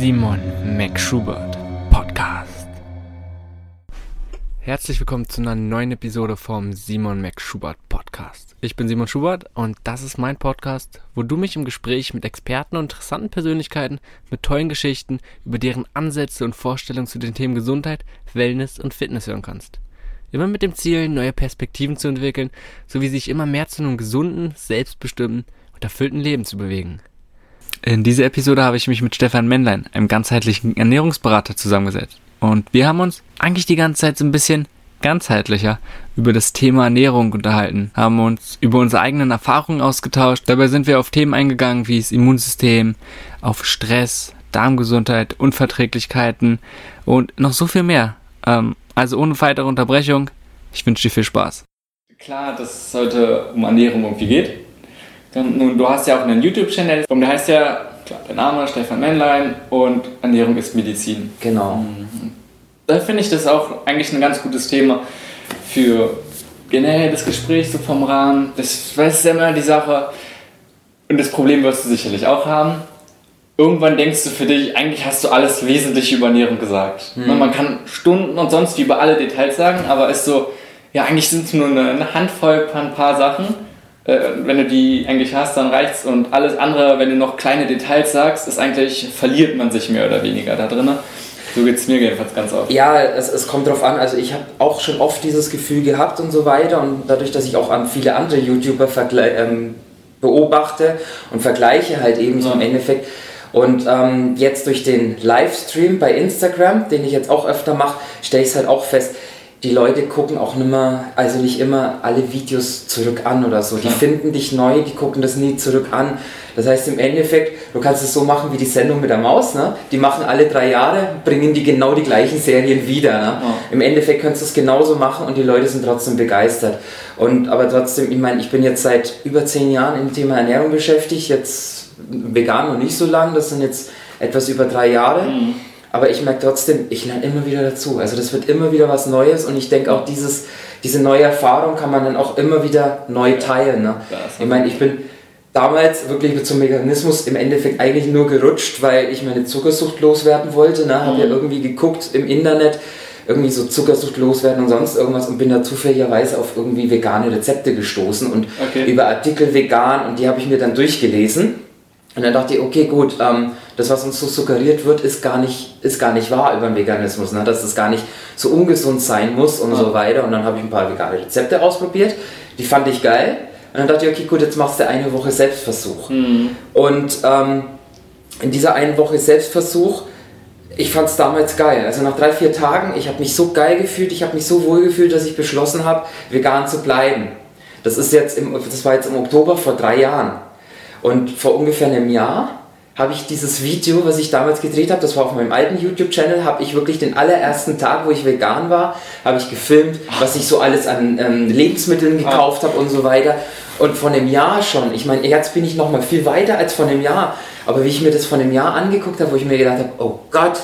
Simon McSchubert Podcast. Herzlich willkommen zu einer neuen Episode vom Simon McSchubert Podcast. Ich bin Simon Schubert und das ist mein Podcast, wo du mich im Gespräch mit Experten und interessanten Persönlichkeiten mit tollen Geschichten über deren Ansätze und Vorstellungen zu den Themen Gesundheit, Wellness und Fitness hören kannst. Immer mit dem Ziel, neue Perspektiven zu entwickeln, sowie sich immer mehr zu einem gesunden, selbstbestimmten und erfüllten Leben zu bewegen. In dieser Episode habe ich mich mit Stefan Männlein, einem ganzheitlichen Ernährungsberater, zusammengesetzt. Und wir haben uns eigentlich die ganze Zeit so ein bisschen ganzheitlicher über das Thema Ernährung unterhalten, haben uns über unsere eigenen Erfahrungen ausgetauscht. Dabei sind wir auf Themen eingegangen wie das Immunsystem, auf Stress, Darmgesundheit, Unverträglichkeiten und noch so viel mehr. Ähm, also ohne weitere Unterbrechung, ich wünsche dir viel Spaß. Klar, dass es heute um Ernährung irgendwie geht. Nun, du hast ja auch einen YouTube-Channel und der heißt ja, klar, der Name Stefan Männlein und Ernährung ist Medizin. Genau. Mhm. Da finde ich das auch eigentlich ein ganz gutes Thema für generell das Gespräch so vom Rahmen. Das, das ist ja immer die Sache und das Problem wirst du sicherlich auch haben. Irgendwann denkst du für dich, eigentlich hast du alles Wesentliche über Ernährung gesagt. Mhm. Man kann Stunden und sonst über alle Details sagen, aber ist so, ja, eigentlich sind es nur eine Handvoll, ein paar Sachen äh, wenn du die eigentlich hast, dann reicht's. Und alles andere, wenn du noch kleine Details sagst, ist eigentlich, verliert man sich mehr oder weniger da drin. So geht es mir jedenfalls ganz oft. Ja, es, es kommt drauf an. Also ich habe auch schon oft dieses Gefühl gehabt und so weiter. Und dadurch, dass ich auch an viele andere YouTuber ähm, beobachte und vergleiche halt eben so im Endeffekt. Und ähm, jetzt durch den Livestream bei Instagram, den ich jetzt auch öfter mache, stelle ich es halt auch fest, die Leute gucken auch nimmer, also nicht immer alle Videos zurück an oder so. Die ja. finden dich neu, die gucken das nie zurück an. Das heißt im Endeffekt, du kannst es so machen wie die Sendung mit der Maus, ne? Die machen alle drei Jahre, bringen die genau die gleichen Serien wieder. Ne? Ja. Im Endeffekt kannst du es genauso machen und die Leute sind trotzdem begeistert. Und aber trotzdem, ich meine, ich bin jetzt seit über zehn Jahren im Thema Ernährung beschäftigt, jetzt vegan noch nicht so lang, das sind jetzt etwas über drei Jahre. Mhm aber ich merke trotzdem, ich lerne immer wieder dazu. Also das wird immer wieder was Neues und ich denke auch dieses, diese neue Erfahrung kann man dann auch immer wieder neu teilen. Ne? Ich meine, ich bin damals wirklich zum Mechanismus im Endeffekt eigentlich nur gerutscht, weil ich meine Zuckersucht loswerden wollte. Ne? Habe ja mhm. irgendwie geguckt im Internet, irgendwie so Zuckersucht loswerden und sonst irgendwas und bin da zufälligerweise auf irgendwie vegane Rezepte gestoßen und okay. über Artikel vegan und die habe ich mir dann durchgelesen. Und dann dachte ich, okay, gut, ähm, das, was uns so suggeriert wird, ist gar nicht, ist gar nicht wahr über den Veganismus, ne? dass das gar nicht so ungesund sein muss und ja. so weiter. Und dann habe ich ein paar vegane Rezepte ausprobiert, die fand ich geil. Und dann dachte ich, okay, gut, jetzt machst du eine Woche Selbstversuch. Mhm. Und ähm, in dieser einen Woche Selbstversuch, ich fand es damals geil. Also nach drei, vier Tagen, ich habe mich so geil gefühlt, ich habe mich so wohl gefühlt, dass ich beschlossen habe, vegan zu bleiben. Das ist jetzt im, das war jetzt im Oktober vor drei Jahren. Und vor ungefähr einem Jahr habe ich dieses Video, was ich damals gedreht habe, das war auf meinem alten YouTube-Channel, habe ich wirklich den allerersten Tag, wo ich vegan war, habe ich gefilmt, was ich so alles an ähm, Lebensmitteln gekauft habe und so weiter. Und von einem Jahr schon, ich meine, jetzt bin ich noch mal viel weiter als von einem Jahr, aber wie ich mir das von einem Jahr angeguckt habe, wo ich mir gedacht habe, oh Gott,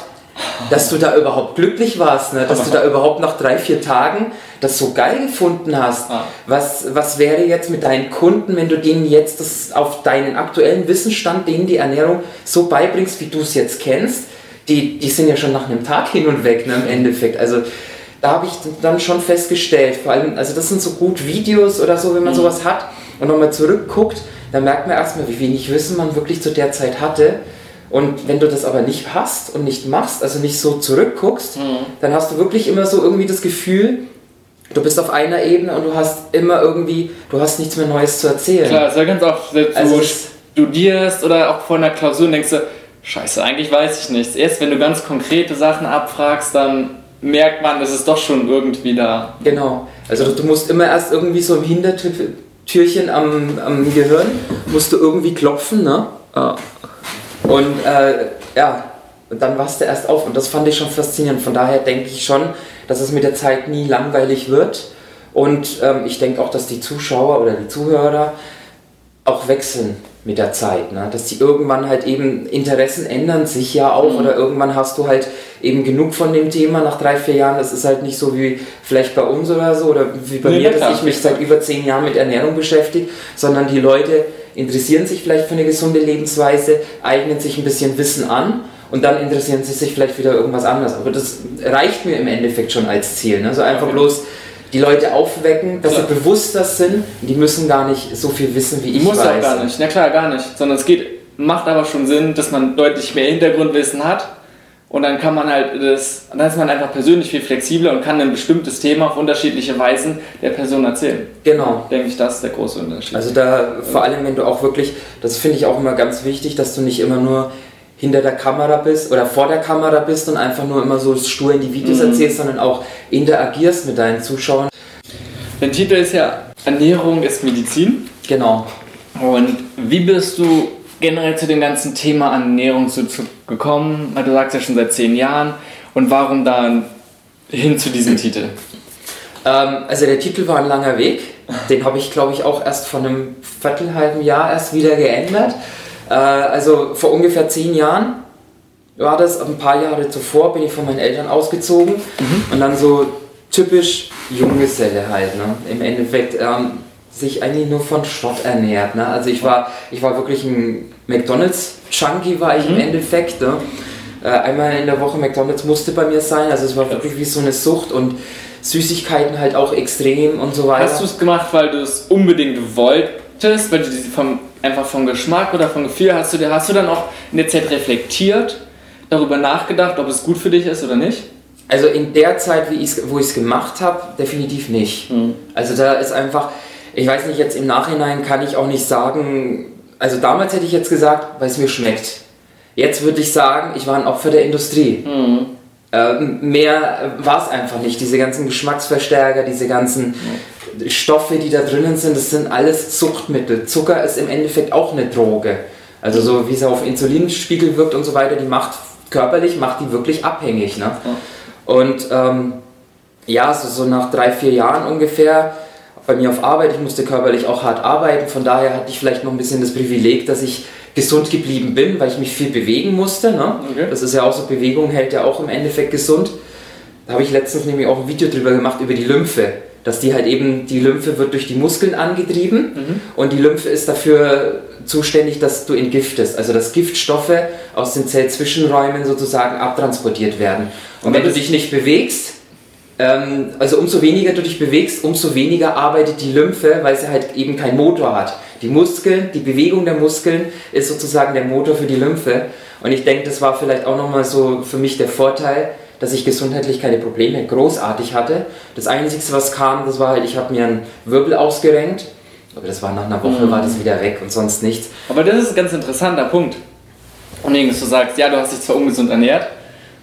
dass du da überhaupt glücklich warst, ne? dass du da überhaupt nach drei, vier Tagen das so geil gefunden hast. Ah. Was, was wäre jetzt mit deinen Kunden, wenn du denen jetzt das auf deinen aktuellen Wissensstand, denen die Ernährung so beibringst, wie du es jetzt kennst? Die, die sind ja schon nach einem Tag hin und weg ne, im Endeffekt. Also da habe ich dann schon festgestellt, vor allem, also das sind so gut Videos oder so, wenn man mhm. sowas hat und nochmal zurückguckt, dann merkt man erstmal, wie wenig Wissen man wirklich zu der Zeit hatte und wenn du das aber nicht hast und nicht machst, also nicht so zurückguckst, mhm. dann hast du wirklich immer so irgendwie das Gefühl, du bist auf einer Ebene und du hast immer irgendwie, du hast nichts mehr Neues zu erzählen. Klar, es ist ja ganz oft, selbst also du studierst oder auch vor einer Klausur denkst du, scheiße, eigentlich weiß ich nichts. Erst wenn du ganz konkrete Sachen abfragst, dann merkt man, es ist doch schon irgendwie da. Genau, also du musst immer erst irgendwie so im Hintertürchen am, am Gehirn, musst du irgendwie klopfen, ne? Ah. Und äh, ja, und dann wachst du erst auf. Und das fand ich schon faszinierend. Von daher denke ich schon, dass es mit der Zeit nie langweilig wird. Und ähm, ich denke auch, dass die Zuschauer oder die Zuhörer auch wechseln mit der Zeit. Ne? Dass die irgendwann halt eben, Interessen ändern sich ja auch. Mhm. Oder irgendwann hast du halt eben genug von dem Thema nach drei, vier Jahren. Das ist halt nicht so wie vielleicht bei uns oder so. Oder wie bei nee, mir, dass ich mich seit über zehn Jahren mit Ernährung beschäftige. Sondern die Leute interessieren sich vielleicht für eine gesunde Lebensweise, eignen sich ein bisschen Wissen an und dann interessieren sie sich vielleicht wieder irgendwas anderes. Aber das reicht mir im Endeffekt schon als Ziel. Ne? So einfach bloß die Leute aufwecken, dass klar. sie bewusster sind. Die müssen gar nicht so viel wissen, wie ich Muss weiß. Muss auch gar nicht. Na klar, gar nicht. Sondern es geht, macht aber schon Sinn, dass man deutlich mehr Hintergrundwissen hat. Und dann kann man halt das, dann ist man einfach persönlich viel flexibler und kann ein bestimmtes Thema auf unterschiedliche Weisen der Person erzählen. Genau. Denke ich, das ist der große Unterschied. Also da, vor allem wenn du auch wirklich, das finde ich auch immer ganz wichtig, dass du nicht immer nur hinter der Kamera bist oder vor der Kamera bist und einfach nur immer so stur in die Videos mhm. erzählst, sondern auch interagierst mit deinen Zuschauern. Der Titel ist ja Ernährung ist Medizin. Genau. Und wie bist du generell zu dem ganzen Thema Ernährung so gekommen? Du sagst ja schon seit zehn Jahren. Und warum dann hin zu diesem Titel? Ähm, also der Titel war ein langer Weg. Den habe ich, glaube ich, auch erst vor einem viertelhalben Jahr erst wieder geändert. Äh, also vor ungefähr zehn Jahren war das. Ein paar Jahre zuvor bin ich von meinen Eltern ausgezogen mhm. und dann so typisch Junggeselle halt. Ne? Im Endeffekt ähm, sich eigentlich nur von Schrott ernährt. Ne? Also ich war, ich war wirklich ein McDonalds-Junkie, war ich mhm. im Endeffekt. Ne? Äh, einmal in der Woche McDonalds musste bei mir sein. Also es war wirklich wie so eine Sucht und Süßigkeiten halt auch extrem und so weiter. Hast du es gemacht, weil du es unbedingt wolltest, weil du vom, einfach vom Geschmack oder vom Gefühl hast du, hast du dann auch in der Zeit reflektiert, darüber nachgedacht, ob es gut für dich ist oder nicht? Also in der Zeit, wie ich's, wo ich es gemacht habe, definitiv nicht. Mhm. Also da ist einfach, ich weiß nicht, jetzt im Nachhinein kann ich auch nicht sagen, also damals hätte ich jetzt gesagt, weil es mir schmeckt. Jetzt würde ich sagen, ich war ein Opfer der Industrie. Mhm. Äh, mehr war es einfach nicht. Diese ganzen Geschmacksverstärker, diese ganzen mhm. Stoffe, die da drinnen sind, das sind alles Zuchtmittel. Zucker ist im Endeffekt auch eine Droge. Also so wie es auf Insulinspiegel wirkt und so weiter, die macht körperlich, macht die wirklich abhängig. Ne? Mhm. Und ähm, ja, so, so nach drei, vier Jahren ungefähr bei mir auf Arbeit, ich musste körperlich auch hart arbeiten, von daher hatte ich vielleicht noch ein bisschen das Privileg, dass ich gesund geblieben bin, weil ich mich viel bewegen musste. Ne? Okay. Das ist ja auch so, Bewegung hält ja auch im Endeffekt gesund. Da habe ich letztens nämlich auch ein Video drüber gemacht, über die Lymphe. Dass die halt eben, die Lymphe wird durch die Muskeln angetrieben mhm. und die Lymphe ist dafür zuständig, dass du entgiftest. Also dass Giftstoffe aus den Zellzwischenräumen sozusagen abtransportiert werden. Und wenn du dich nicht bewegst, ähm, also umso weniger du dich bewegst, umso weniger arbeitet die Lymphe, weil sie halt eben keinen Motor hat. Die Muskeln, die Bewegung der Muskeln ist sozusagen der Motor für die Lymphe. Und ich denke, das war vielleicht auch nochmal so für mich der Vorteil, dass ich gesundheitlich keine Probleme großartig hatte. Das Einzige, was kam, das war halt, ich habe mir einen Wirbel ausgerenkt. Aber das war nach einer Woche, mhm. war das wieder weg und sonst nichts. Aber das ist ein ganz interessanter Punkt. Und dass du sagst, ja, du hast dich zwar ungesund ernährt,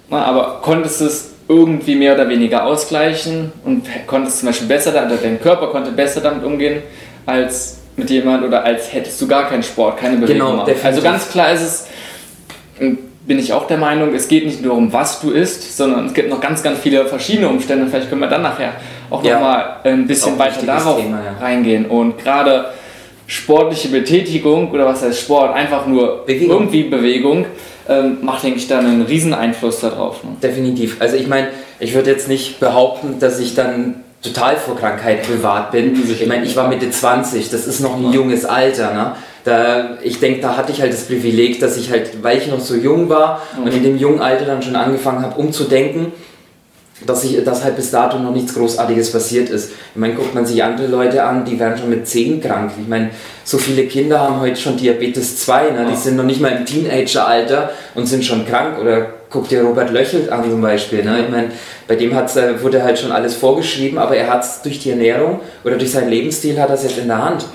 aber konntest es irgendwie mehr oder weniger ausgleichen und konntest zum Beispiel besser, damit, dein Körper konnte besser damit umgehen, als mit jemand oder als hättest du gar keinen Sport, keine Bewegung. Genau, also ganz klar ist es, bin ich auch der Meinung, es geht nicht nur um was du isst, sondern es gibt noch ganz, ganz viele verschiedene Umstände. Vielleicht können wir dann nachher auch ja, nochmal ein bisschen weiter darauf Thema, ja. reingehen. Und gerade sportliche Betätigung oder was heißt Sport, einfach nur Bewegung. irgendwie Bewegung, ähm, macht, denke ich, dann einen riesen Einfluss darauf. Ne? Definitiv. Also ich meine, ich würde jetzt nicht behaupten, dass ich dann total vor Krankheit bewahrt bin. Ich meine, ich war Mitte 20, das ist noch ein junges Alter. Ne? Da, ich denke, da hatte ich halt das Privileg, dass ich halt, weil ich noch so jung war mhm. und in dem jungen Alter dann schon angefangen habe, umzudenken, dass, ich, dass halt bis dato noch nichts Großartiges passiert ist. Ich meine, guckt man sich andere Leute an, die werden schon mit 10 krank. Ich meine, so viele Kinder haben heute schon Diabetes 2, ne? die sind noch nicht mal im Teenageralter und sind schon krank. Oder guck dir Robert Löchelt an zum Beispiel. Ne? Ich meine, bei dem hat's, äh, wurde halt schon alles vorgeschrieben, aber er hat es durch die Ernährung oder durch seinen Lebensstil hat er es jetzt in der Hand.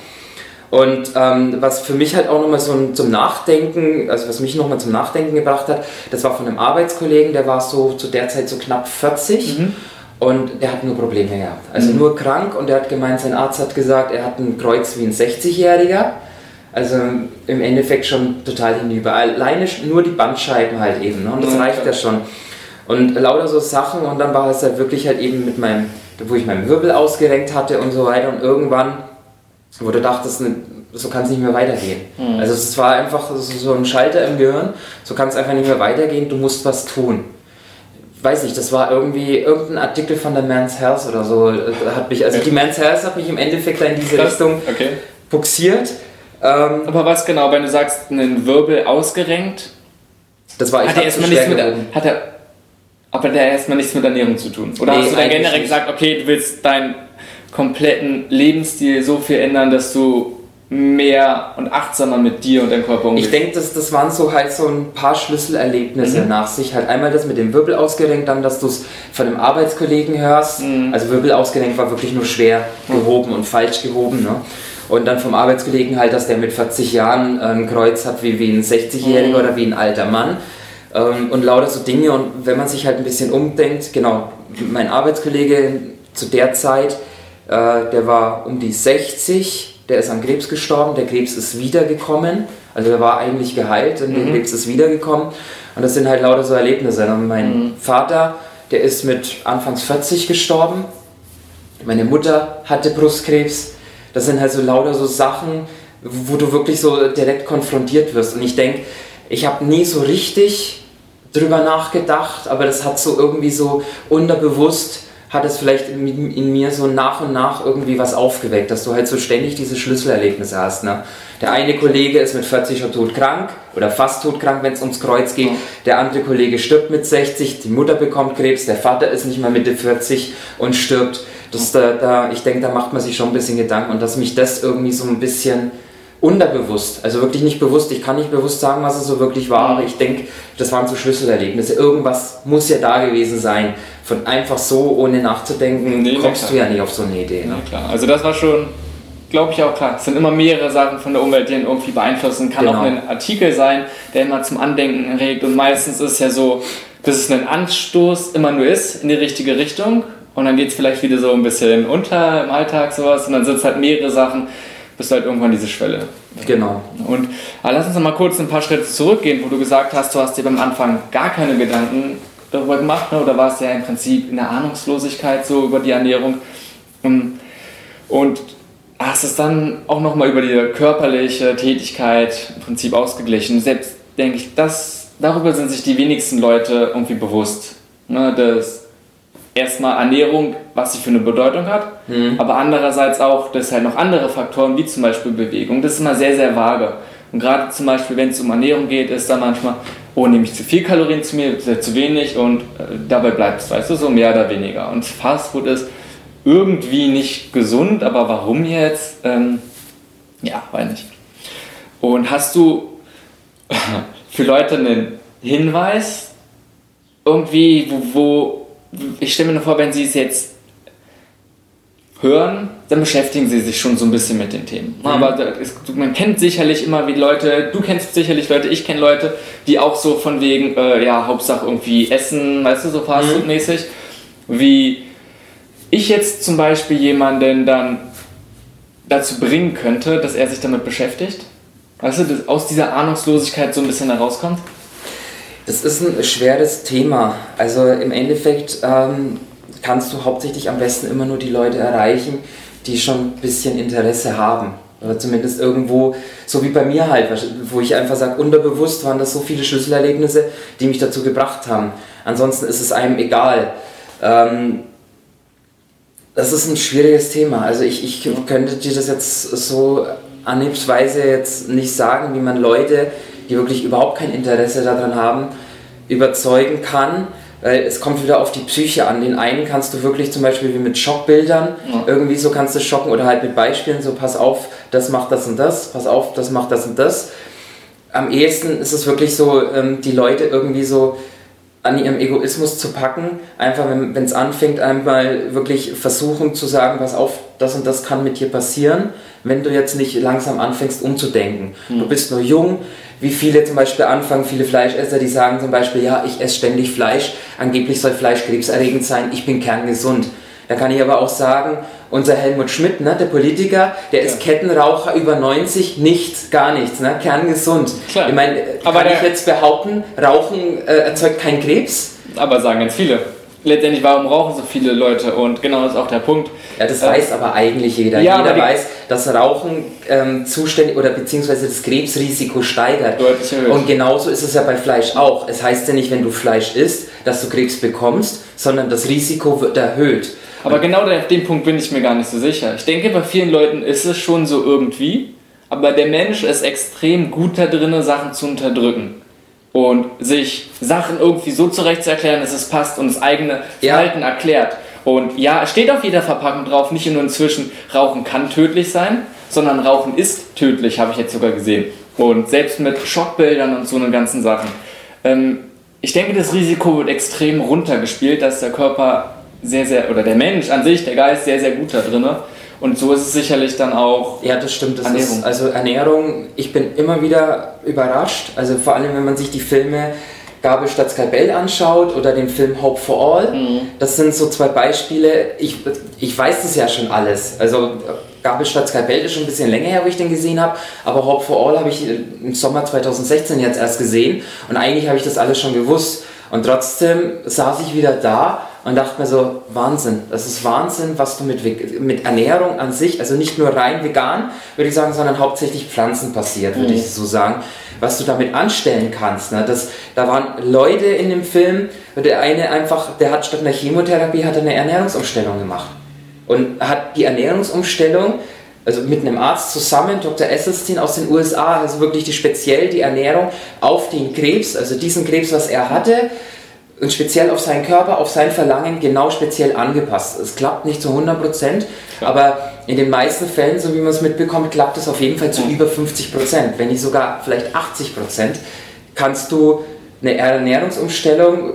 Und ähm, was für mich halt auch nochmal so ein, zum Nachdenken, also was mich nochmal zum Nachdenken gebracht hat, das war von einem Arbeitskollegen, der war so zu der Zeit so knapp 40 mhm. und der hat nur Probleme gehabt. Also mhm. nur krank und der hat gemeint, sein Arzt hat gesagt, er hat ein Kreuz wie ein 60-Jähriger. Also im Endeffekt schon total hinüber. Alleine nur die Bandscheiben halt eben. Ne? Und das reicht ja schon. Und lauter so Sachen und dann war es halt wirklich halt eben mit meinem, wo ich meinen Wirbel ausgerenkt hatte und so weiter und irgendwann wo du dachtest, ne, so kann es nicht mehr weitergehen. Mhm. Also es war einfach so ein Schalter im Gehirn, so kann es einfach nicht mehr weitergehen, du musst was tun. Weiß nicht, das war irgendwie irgendein Artikel von der Men's Health oder so. Hat mich, also okay. die Men's Health hat mich im Endeffekt in diese Krass. Richtung okay. buxiert. Ähm, Aber was genau, wenn du sagst, einen Wirbel ausgerenkt, Das war ich hat er erstmal nichts mit, hat er, aber der erstmal nichts mit Ernährung zu tun. Oder nee, hast du dann generell gesagt, okay, du willst deinen kompletten Lebensstil so viel ändern, dass du mehr und achtsamer mit dir und deinem Körper umgehst? Ich denke, das, das waren so halt so ein paar Schlüsselerlebnisse mhm. nach sich. Halt einmal das mit dem Wirbel ausgerenkt, dann, dass du es von einem Arbeitskollegen hörst. Mhm. Also Wirbel ausgerenkt war wirklich nur schwer gehoben mhm. und falsch gehoben. Ne? Und dann vom Arbeitskollegen halt, dass der mit 40 Jahren ein Kreuz hat wie, wie ein 60-Jähriger mhm. oder wie ein alter Mann. Ähm, und lauter so Dinge. Und wenn man sich halt ein bisschen umdenkt, genau, mein Arbeitskollege zu der Zeit, der war um die 60 der ist an Krebs gestorben, der Krebs ist wiedergekommen. Also der war eigentlich geheilt und mhm. der Krebs ist wiedergekommen. Und das sind halt lauter so Erlebnisse. Und mein mhm. Vater, der ist mit Anfangs 40 gestorben. Meine Mutter hatte Brustkrebs. Das sind halt so lauter so Sachen, wo du wirklich so direkt konfrontiert wirst. Und ich denke, ich habe nie so richtig drüber nachgedacht, aber das hat so irgendwie so unterbewusst hat es vielleicht in, in, mir so nach und nach irgendwie was aufgeweckt, dass du halt so ständig diese Schlüsselerlebnisse hast. Ne? Der eine Kollege ist mit 40 schon todkrank oder fast todkrank, wenn es ums Kreuz geht. Der andere Kollege stirbt mit 60, die Mutter bekommt Krebs, der Vater ist nicht mehr Mitte 40 und stirbt. Das, da, da, ich denke, da macht man sich schon ein bisschen Gedanken und dass mich das irgendwie so ein bisschen unterbewusst, also wirklich nicht bewusst, ich kann nicht bewusst sagen, was es so wirklich war, aber ich denke, das waren so Schlüsselerlebnisse. Irgendwas muss ja da gewesen sein. Von einfach so, ohne nachzudenken, nee, kommst du ja nicht auf so eine Idee. Ne? klar. Also das war schon, glaube ich auch klar. Es sind immer mehrere Sachen von der Umwelt, die ihn irgendwie beeinflussen. Kann genau. auch ein Artikel sein, der immer zum Andenken regt. Und meistens ist es ja so, dass es ein Anstoß immer nur ist in die richtige Richtung. Und dann geht es vielleicht wieder so ein bisschen unter im Alltag sowas. Und dann sind es halt mehrere Sachen bis halt irgendwann diese Schwelle. Genau. Und lass uns noch mal kurz ein paar Schritte zurückgehen, wo du gesagt hast, du hast dir beim Anfang gar keine Gedanken darüber gemacht, ne? oder warst ja im Prinzip in der Ahnungslosigkeit so über die Ernährung. Ähm, und hast es dann auch noch mal über die körperliche Tätigkeit im Prinzip ausgeglichen. Selbst denke ich, das, darüber sind sich die wenigsten Leute irgendwie bewusst. Ne? Das, erstmal Ernährung, was sie für eine Bedeutung hat, mhm. aber andererseits auch, dass halt noch andere Faktoren, wie zum Beispiel Bewegung, das ist immer sehr, sehr vage. Und gerade zum Beispiel, wenn es um Ernährung geht, ist da manchmal, oh, nehme ich zu viel Kalorien zu mir, zu wenig und äh, dabei bleibt es, weißt du, so mehr oder weniger. Und Fastfood ist irgendwie nicht gesund, aber warum jetzt? Ähm, ja, weiß nicht. Und hast du für Leute einen Hinweis, irgendwie, wo, wo ich stelle mir nur vor, wenn Sie es jetzt hören, dann beschäftigen Sie sich schon so ein bisschen mit den Themen. Mhm. Aber ist, man kennt sicherlich immer wie Leute, du kennst sicherlich Leute, ich kenne Leute, die auch so von wegen, äh, ja, Hauptsache irgendwie essen, weißt du, so fastfood-mäßig, mhm. wie ich jetzt zum Beispiel jemanden dann dazu bringen könnte, dass er sich damit beschäftigt. Weißt du, dass aus dieser Ahnungslosigkeit so ein bisschen herauskommt? Das ist ein schweres Thema. Also im Endeffekt ähm, kannst du hauptsächlich am besten immer nur die Leute erreichen, die schon ein bisschen Interesse haben. Oder zumindest irgendwo, so wie bei mir halt, wo ich einfach sage, unterbewusst waren das so viele Schlüsselerlebnisse, die mich dazu gebracht haben. Ansonsten ist es einem egal. Ähm, das ist ein schwieriges Thema. Also ich, ich könnte dir das jetzt so anhiebsweise jetzt nicht sagen, wie man Leute die wirklich überhaupt kein Interesse daran haben, überzeugen kann. Weil es kommt wieder auf die Psyche an. Den einen kannst du wirklich zum Beispiel wie mit Schockbildern, ja. irgendwie so kannst du schocken oder halt mit Beispielen, so pass auf, das macht das und das, pass auf, das macht das und das. Am ehesten ist es wirklich so, ähm, die Leute irgendwie so an ihrem Egoismus zu packen, einfach wenn es anfängt, einmal wirklich versuchen zu sagen, pass auf, das und das kann mit dir passieren, wenn du jetzt nicht langsam anfängst umzudenken. Mhm. Du bist nur jung, wie viele zum Beispiel anfangen, viele Fleischesser, die sagen zum Beispiel, ja, ich esse ständig Fleisch, angeblich soll Fleisch krebserregend sein, ich bin kerngesund. Da kann ich aber auch sagen, unser Helmut Schmidt, ne, der Politiker, der ist ja. Kettenraucher über 90, nichts, gar nichts, ne, kerngesund. Klar. Ich meine, kann ich jetzt behaupten, Rauchen äh, erzeugt keinen Krebs? Aber sagen ganz viele letztendlich, warum rauchen so viele Leute? Und genau das ist auch der Punkt. Ja, das äh, weiß aber eigentlich jeder. Ja, jeder weiß, dass Rauchen ähm, zuständig oder beziehungsweise das Krebsrisiko steigert. Deutlich erhöht. Und genauso ist es ja bei Fleisch auch. Es heißt ja nicht, wenn du Fleisch isst, dass du Krebs bekommst, sondern das Risiko wird erhöht. Aber genau auf dem Punkt bin ich mir gar nicht so sicher. Ich denke, bei vielen Leuten ist es schon so irgendwie, aber der Mensch ist extrem gut da drin, Sachen zu unterdrücken. und sich Sachen irgendwie so zurecht zu erklären, dass es passt und das eigene Verhalten ja. erklärt. Und ja, es steht auf jeder Verpackung drauf, nicht nur inzwischen, Rauchen kann tödlich sein, sondern Rauchen ist tödlich, habe ich jetzt sogar gesehen. Und selbst mit Schockbildern und so eine ganzen Sachen. Ähm, ich denke, das Risiko wird extrem runtergespielt, dass der Körper sehr, sehr, oder der Mensch an sich, der Geist, sehr, sehr gut da drin. Und so ist es sicherlich dann auch. Ja, das stimmt. Das Ernährung. Ist, also Ernährung, ich bin immer wieder überrascht. Also vor allem, wenn man sich die Filme Gabel statt Skalpell anschaut oder den Film Hope for All. Mhm. Das sind so zwei Beispiele. Ich, ich weiß das ja schon alles. Also Gabel statt Skalpell ist schon ein bisschen länger her, wo ich den gesehen habe. Aber Hope for All habe ich im Sommer 2016 jetzt erst gesehen. Und eigentlich habe ich das alles schon gewusst. Und trotzdem saß ich wieder da und dachte mir so, Wahnsinn, das ist Wahnsinn, was du mit, mit Ernährung an sich, also nicht nur rein vegan, würde ich sagen, sondern hauptsächlich Pflanzen passiert, würde mhm. ich so sagen was du damit anstellen kannst. Ne? Das, da waren Leute in dem Film, der eine einfach, der hat statt einer Chemotherapie hat eine Ernährungsumstellung gemacht. Und hat die Ernährungsumstellung, also mit einem Arzt zusammen, Dr. Esselstein aus den USA, also wirklich die, speziell die Ernährung auf den Krebs, also diesen Krebs, was er hatte, und speziell auf seinen Körper, auf sein Verlangen genau speziell angepasst. Es klappt nicht zu 100 Prozent, aber in den meisten Fällen, so wie man es mitbekommt, klappt es auf jeden Fall zu über 50 Prozent, wenn nicht sogar vielleicht 80 Prozent. Kannst du eine Ernährungsumstellung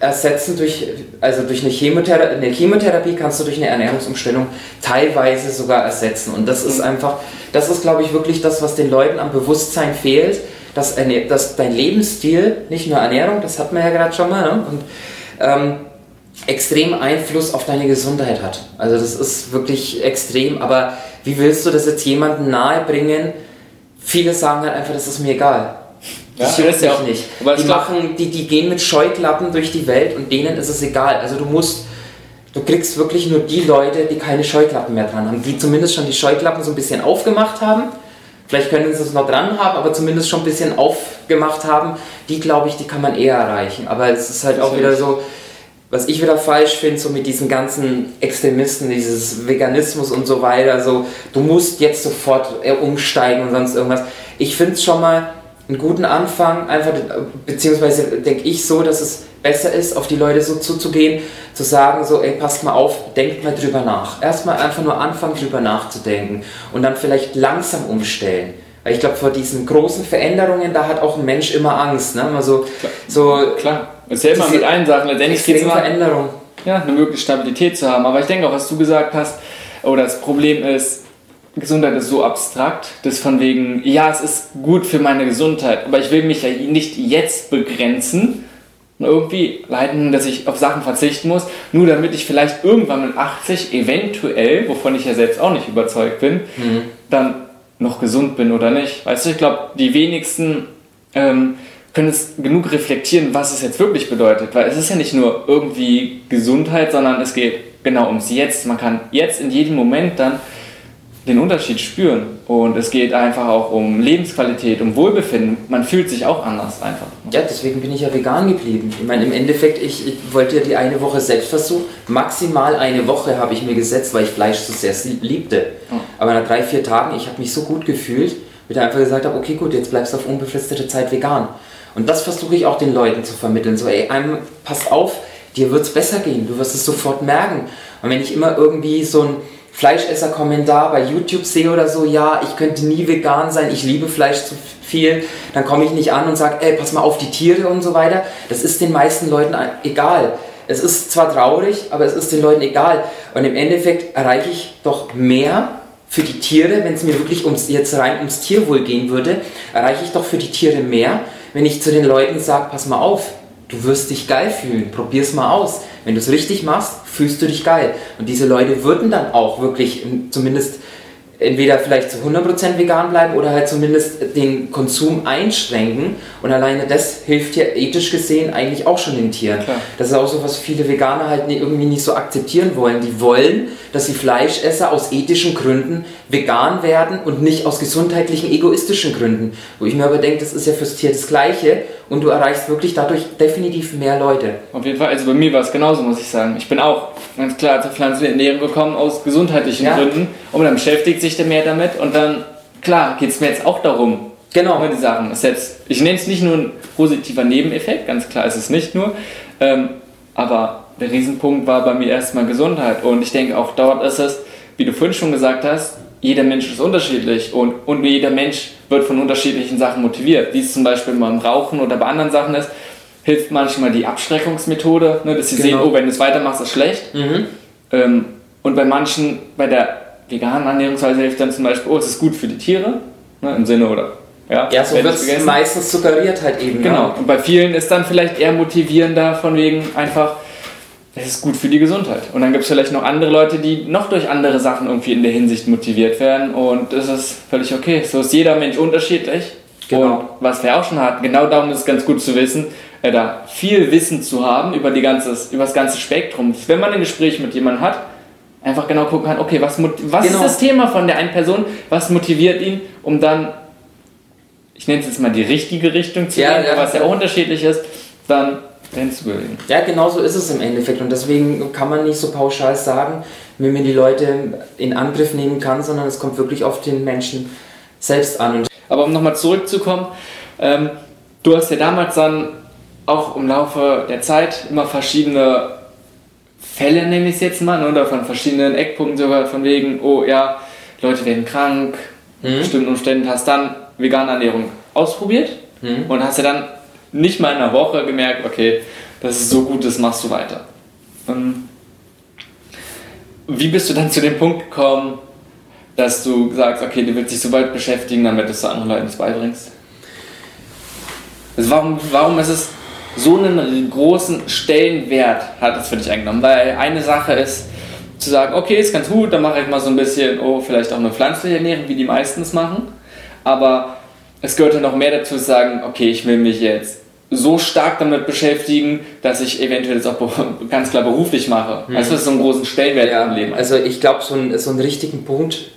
ersetzen durch, also durch eine Chemotherapie, eine Chemotherapie kannst du durch eine Ernährungsumstellung teilweise sogar ersetzen. Und das ist einfach, das ist glaube ich wirklich das, was den Leuten am Bewusstsein fehlt, dass, dass dein Lebensstil, nicht nur Ernährung, das hat man ja gerade schon mal, ne? und ähm, extrem Einfluss auf deine Gesundheit hat. Also das ist wirklich extrem, aber wie willst du das jetzt jemandem nahebringen? Viele sagen halt einfach, das ist mir egal. Das ja, das ja auch nicht. die, machen, die, die gehen mit Scheuklappen durch die Welt und denen ist es egal. Also du musst, du kriegst wirklich nur die Leute, die keine Scheuklappen mehr dran haben, die zumindest schon die Scheuklappen so ein bisschen aufgemacht haben Vielleicht können sie es noch dran haben, aber zumindest schon ein bisschen aufgemacht haben. Die, glaube ich, die kann man eher erreichen. Aber es ist halt auch wieder so, was ich wieder falsch finde, so mit diesen ganzen Extremisten, dieses Veganismus und so weiter, so, du musst jetzt sofort umsteigen und sonst irgendwas. Ich finde es schon mal einen guten Anfang, einfach, beziehungsweise denke ich so, dass es besser ist, auf die Leute so zuzugehen, zu sagen, so, ey, passt mal auf, denkt mal drüber nach. Erstmal einfach nur anfangen, drüber nachzudenken und dann vielleicht langsam umstellen. Weil ich glaube, vor diesen großen Veränderungen, da hat auch ein Mensch immer Angst. Ne? Immer so, so, Klar, es ist ja immer mit allen Sachen. Letztendlich geht es immer Veränderung. Ja, eine mögliche Stabilität zu haben. Aber ich denke auch, was du gesagt hast, oder das Problem ist, Gesundheit ist so abstrakt, dass von wegen, ja, es ist gut für meine Gesundheit, aber ich will mich ja nicht jetzt begrenzen, und irgendwie leiden, dass ich auf Sachen verzichten muss, nur damit ich vielleicht irgendwann mit 80 eventuell, wovon ich ja selbst auch nicht überzeugt bin, mhm. dann noch gesund bin oder nicht. Weißt du, ich glaube, die wenigsten ähm, können es genug reflektieren, was es jetzt wirklich bedeutet, weil es ist ja nicht nur irgendwie Gesundheit, sondern es geht genau ums Jetzt. Man kann jetzt in jedem Moment dann den Unterschied spüren. Und es geht einfach auch um Lebensqualität, um Wohlbefinden. Man fühlt sich auch anders einfach. Ja, deswegen bin ich ja vegan geblieben. Ich meine, im Endeffekt, ich, ich wollte ja die eine Woche Selbstversuch. Maximal eine Woche habe ich mir gesetzt, weil ich Fleisch so sehr liebte. Aber nach drei, vier Tagen, ich habe mich so gut gefühlt, wie ich einfach gesagt habe, okay gut, jetzt bleibst du auf unbefristete Zeit vegan. Und das versuche ich auch den Leuten zu vermitteln. So, ey, einem, pass auf, dir wird es besser gehen, du wirst es sofort merken. Und wenn ich immer irgendwie so ein Fleischesser-Kommentar bei YouTube sehe oder so, ja, ich könnte nie vegan sein, ich liebe Fleisch zu viel, dann komme ich nicht an und sage, ey, pass mal auf die Tiere und so weiter. Das ist den meisten Leuten egal. Es ist zwar traurig, aber es ist den Leuten egal. Und im Endeffekt erreiche ich doch mehr für die Tiere, wenn es mir wirklich ums, jetzt rein ums Tierwohl gehen würde, erreiche ich doch für die Tiere mehr, wenn ich zu den Leuten sage, pass mal auf, du wirst dich geil fühlen, probier's mal aus. Wenn du es richtig machst, fühlst du dich geil. Und diese Leute würden dann auch wirklich zumindest entweder vielleicht zu 100% vegan bleiben oder halt zumindest den Konsum einschränken. Und alleine das hilft ja ethisch gesehen eigentlich auch schon den Tieren. Klar. Das ist auch so, was viele Veganer halt irgendwie nicht so akzeptieren wollen. Die wollen, dass die Fleischesser aus ethischen Gründen vegan werden und nicht aus gesundheitlichen, egoistischen Gründen. Wo ich mir aber denke, das ist ja fürs Tier das Gleiche und du erreichst wirklich dadurch definitiv mehr Leute. Auf jeden Fall, also bei mir war es genauso, muss ich sagen. Ich bin auch ganz klar zur Pflanzenernährung gekommen aus gesundheitlichen ja. Gründen und dann beschäftigt sich der mehr damit und dann, klar, geht es mir jetzt auch darum, Genau. Die Sachen. Jetzt, ich nenne es nicht nur ein positiver Nebeneffekt, ganz klar ist es nicht nur. Ähm, aber der Riesenpunkt war bei mir erstmal Gesundheit. Und ich denke, auch dort ist es, wie du vorhin schon gesagt hast, jeder Mensch ist unterschiedlich und, und jeder Mensch wird von unterschiedlichen Sachen motiviert. Wie es zum Beispiel beim Rauchen oder bei anderen Sachen ist, hilft manchmal die Abschreckungsmethode, ne, dass sie genau. sehen, oh, wenn du es weitermachst, ist schlecht. Mhm. Ähm, und bei manchen, bei der veganen Ernährungsweise hilft dann zum Beispiel, oh, es ist gut für die Tiere, ne, im Sinne oder ja, ja so wird es meistens suggeriert halt eben. Genau. Ja. Und bei vielen ist dann vielleicht eher motivierender von wegen einfach, es ist gut für die Gesundheit. Und dann gibt es vielleicht noch andere Leute, die noch durch andere Sachen irgendwie in der Hinsicht motiviert werden und das ist völlig okay. So ist jeder Mensch unterschiedlich. Genau. Und was wir auch schon hatten, genau darum ist es ganz gut zu wissen, äh, da viel Wissen zu haben über, die ganzes, über das ganze Spektrum. Wenn man ein Gespräch mit jemandem hat, einfach genau gucken kann, okay, was, was genau. ist das Thema von der einen Person, was motiviert ihn, um dann, ich nenne es jetzt mal die richtige Richtung zu ja, gehen, ja, was ja auch unterschiedlich ist, dann hinzubewegen. Ja, genau so ist es im Endeffekt und deswegen kann man nicht so pauschal sagen, wie man die Leute in Angriff nehmen kann, sondern es kommt wirklich auf den Menschen selbst an. Aber um nochmal zurückzukommen, ähm, du hast ja damals dann auch im Laufe der Zeit immer verschiedene Fälle, nenne ich es jetzt mal, ne, oder von verschiedenen Eckpunkten sogar von wegen, oh ja, Leute werden krank, mhm. bestimmten Umständen, hast dann vegane Ernährung ausprobiert mhm. und hast ja dann nicht mal in einer Woche gemerkt, okay, das ist so gut, das machst du weiter. Ähm, wie bist du dann zu dem Punkt gekommen, dass du sagst, okay, du willst dich so weit beschäftigen, damit du es anderen Leuten beibringst? Also warum, warum ist es so einen großen Stellenwert hat es für dich eingenommen? Weil eine Sache ist zu sagen, okay, ist ganz gut, dann mache ich mal so ein bisschen, oh, vielleicht auch eine pflanzliche Ernährung, wie die meisten es machen. Aber es gehört noch mehr dazu zu sagen, okay, ich will mich jetzt so stark damit beschäftigen, dass ich eventuell das auch ganz klar beruflich mache. Mhm. Also das ist so einen großen Stellenwert ja, im Leben. Also ich glaube, so, ein, so einen richtigen Punkt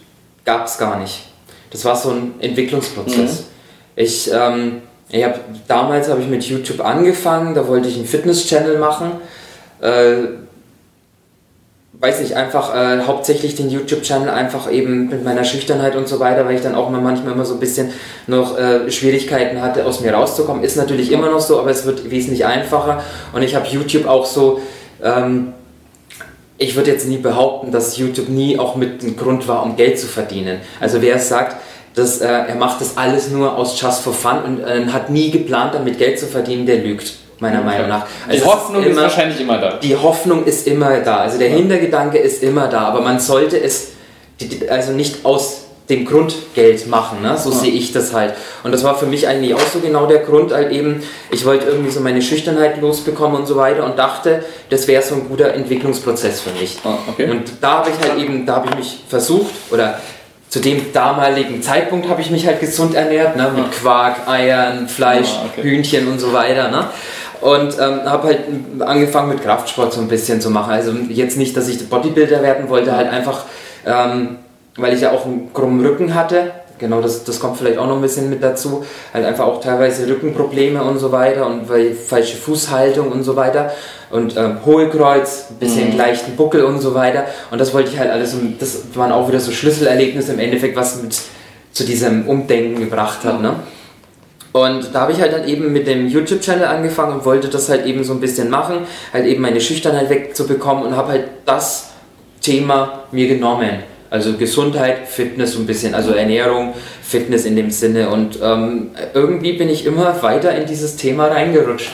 gab es gar nicht. Das war so ein Entwicklungsprozess. Mhm. Ich, ähm, ich hab, damals habe ich mit YouTube angefangen, da wollte ich einen Fitness-Channel machen. Äh, weiß nicht, einfach äh, hauptsächlich den YouTube-Channel einfach eben mit meiner Schüchternheit und so weiter, weil ich dann auch mal manchmal immer so ein bisschen noch äh, Schwierigkeiten hatte, aus mir rauszukommen. Ist natürlich immer noch so, aber es wird wesentlich einfacher. Und ich habe YouTube auch so, ähm, ich würde jetzt nie behaupten, dass YouTube nie auch mit einem Grund war, um Geld zu verdienen. Also wer es sagt, dass, äh, er macht das alles nur aus Just for Fun und äh, hat nie geplant, damit Geld zu verdienen, der lügt meiner okay. Meinung nach. Also die Hoffnung ist, immer, ist, wahrscheinlich immer da. Die Hoffnung ist immer da. Also der. Hintergedanke ist immer da, aber man sollte es also nicht aus dem Grund Geld machen, ne? so ja. sehe ich das halt. Und das war für mich eigentlich auch so genau der Grund, halt eben, ich wollte irgendwie so meine Schüchternheit losbekommen und so weiter und dachte, das wäre so ein guter Entwicklungsprozess für mich. Oh, okay. Und da habe ich halt eben, da habe ich mich versucht, oder zu dem damaligen Zeitpunkt habe ich mich halt gesund ernährt, ne? mit Quark, Eiern, Fleisch, oh, okay. Hühnchen und so weiter. Ne? Und ähm, habe halt angefangen mit Kraftsport so ein bisschen zu machen. Also jetzt nicht, dass ich Bodybuilder werden wollte, halt einfach, ähm, weil ich ja auch einen krummen Rücken hatte. Genau, das, das kommt vielleicht auch noch ein bisschen mit dazu. Halt einfach auch teilweise Rückenprobleme und so weiter und weil falsche Fußhaltung und so weiter. Und ähm, Hohlkreuz, ein bisschen mhm. leichten Buckel und so weiter. Und das wollte ich halt alles, und das waren auch wieder so Schlüsselerlebnisse im Endeffekt, was mit zu diesem Umdenken gebracht hat. Ne? Und da habe ich halt dann eben mit dem YouTube-Channel angefangen und wollte das halt eben so ein bisschen machen, halt eben meine Schüchternheit wegzubekommen und habe halt das Thema mir genommen. Also Gesundheit, Fitness so ein bisschen, also Ernährung, Fitness in dem Sinne. Und ähm, irgendwie bin ich immer weiter in dieses Thema reingerutscht.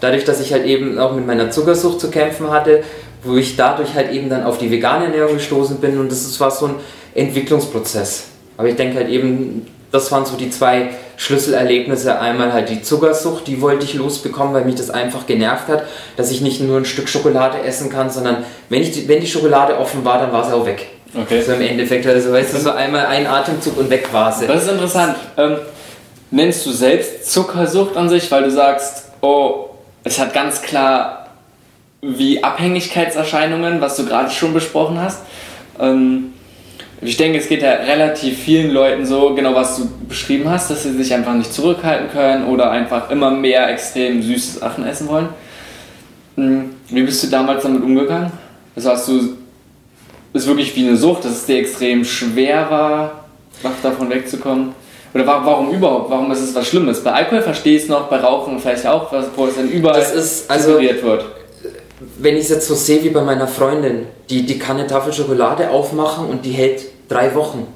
Dadurch, dass ich halt eben auch mit meiner Zuckersucht zu kämpfen hatte, wo ich dadurch halt eben dann auf die vegane Ernährung gestoßen bin und das war so ein Entwicklungsprozess. Aber ich denke halt eben, das waren so die zwei Schlüsselerlebnisse. Einmal halt die Zuckersucht, die wollte ich losbekommen, weil mich das einfach genervt hat, dass ich nicht nur ein Stück Schokolade essen kann, sondern wenn, ich die, wenn die Schokolade offen war, dann war sie auch weg. Okay. So im Endeffekt, also weißt du, so einmal ein Atemzug und weg war sie. Das ist interessant. Ähm, nennst du selbst Zuckersucht an sich, weil du sagst, oh, es hat ganz klar wie Abhängigkeitserscheinungen, was du gerade schon besprochen hast. Ähm, ich denke, es geht ja relativ vielen Leuten so, genau was du beschrieben hast, dass sie sich einfach nicht zurückhalten können oder einfach immer mehr extrem süße Sachen essen wollen. Hm, wie bist du damals damit umgegangen? Also hast du, ist wirklich wie eine Sucht, dass es dir extrem schwer war, davon wegzukommen? Oder warum überhaupt? Warum ist es was Schlimmes? Bei Alkohol verstehe ich es noch, bei Rauchen vielleicht auch, wo es dann überall das also, wird. Wenn ich es jetzt so sehe wie bei meiner Freundin, die, die kann eine Tafel Schokolade aufmachen und die hält drei Wochen.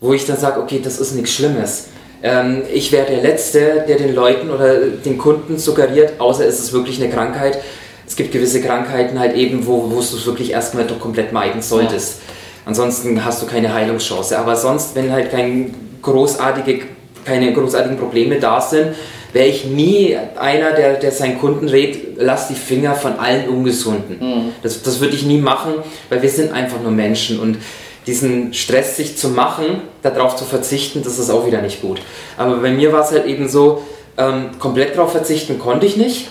Wo ich dann sage, okay, das ist nichts Schlimmes. Ähm, ich wäre der Letzte, der den Leuten oder den Kunden suggeriert, außer es ist wirklich eine Krankheit. Es gibt gewisse Krankheiten halt eben, wo, wo du es wirklich erstmal doch komplett meiden solltest. Ja. Ansonsten hast du keine Heilungschance. Aber sonst, wenn halt kein großartige, keine großartigen Probleme da sind, wäre ich nie einer, der, der seinen Kunden rät, lass die Finger von allen Ungesunden. Mhm. Das, das würde ich nie machen, weil wir sind einfach nur Menschen und diesen Stress sich zu machen, darauf zu verzichten, das ist auch wieder nicht gut. Aber bei mir war es halt eben so, ähm, komplett darauf verzichten konnte ich nicht.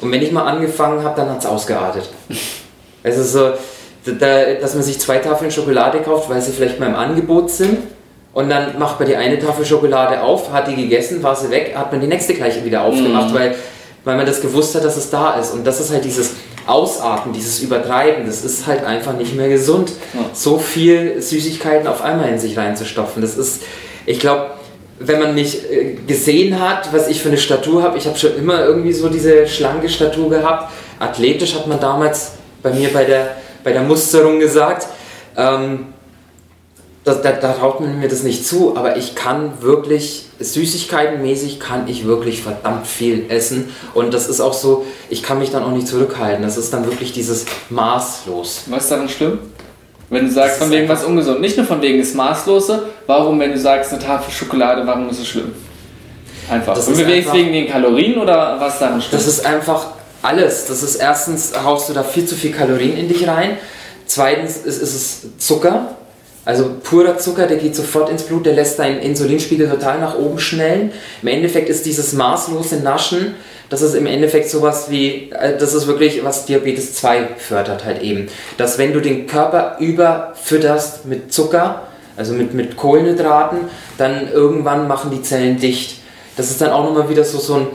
Und wenn ich mal angefangen habe, dann hat es ausgeartet. Es ist so, da, dass man sich zwei Tafeln Schokolade kauft, weil sie vielleicht mal im Angebot sind und dann macht man die eine Tafel Schokolade auf, hat die gegessen, war sie weg, hat man die nächste gleiche wieder aufgemacht, mhm. weil, weil man das gewusst hat, dass es da ist. Und das ist halt dieses Ausatmen, dieses Übertreiben, das ist halt einfach nicht mehr gesund. Ja. So viel Süßigkeiten auf einmal in sich reinzustopfen. Das ist, ich glaube, wenn man mich äh, gesehen hat, was ich für eine Statur habe, ich habe schon immer irgendwie so diese schlanke Statur gehabt. Athletisch hat man damals bei mir bei der, bei der Musterung gesagt. Ähm, da, da, da traut man mir das nicht zu, aber ich kann wirklich, Süßigkeitenmäßig kann ich wirklich verdammt viel essen. Und das ist auch so, ich kann mich dann auch nicht zurückhalten. Das ist dann wirklich dieses maßlos. Was ist daran schlimm? Wenn du sagst, von wegen was ungesund. Nicht nur von wegen das Maßlose, warum, wenn du sagst, eine Tafel Schokolade, warum ist es schlimm? Einfach. Das Und bewegst wegen den Kalorien oder was daran schlimm? Das ist einfach alles. Das ist erstens, haust du da viel zu viel Kalorien in dich rein. Zweitens ist, ist es Zucker also purer Zucker, der geht sofort ins Blut, der lässt deinen Insulinspiegel total nach oben schnellen. Im Endeffekt ist dieses maßlose Naschen, das ist im Endeffekt sowas wie, äh, das ist wirklich, was Diabetes 2 fördert halt eben. Dass wenn du den Körper überfütterst mit Zucker, also mit, mit Kohlenhydraten, dann irgendwann machen die Zellen dicht. Das ist dann auch nochmal wieder so, so ein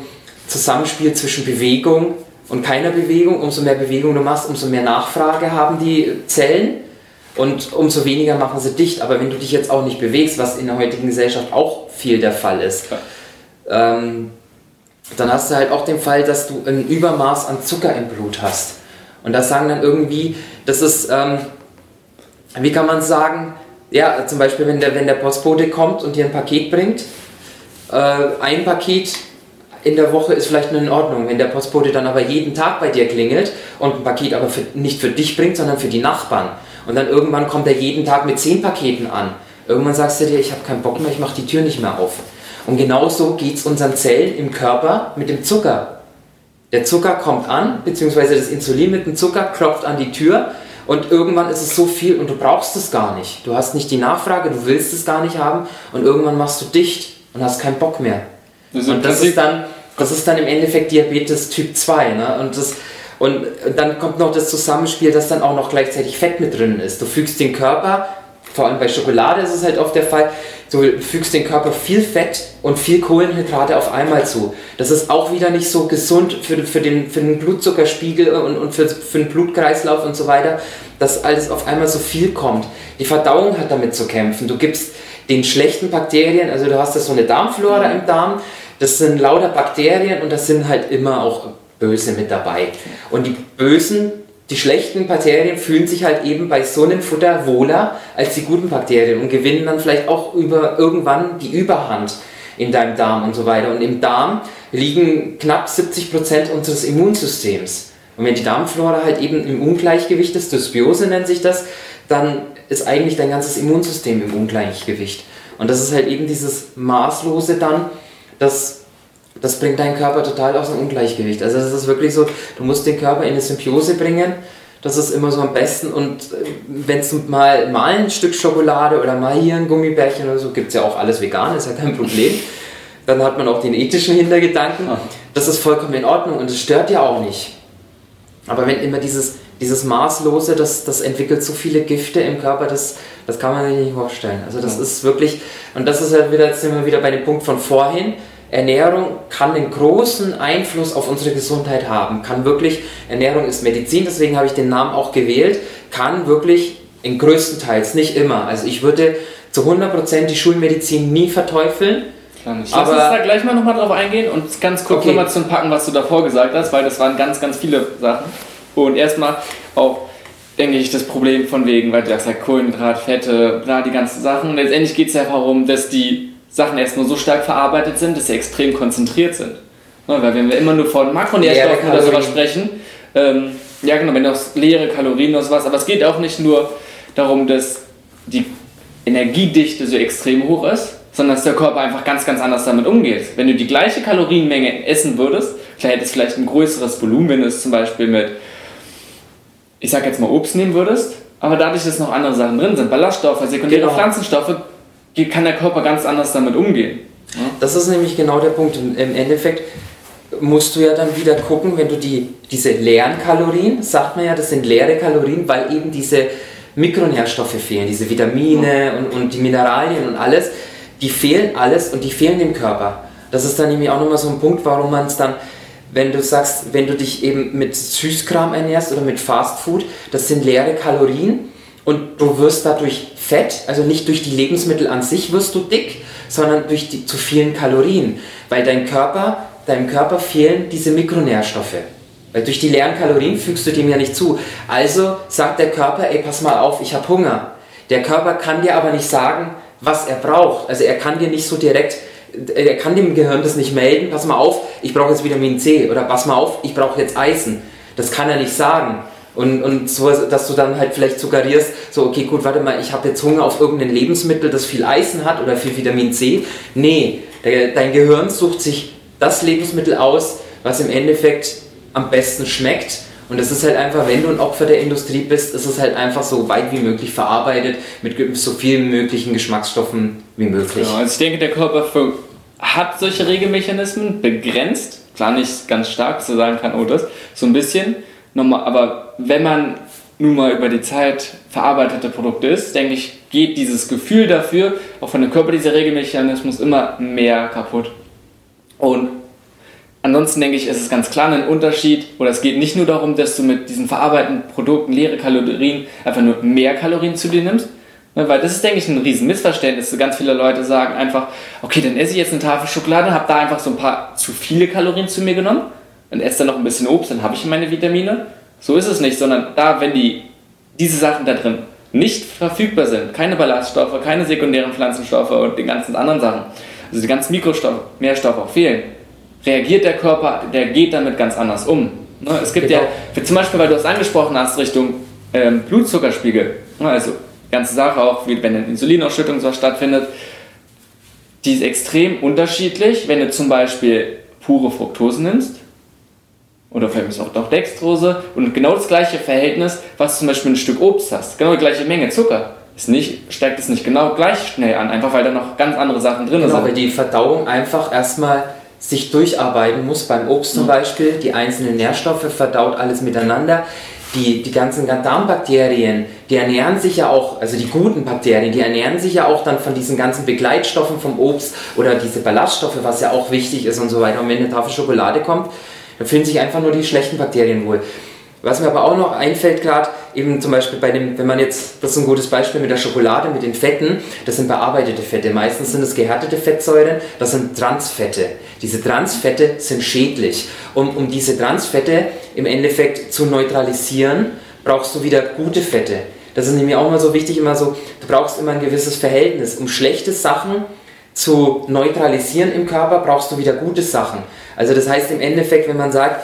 Zusammenspiel zwischen Bewegung und keiner Bewegung. Umso mehr Bewegung du machst, umso mehr Nachfrage haben die Zellen und umso weniger machen sie dicht. Aber wenn du dich jetzt auch nicht bewegst, was in der heutigen Gesellschaft auch viel der Fall ist, ähm, dann hast du halt auch den Fall, dass du ein Übermaß an Zucker im Blut hast. Und das sagen dann irgendwie, das ist, ähm, wie kann man sagen, ja, zum Beispiel, wenn der, wenn der Postbote kommt und dir ein Paket bringt, äh, ein Paket in der Woche ist vielleicht nur in Ordnung. Wenn der Postbote dann aber jeden Tag bei dir klingelt und ein Paket aber für, nicht für dich bringt, sondern für die Nachbarn, und dann irgendwann kommt er jeden Tag mit zehn Paketen an. Irgendwann sagst du dir, ich habe keinen Bock mehr, ich mache die Tür nicht mehr auf. Und genauso geht es unseren Zellen im Körper mit dem Zucker. Der Zucker kommt an, beziehungsweise das Insulin mit dem Zucker klopft an die Tür und irgendwann ist es so viel und du brauchst es gar nicht. Du hast nicht die Nachfrage, du willst es gar nicht haben und irgendwann machst du dicht und hast keinen Bock mehr. Das und das ist, dann, das ist dann im Endeffekt Diabetes Typ 2. Ne? Und das, und dann kommt noch das Zusammenspiel, dass dann auch noch gleichzeitig Fett mit drin ist. Du fügst den Körper, vor allem bei Schokolade ist es halt oft der Fall, du fügst den Körper viel Fett und viel Kohlenhydrate auf einmal zu. Das ist auch wieder nicht so gesund für, für, den, für den Blutzuckerspiegel und, und für, für den Blutkreislauf und so weiter, dass alles auf einmal so viel kommt. Die Verdauung hat damit zu kämpfen. Du gibst den schlechten Bakterien, also du hast da so eine Darmflora im Darm, das sind lauter Bakterien und das sind halt immer auch Böse mit dabei. Und die bösen, die schlechten Bakterien fühlen sich halt eben bei so einem Futter wohler als die guten Bakterien und gewinnen dann vielleicht auch über, irgendwann die Überhand in deinem Darm und so weiter. Und im Darm liegen knapp 70 Prozent unseres Immunsystems. Und wenn die Darmflora halt eben im Ungleichgewicht ist, Dysbiose nennt sich das, dann ist eigentlich dein ganzes Immunsystem im Ungleichgewicht. Und das ist halt eben dieses Maßlose dann, dass das bringt deinen Körper total aus dem Ungleichgewicht. Also es ist wirklich so, du musst den Körper in eine Symbiose bringen. Das ist immer so am besten. Und äh, wenn es mal, mal ein Stück Schokolade oder mal hier ein Gummibärchen oder so, gibt es ja auch alles vegan, ist ja kein Problem. Dann hat man auch den ethischen Hintergedanken. Das ist vollkommen in Ordnung und es stört ja auch nicht. Aber wenn immer dieses, dieses Maßlose, das, das entwickelt so viele Gifte im Körper, das, das kann man sich nicht vorstellen. Also das ja. ist wirklich, und das ist halt wieder, jetzt sind wir wieder bei dem Punkt von vorhin, Ernährung kann einen großen Einfluss auf unsere Gesundheit haben. Kann wirklich, Ernährung ist Medizin, deswegen habe ich den Namen auch gewählt, kann wirklich in größtenteils, nicht immer. Also ich würde zu 100% die Schulmedizin nie verteufeln. Lass uns da gleich mal nochmal drauf eingehen und ganz kurz okay. nochmal zum Packen, was du davor gesagt hast, weil das waren ganz, ganz viele Sachen. Und erstmal auch, denke ich, das Problem von wegen, weil du sagst ja Kohlenhydrat, Fette, bla, die ganzen Sachen. Und letztendlich geht es ja darum, dass die Sachen erstmal so stark verarbeitet sind, dass sie extrem konzentriert sind. Ja, weil wenn wir immer nur von Makronährstoffen oder sowas sprechen, ähm, ja genau, wenn du leere Kalorien oder sowas, aber es geht auch nicht nur darum, dass die Energiedichte so extrem hoch ist, sondern dass der Körper einfach ganz, ganz anders damit umgeht. Wenn du die gleiche Kalorienmenge essen würdest, vielleicht hättest du vielleicht ein größeres Volumen, wenn du es zum Beispiel mit, ich sag jetzt mal Obst nehmen würdest, aber dadurch, dass noch andere Sachen drin sind, Ballaststoffe, sekundäre genau. Pflanzenstoffe, kann der Körper ganz anders damit umgehen. Ja? Das ist nämlich genau der Punkt. Im Endeffekt musst du ja dann wieder gucken, wenn du die, diese leeren Kalorien, sagt man ja, das sind leere Kalorien, weil eben diese Mikronährstoffe fehlen, diese Vitamine und, und die Mineralien und alles, die fehlen alles und die fehlen dem Körper. Das ist dann nämlich auch nochmal so ein Punkt, warum man es dann, wenn du sagst, wenn du dich eben mit Süßkram ernährst oder mit Fastfood, das sind leere Kalorien und du wirst dadurch fett, also nicht durch die Lebensmittel an sich wirst du dick, sondern durch die zu vielen Kalorien, weil dein Körper, deinem Körper fehlen diese Mikronährstoffe. Weil durch die leeren Kalorien fügst du dem ja nicht zu. Also sagt der Körper, ey, pass mal auf, ich habe Hunger. Der Körper kann dir aber nicht sagen, was er braucht. Also er kann dir nicht so direkt, er kann dem Gehirn das nicht melden, pass mal auf, ich brauche jetzt Vitamin C oder pass mal auf, ich brauche jetzt Eisen. Das kann er nicht sagen. Und, und so, dass du dann halt vielleicht suggerierst, so, okay, gut, warte mal, ich habe jetzt Hunger auf irgendein Lebensmittel, das viel Eisen hat oder viel Vitamin C. Nee, der, dein Gehirn sucht sich das Lebensmittel aus, was im Endeffekt am besten schmeckt. Und es ist halt einfach, wenn du ein Opfer der Industrie bist, ist es halt einfach so weit wie möglich verarbeitet mit so vielen möglichen Geschmacksstoffen wie möglich. Genau, also ich denke, der Körper hat solche Regelmechanismen begrenzt, klar nicht ganz stark, so sagen kann, oh das, so ein bisschen. Aber wenn man nun mal über die Zeit verarbeitete Produkte ist, denke ich, geht dieses Gefühl dafür, auch von dem Körper dieser Regelmechanismus immer mehr kaputt. Und Ansonsten denke ich, ist es ganz klar ein Unterschied, oder es geht nicht nur darum, dass du mit diesen verarbeiteten Produkten leere Kalorien einfach nur mehr Kalorien zu dir nimmst, ne, weil das ist, denke ich, ein riesen Missverständnis. Ganz viele Leute sagen einfach, okay, dann esse ich jetzt eine Tafel Schokolade, habe da einfach so ein paar zu viele Kalorien zu mir genommen und esse dann noch ein bisschen Obst, dann habe ich meine Vitamine. So ist es nicht, sondern da, wenn die, diese Sachen da drin nicht verfügbar sind, keine Ballaststoffe, keine sekundären Pflanzenstoffe und die ganzen anderen Sachen, also die ganzen Mikrostoffe, Nährstoffe auch fehlen, reagiert der Körper, der geht damit ganz anders um. Ne? Es gibt genau. ja, zum Beispiel, weil du es angesprochen hast, Richtung ähm, Blutzuckerspiegel, ne? also die ganze Sache auch, wie wenn eine Insulinausschüttung so stattfindet, die ist extrem unterschiedlich, wenn du zum Beispiel pure Fructose nimmst oder vielleicht auch doch Dextrose und genau das gleiche Verhältnis, was zum Beispiel ein Stück Obst hast, genau die gleiche Menge Zucker, ist nicht, steigt es nicht genau gleich schnell an, einfach weil da noch ganz andere Sachen drin genau, sind. Weil die Verdauung einfach erstmal sich durcharbeiten muss. Beim Obst zum mhm. Beispiel, die einzelnen Nährstoffe verdaut alles miteinander. Die, die ganzen Darmbakterien, die ernähren sich ja auch, also die guten Bakterien, die ernähren sich ja auch dann von diesen ganzen Begleitstoffen vom Obst oder diese Ballaststoffe, was ja auch wichtig ist und so weiter. Und wenn eine Tafel Schokolade kommt, dann fühlen sich einfach nur die schlechten Bakterien wohl. Was mir aber auch noch einfällt gerade, eben zum Beispiel bei dem, wenn man jetzt, das ist ein gutes Beispiel mit der Schokolade, mit den Fetten, das sind bearbeitete Fette. Meistens sind es gehärtete Fettsäuren, das sind Transfette. Diese Transfette sind schädlich. Um, um diese Transfette im Endeffekt zu neutralisieren, brauchst du wieder gute Fette. Das ist nämlich auch immer so wichtig, immer so, du brauchst immer ein gewisses Verhältnis. Um schlechte Sachen zu neutralisieren im Körper, brauchst du wieder gute Sachen. Also das heißt im Endeffekt, wenn man sagt,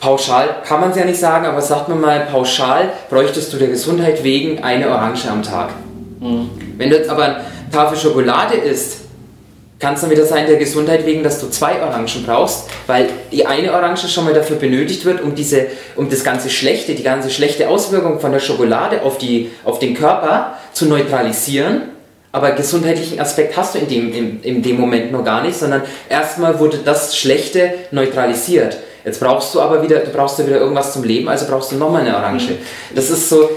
Pauschal kann man es ja nicht sagen, aber sagt man mal, pauschal bräuchtest du der Gesundheit wegen eine Orange am Tag. Mhm. Wenn du jetzt aber eine Tafel Schokolade isst, kann es dann wieder sein, der Gesundheit wegen, dass du zwei Orangen brauchst, weil die eine Orange schon mal dafür benötigt wird, um diese, um das ganze Schlechte, die ganze schlechte Auswirkung von der Schokolade auf, die, auf den Körper zu neutralisieren. Aber gesundheitlichen Aspekt hast du in dem, in, in dem Moment noch gar nicht, sondern erstmal wurde das Schlechte neutralisiert. Jetzt brauchst du aber wieder, du brauchst ja wieder irgendwas zum Leben, also brauchst du nochmal eine Orange. Mhm. Das ist so,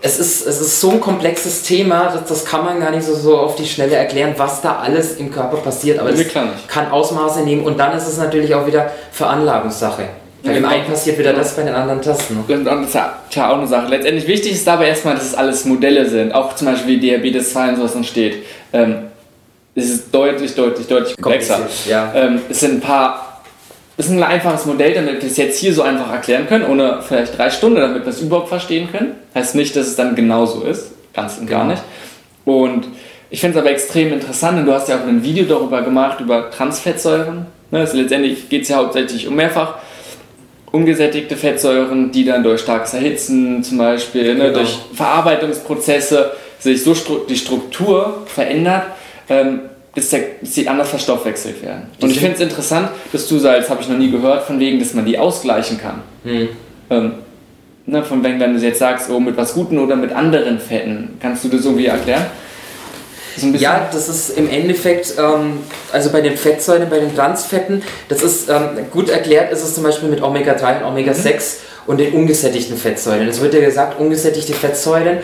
es ist, es ist so ein komplexes Thema, das, das kann man gar nicht so, so auf die Schnelle erklären, was da alles im Körper passiert, aber es kann Ausmaße nehmen und dann ist es natürlich auch wieder Veranlagungssache. Bei dem einen passiert wieder das, bei den anderen das. Ne? Und das ist ja auch eine Sache. Letztendlich wichtig ist aber erstmal, dass es alles Modelle sind. Auch zum Beispiel wie Diabetes 2 und sowas entsteht. Ähm, es ist deutlich, deutlich, deutlich komplexer. Ja. Ähm, es sind ein paar. Es ist ein einfaches Modell, damit wir es jetzt hier so einfach erklären können, ohne vielleicht drei Stunden, damit wir es überhaupt verstehen können. Heißt nicht, dass es dann genauso ist. Ganz und gar Genau. nicht. Und ich finde es aber extrem interessant, und du hast ja auch ein Video darüber gemacht, über Transfettsäuren. Ne, also letztendlich geht es ja hauptsächlich um mehrfach ungesättigte Fettsäuren, die dann durch starkes Erhitzen zum Beispiel, ne, Genau. durch Verarbeitungsprozesse sich so stru die Struktur verändert, ähm, dass, der, dass sie anders verstoffwechselt werden. Und ich finde es interessant, dass du sagst, habe ich noch nie gehört, von wegen, dass man die ausgleichen kann. Hm. Ähm, ne, von wegen, wenn du jetzt sagst, oh, mit was Guten oder mit anderen Fetten, kannst du das irgendwie erklären? Ja, das ist im Endeffekt, ähm, also bei den Fettsäuren, bei den Transfetten, das ist ähm, gut erklärt, ist es zum Beispiel mit Omega-3 und Omega-6 und den ungesättigten Fettsäuren. Es wird ja gesagt, ungesättigte Fettsäuren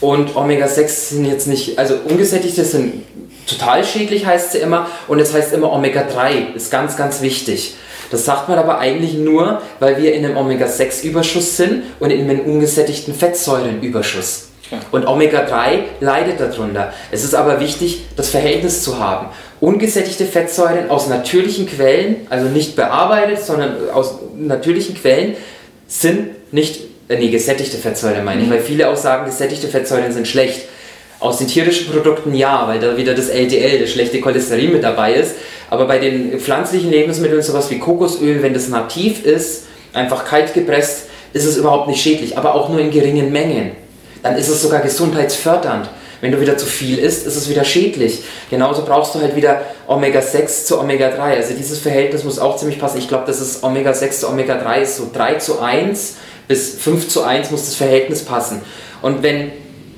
und Omega-6 sind jetzt nicht, also ungesättigte sind total schädlich, heißt sie immer, und es heißt immer Omega-3 ist ganz, ganz wichtig. Das sagt man aber eigentlich nur, weil wir in einem Omega-6-Überschuss sind und in einem ungesättigten Fettsäurenüberschuss. Und Omega-3 leidet darunter. Es ist aber wichtig, das Verhältnis zu haben. Ungesättigte Fettsäuren aus natürlichen Quellen, also nicht bearbeitet, sondern aus natürlichen Quellen, sind nicht, äh, nee, gesättigte Fettsäuren meine ich, weil viele auch sagen, gesättigte Fettsäuren sind schlecht. Aus den tierischen Produkten ja, weil da wieder das LDL, das schlechte Cholesterin mit dabei ist. Aber bei den pflanzlichen Lebensmitteln, sowas wie Kokosöl, wenn das nativ ist, einfach kalt gepresst, ist es überhaupt nicht schädlich, aber auch nur in geringen Mengen. Dann ist es sogar gesundheitsfördernd. Wenn du wieder zu viel isst, ist es wieder schädlich. Genauso brauchst du halt wieder Omega-6 zu Omega-3. Also dieses Verhältnis muss auch ziemlich passen. Ich glaube, das ist Omega-6 zu Omega-3 ist so 3 zu 1 bis 5 zu 1 muss das Verhältnis passen. Und wenn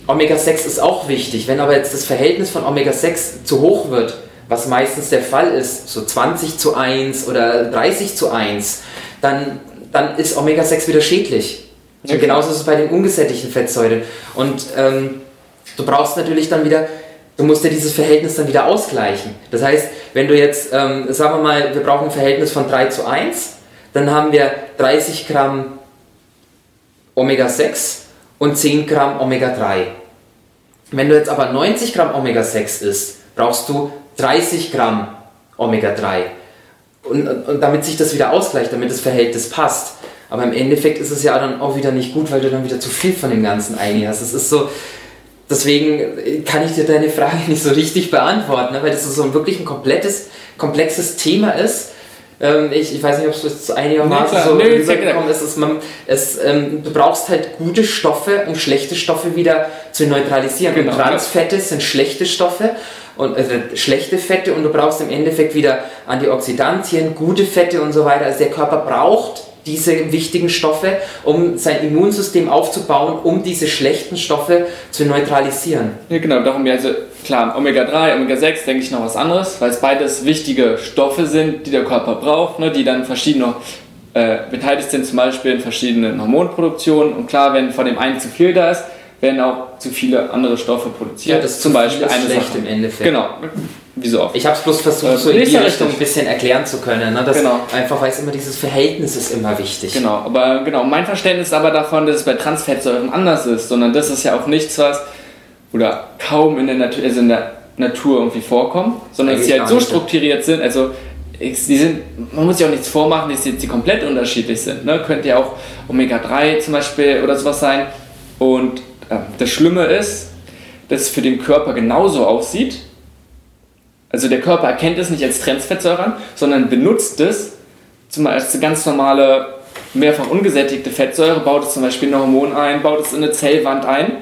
Omega-6 ist auch wichtig, wenn aber jetzt das Verhältnis von Omega-6 zu hoch wird, was meistens der Fall ist, so 20 zu 1 oder 30 zu 1, dann, dann ist Omega-6 wieder schädlich. Ja, Und genauso ist es bei den ungesättigten Fettsäuren. Und ähm, du brauchst natürlich dann wieder, du musst dir dieses Verhältnis dann wieder ausgleichen. Das heißt, wenn du jetzt, ähm, sagen wir mal, wir brauchen ein Verhältnis von 3 zu 1, dann haben wir 30 Gramm Omega-6 und 10 Gramm Omega-3. Wenn du jetzt aber 90 Gramm Omega-6 isst, brauchst du 30 Gramm Omega-3. Und, und damit sich das wieder ausgleicht, damit das Verhältnis passt. Aber im Endeffekt ist es ja dann auch wieder nicht gut, weil du dann wieder zu viel von dem Ganzen eigentlich hast. Es ist so, deswegen kann ich dir deine Frage nicht so richtig beantworten, ne? weil das so ein wirklich ein komplettes, komplexes Thema ist. Ähm, ich, ich weiß nicht, ob es jetzt einigermaßen Nee, so Nee, rübergekommen ist. Es, man, es, ähm, du brauchst halt gute Stoffe, um schlechte Stoffe wieder zu neutralisieren. Genau. Und Transfette sind schlechte Stoffe und äh, schlechte Fette und du brauchst im Endeffekt wieder Antioxidantien, gute Fette und so weiter. Also der Körper braucht diese wichtigen Stoffe, um sein Immunsystem aufzubauen, um diese schlechten Stoffe zu neutralisieren. Ja, genau, darum ja, also klar, Omega-3, Omega-6 denke ich noch was anderes, weil es beides wichtige Stoffe sind, die der Körper braucht, ne, die dann verschiedene äh, beteiligt sind, zum Beispiel in verschiedenen Hormonproduktionen. Und klar, wenn von dem einen zu viel da ist, werden auch zu viele andere Stoffe produziert. Ja, das zum zu viel Beispiel ist eine schlecht Sache. im Endeffekt. Genau, wie so oft. Ich habe es bloß versucht, Äh, so in die ja Richtung ein bisschen erklären zu können. Ne? Das Genau. Einfach weil es immer dieses Verhältnis ist immer wichtig. Genau, aber genau, mein Verständnis aber davon, dass es bei Transfettsäuren anders ist, sondern das ist ja auch nichts, was oder kaum in der Natur, also in der Natur irgendwie vorkommt, sondern dass sie halt so ja. strukturiert sind, also sie sind, man muss sich auch nichts vormachen, dass sie, dass sie komplett unterschiedlich sind. Ne? Könnte ja auch Omega-3 zum Beispiel oder sowas sein. Und äh, das Schlimme ist, dass es für den Körper genauso aussieht. Also der Körper erkennt es nicht als Transfettsäure an, sondern benutzt es zum Beispiel als ganz normale, mehrfach ungesättigte Fettsäure, baut es zum Beispiel in ein Hormon ein, baut es in eine Zellwand ein.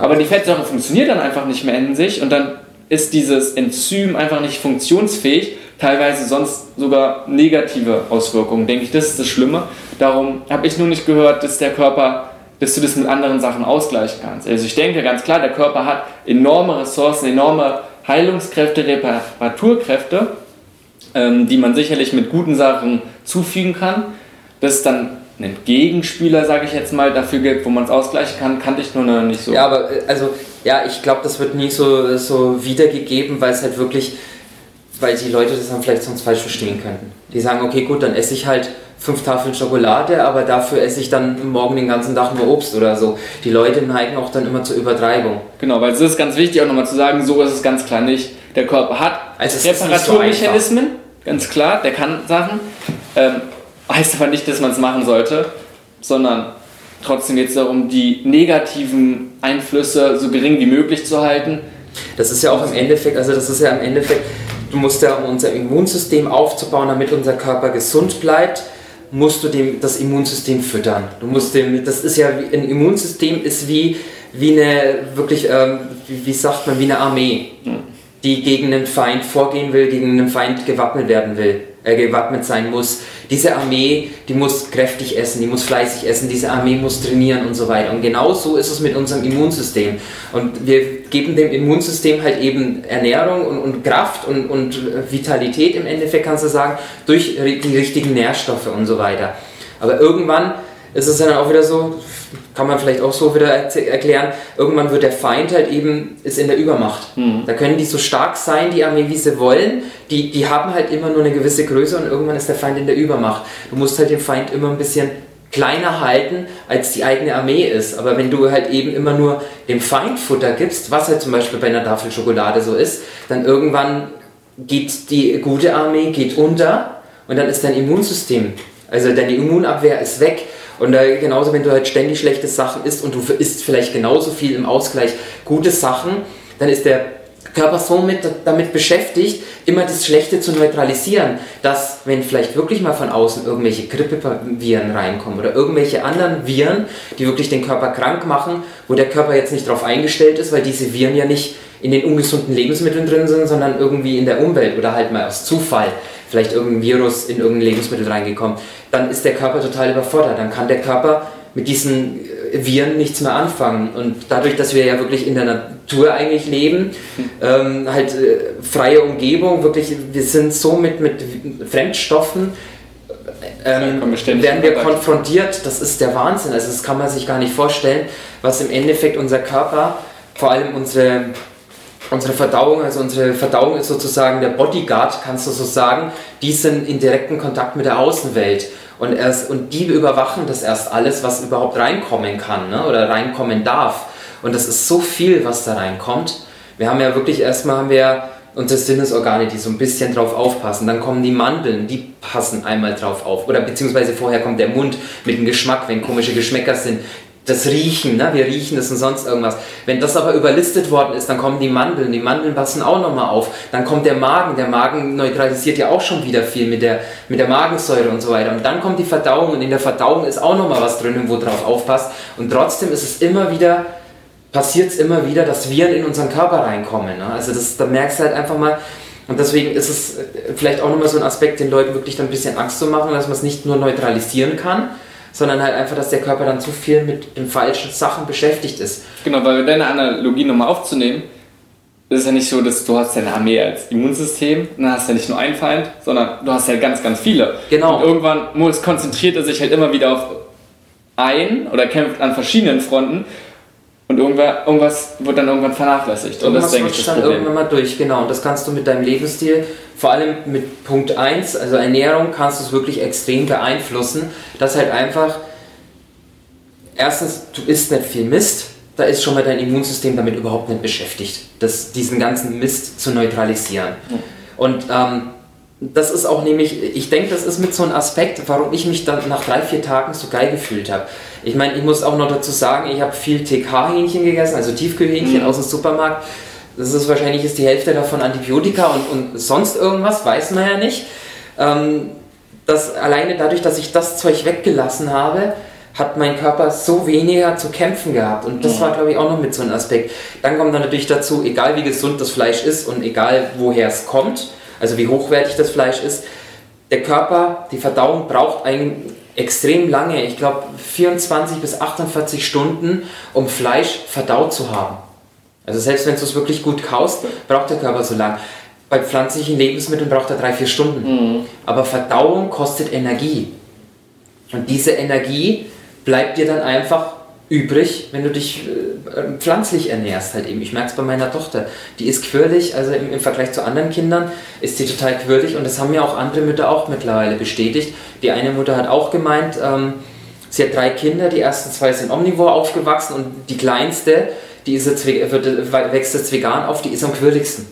Aber die Fettsäure funktioniert dann einfach nicht mehr in sich und dann ist dieses Enzym einfach nicht funktionsfähig, teilweise sonst sogar negative Auswirkungen, denke ich. Das ist das Schlimme. Darum habe ich nur nicht gehört, dass der Körper, dass du das mit anderen Sachen ausgleichen kannst. Also ich denke ganz klar, der Körper hat enorme Ressourcen, enorme Heilungskräfte, Reparaturkräfte, ähm, die man sicherlich mit guten Sachen zufügen kann. Dass es dann einen Gegenspieler, sage ich jetzt mal, dafür gibt, wo man es ausgleichen kann, kannte ich nur noch nicht so. Ja, aber äh, also, ja, ich glaube, das wird nie so, so wiedergegeben, weil es halt wirklich weil die Leute das dann vielleicht sonst falsch verstehen könnten. Die sagen, okay, gut, dann esse ich halt fünf Tafeln Schokolade, aber dafür esse ich dann morgen den ganzen Tag nur Obst oder so. Die Leute neigen auch dann immer zur Übertreibung. Genau, weil es ist ganz wichtig auch nochmal zu sagen, so ist es ganz klar nicht. Der Körper hat also Reparaturmechanismen, so ganz klar, der kann Sachen. Ähm, heißt aber nicht, dass man es machen sollte, sondern trotzdem geht es darum, die negativen Einflüsse so gering wie möglich zu halten. Das ist ja auch im Endeffekt, also das ist ja im Endeffekt, du musst ja, um unser Immunsystem aufzubauen, damit unser Körper gesund bleibt, musst du dem, das Immunsystem füttern. Du musst dem, das ist ja, ein Immunsystem ist wie, wie eine, wirklich, ähm, wie, wie, sagt man, wie eine Armee, die gegen einen Feind vorgehen will, gegen einen Feind gewappnet werden will, äh, gewappnet sein muss. Diese Armee, die muss kräftig essen, die muss fleißig essen, diese Armee muss trainieren und so weiter. Und genau so ist es mit unserem Immunsystem. Und wir geben dem Immunsystem halt eben Ernährung und, und Kraft und, und Vitalität im Endeffekt, kannst du sagen, durch die richtigen Nährstoffe und so weiter. Aber irgendwann ist es dann auch wieder so, kann man vielleicht auch so wieder erklären, irgendwann wird der Feind halt eben, ist in der Übermacht. Mhm. Da können die so stark sein, die Armee, wie sie wollen, die, die haben halt immer nur eine gewisse Größe und irgendwann ist der Feind in der Übermacht. Du musst halt den Feind immer ein bisschen kleiner halten, als die eigene Armee ist. Aber wenn du halt eben immer nur dem Feind Futter gibst, was halt zum Beispiel bei einer Tafel Schokolade so ist, dann irgendwann geht die gute Armee geht unter und dann ist dein Immunsystem, also deine Immunabwehr ist weg. Und äh, genauso, wenn du halt ständig schlechte Sachen isst und du isst vielleicht genauso viel im Ausgleich gute Sachen, dann ist der Körper so mit, damit beschäftigt, immer das Schlechte zu neutralisieren, dass wenn vielleicht wirklich mal von außen irgendwelche Grippeviren reinkommen oder irgendwelche anderen Viren, die wirklich den Körper krank machen, wo der Körper jetzt nicht darauf eingestellt ist, weil diese Viren ja nicht in den ungesunden Lebensmitteln drin sind, sondern irgendwie in der Umwelt oder halt mal aus Zufall vielleicht irgendein Virus in irgendein Lebensmittel reingekommen, dann ist der Körper total überfordert. Dann kann der Körper mit diesen äh, Viren nichts mehr anfangen. Und dadurch, dass wir ja wirklich in der Natur eigentlich leben, ähm, halt äh, freie Umgebung, wirklich, wir sind so mit, mit Fremdstoffen, ähm, werden wir konfrontiert, das ist der Wahnsinn, also das kann man sich gar nicht vorstellen, was im Endeffekt unser Körper, vor allem unsere unsere Verdauung, also unsere Verdauung ist sozusagen der Bodyguard, kannst du so sagen, die sind in direkten Kontakt mit der Außenwelt. Und, erst, und die überwachen das erst alles, was überhaupt reinkommen kann ne? oder reinkommen darf. Und das ist so viel, was da reinkommt. Wir haben ja wirklich erstmal haben wir unsere Sinnesorgane, die so ein bisschen drauf aufpassen. Dann kommen die Mandeln, die passen einmal drauf auf. Oder beziehungsweise vorher kommt der Mund mit dem Geschmack, wenn komische Geschmäcker sind das Riechen, ne? wir riechen das und sonst irgendwas. Wenn das aber überlistet worden ist, dann kommen die Mandeln, die Mandeln passen auch nochmal auf. Dann kommt der Magen, der Magen neutralisiert ja auch schon wieder viel mit der, mit der Magensäure und so weiter. Und dann kommt die Verdauung und in der Verdauung ist auch nochmal was drin, wo drauf aufpasst. Und trotzdem ist es immer wieder, passiert es immer wieder, dass Viren in unseren Körper reinkommen. Ne? Also das, da merkst du halt einfach mal, und deswegen ist es vielleicht auch nochmal so ein Aspekt, den Leuten wirklich dann ein bisschen Angst zu machen, dass man es nicht nur neutralisieren kann, sondern halt einfach, dass der Körper dann zu viel mit den falschen Sachen beschäftigt ist. Genau, weil deine Analogie nochmal aufzunehmen, ist es ja nicht so, dass du hast deine Armee als Immunsystem, dann hast du ja nicht nur einen Feind, sondern du hast ja ganz, ganz viele. Genau. Und irgendwann muss, konzentriert er sich halt immer wieder auf einen oder kämpft an verschiedenen Fronten und irgendwas wird dann irgendwann vernachlässigt. Und das denke ich das dann Problem. irgendwann mal durch, genau. Und das kannst du mit deinem Lebensstil, vor allem mit Punkt 1, also Ernährung, kannst du es wirklich extrem beeinflussen, dass halt einfach, erstens, du isst nicht viel Mist, da ist schon mal dein Immunsystem damit überhaupt nicht beschäftigt, das, diesen ganzen Mist zu neutralisieren. Und ähm, das ist auch nämlich, ich denke, das ist mit so einem Aspekt, warum ich mich dann nach drei, vier Tagen so geil gefühlt habe. Ich meine, ich muss auch noch dazu sagen, ich habe viel TK-Hähnchen gegessen, also Tiefkühlhähnchen mhm. aus dem Supermarkt. Das ist wahrscheinlich ist die Hälfte davon Antibiotika und, und sonst irgendwas, weiß man ja nicht. Ähm, das alleine dadurch, dass ich das Zeug weggelassen habe, hat mein Körper so weniger zu kämpfen gehabt. Und das mhm. war, glaube ich, auch noch mit so einem Aspekt. Dann kommt dann natürlich dazu, egal wie gesund das Fleisch ist und egal woher es kommt, also wie hochwertig das Fleisch ist. Der Körper, die Verdauung braucht ein, extrem lange, ich glaube 24 bis 48 Stunden, um Fleisch verdaut zu haben. Also selbst wenn du es wirklich gut kaust, braucht der Körper so lang. Bei pflanzlichen Lebensmitteln braucht er drei, vier Stunden. Mhm. Aber Verdauung kostet Energie. Und diese Energie bleibt dir dann einfach übrig, wenn du dich äh, pflanzlich ernährst halt eben. Ich merke es bei meiner Tochter. Die ist quirlig, also im, im, Vergleich zu anderen Kindern ist sie total quirlig und das haben mir auch andere Mütter auch mittlerweile bestätigt. Die eine Mutter hat auch gemeint, ähm, sie hat drei Kinder, die ersten zwei sind omnivor aufgewachsen und die kleinste, die ist jetzt, wird, wächst jetzt vegan auf, die ist am quirligsten.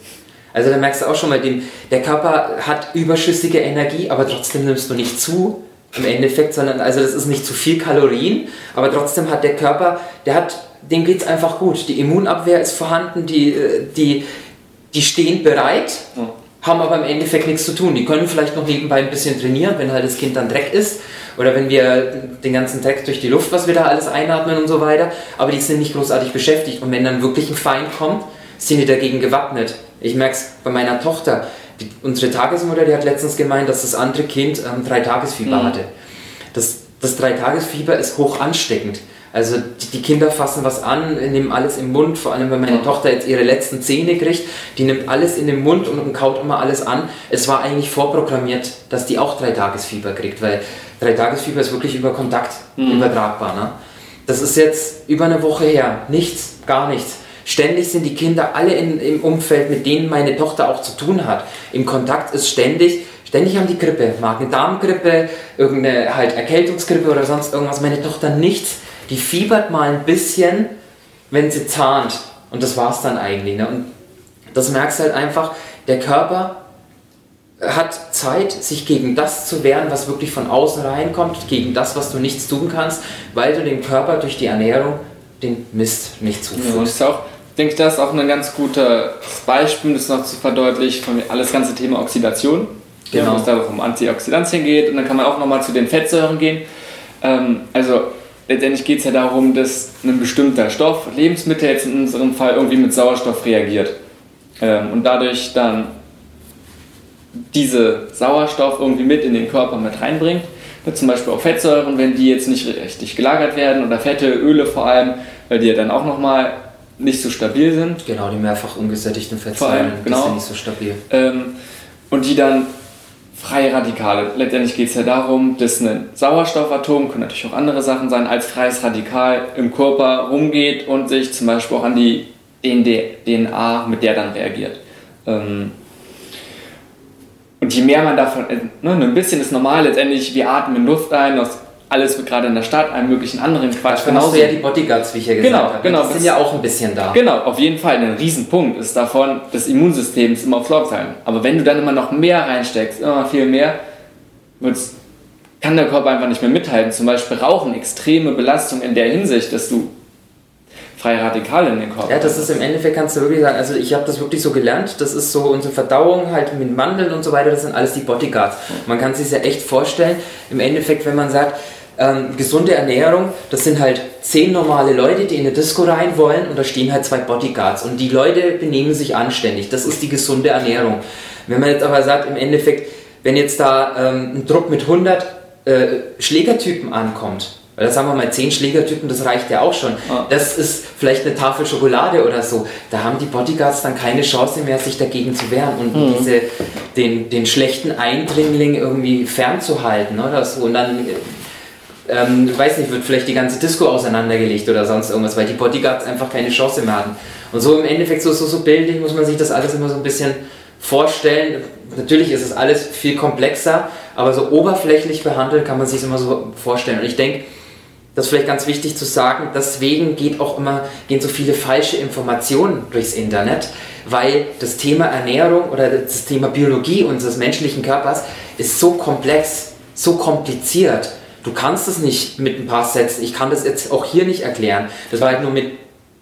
Also da merkst du auch schon mal, den, der Körper hat überschüssige Energie, aber trotzdem nimmst du nicht zu im Endeffekt, sondern also das ist nicht zu viel Kalorien, aber trotzdem hat der Körper, der hat, dem geht es einfach gut. Die Immunabwehr ist vorhanden, die, die, die stehen bereit, haben aber im Endeffekt nichts zu tun. Die können vielleicht noch nebenbei ein bisschen trainieren, wenn halt das Kind dann Dreck ist oder wenn wir den ganzen Dreck durch die Luft, was wir da alles einatmen und so weiter, aber die sind nicht großartig beschäftigt. Und wenn dann wirklich ein Feind kommt, sind die dagegen gewappnet. Ich merke es bei meiner Tochter die, unsere Tagesmutter, die hat letztens gemeint, dass das andere Kind ähm, drei Tagesfieber mhm. hatte. Das, das drei Tagesfieber ist hoch ansteckend. Also die, die, Kinder fassen was an, nehmen alles im Mund, vor allem wenn meine mhm. Tochter jetzt ihre letzten Zähne kriegt, die nimmt alles in den Mund und, und kaut immer alles an. Es war eigentlich vorprogrammiert, dass die auch drei Tagesfieber kriegt, weil drei Tagesfieber ist wirklich über Kontakt mhm. übertragbar. Ne? Das ist jetzt über eine Woche her. Nichts, gar nichts. Ständig sind die Kinder alle in, im Umfeld, mit denen meine Tochter auch zu tun hat. Im Kontakt ist ständig, ständig haben die Grippe, Magen-Darm-Grippe, irgendeine halt Erkältungsgrippe oder sonst irgendwas. Meine Tochter nichts. Die fiebert mal ein bisschen, wenn sie zahnt. Und das war es dann eigentlich. Ne? Und das merkst halt einfach, der Körper hat Zeit, sich gegen das zu wehren, was wirklich von außen reinkommt, gegen das, was du nichts tun kannst, weil du dem Körper durch die Ernährung den Mist nicht zuführst. Ja, denke ich, das ist auch ein ganz gutes Beispiel, das noch zu verdeutlichen, von alles ganze Thema Oxidation. Genau. Wo es da um Antioxidantien geht. Und dann kann man auch nochmal zu den Fettsäuren gehen. Ähm, also letztendlich geht es ja darum, dass ein bestimmter Stoff, Lebensmittel jetzt in unserem Fall, irgendwie mit Sauerstoff reagiert. Ähm, und dadurch dann diese Sauerstoff irgendwie mit in den Körper mit reinbringt. Zum Beispiel auch Fettsäuren, wenn die jetzt nicht richtig gelagert werden oder Fette, Öle vor allem, weil die ja dann auch nochmal nicht so stabil sind. Genau, die mehrfach ungesättigten Fettsäuren genau. sind nicht so stabil. Ähm, und die dann freie Radikale. Letztendlich geht es ja darum, dass ein Sauerstoffatom, können natürlich auch andere Sachen sein, als freies Radikal im Körper rumgeht und sich zum Beispiel auch an die DNA, mit der dann reagiert. Ähm, und je mehr man davon, äh, ne, ein bisschen ist normal, letztendlich, wir atmen Luft ein, aus alles wird gerade in der Stadt, einem möglichen anderen Quatsch. Dafür hast du ja die Bodyguards, wie ich gesagt genau, habe. Genau, die sind ja auch ein bisschen da. Genau, auf jeden Fall. Ein Riesenpunkt ist davon, das Immunsystem ist immer auf Lock sein. Aber wenn du dann immer noch mehr reinsteckst, immer viel mehr, kann der Körper einfach nicht mehr mithalten. Zum Beispiel Rauchen, extreme Belastung in der Hinsicht, dass du freie Radikale in den Körper. Ja, das ist im Endeffekt, kannst du wirklich sagen, also ich habe das wirklich so gelernt, das ist so unsere Verdauung halt mit Mandeln und so weiter, das sind alles die Bodyguards. Man kann sich ja echt vorstellen, im Endeffekt, wenn man sagt, ähm, gesunde Ernährung, das sind halt zehn normale Leute, die in eine Disco rein wollen und da stehen halt zwei Bodyguards und die Leute benehmen sich anständig. Das ist die gesunde Ernährung. Wenn man jetzt aber sagt, im Endeffekt, wenn jetzt da ähm, ein Druck mit 100 äh, Schlägertypen ankommt, weil da sagen wir mal, zehn Schlägertypen, das reicht ja auch schon. Ah. Das ist vielleicht eine Tafel Schokolade oder so. Da haben die Bodyguards dann keine Chance mehr, sich dagegen zu wehren und mhm. diese, den, den schlechten Eindringling irgendwie fernzuhalten oder so. Und dann ähm, weiß nicht, wird vielleicht die ganze Disco auseinandergelegt oder sonst irgendwas, weil die Bodyguards einfach keine Chance mehr hatten. Und so im Endeffekt, so, so, so bildlich muss man sich das alles immer so ein bisschen vorstellen. Natürlich ist es alles viel komplexer, aber so oberflächlich behandelt kann man sich immer so vorstellen. Und ich denke, das ist vielleicht ganz wichtig zu sagen, deswegen geht auch immer, gehen so viele falsche Informationen durchs Internet, weil das Thema Ernährung oder das Thema Biologie unseres menschlichen Körpers ist so komplex, so kompliziert Du kannst es nicht mit ein paar Sätzen. Ich kann das jetzt auch hier nicht erklären. Das war halt nur mit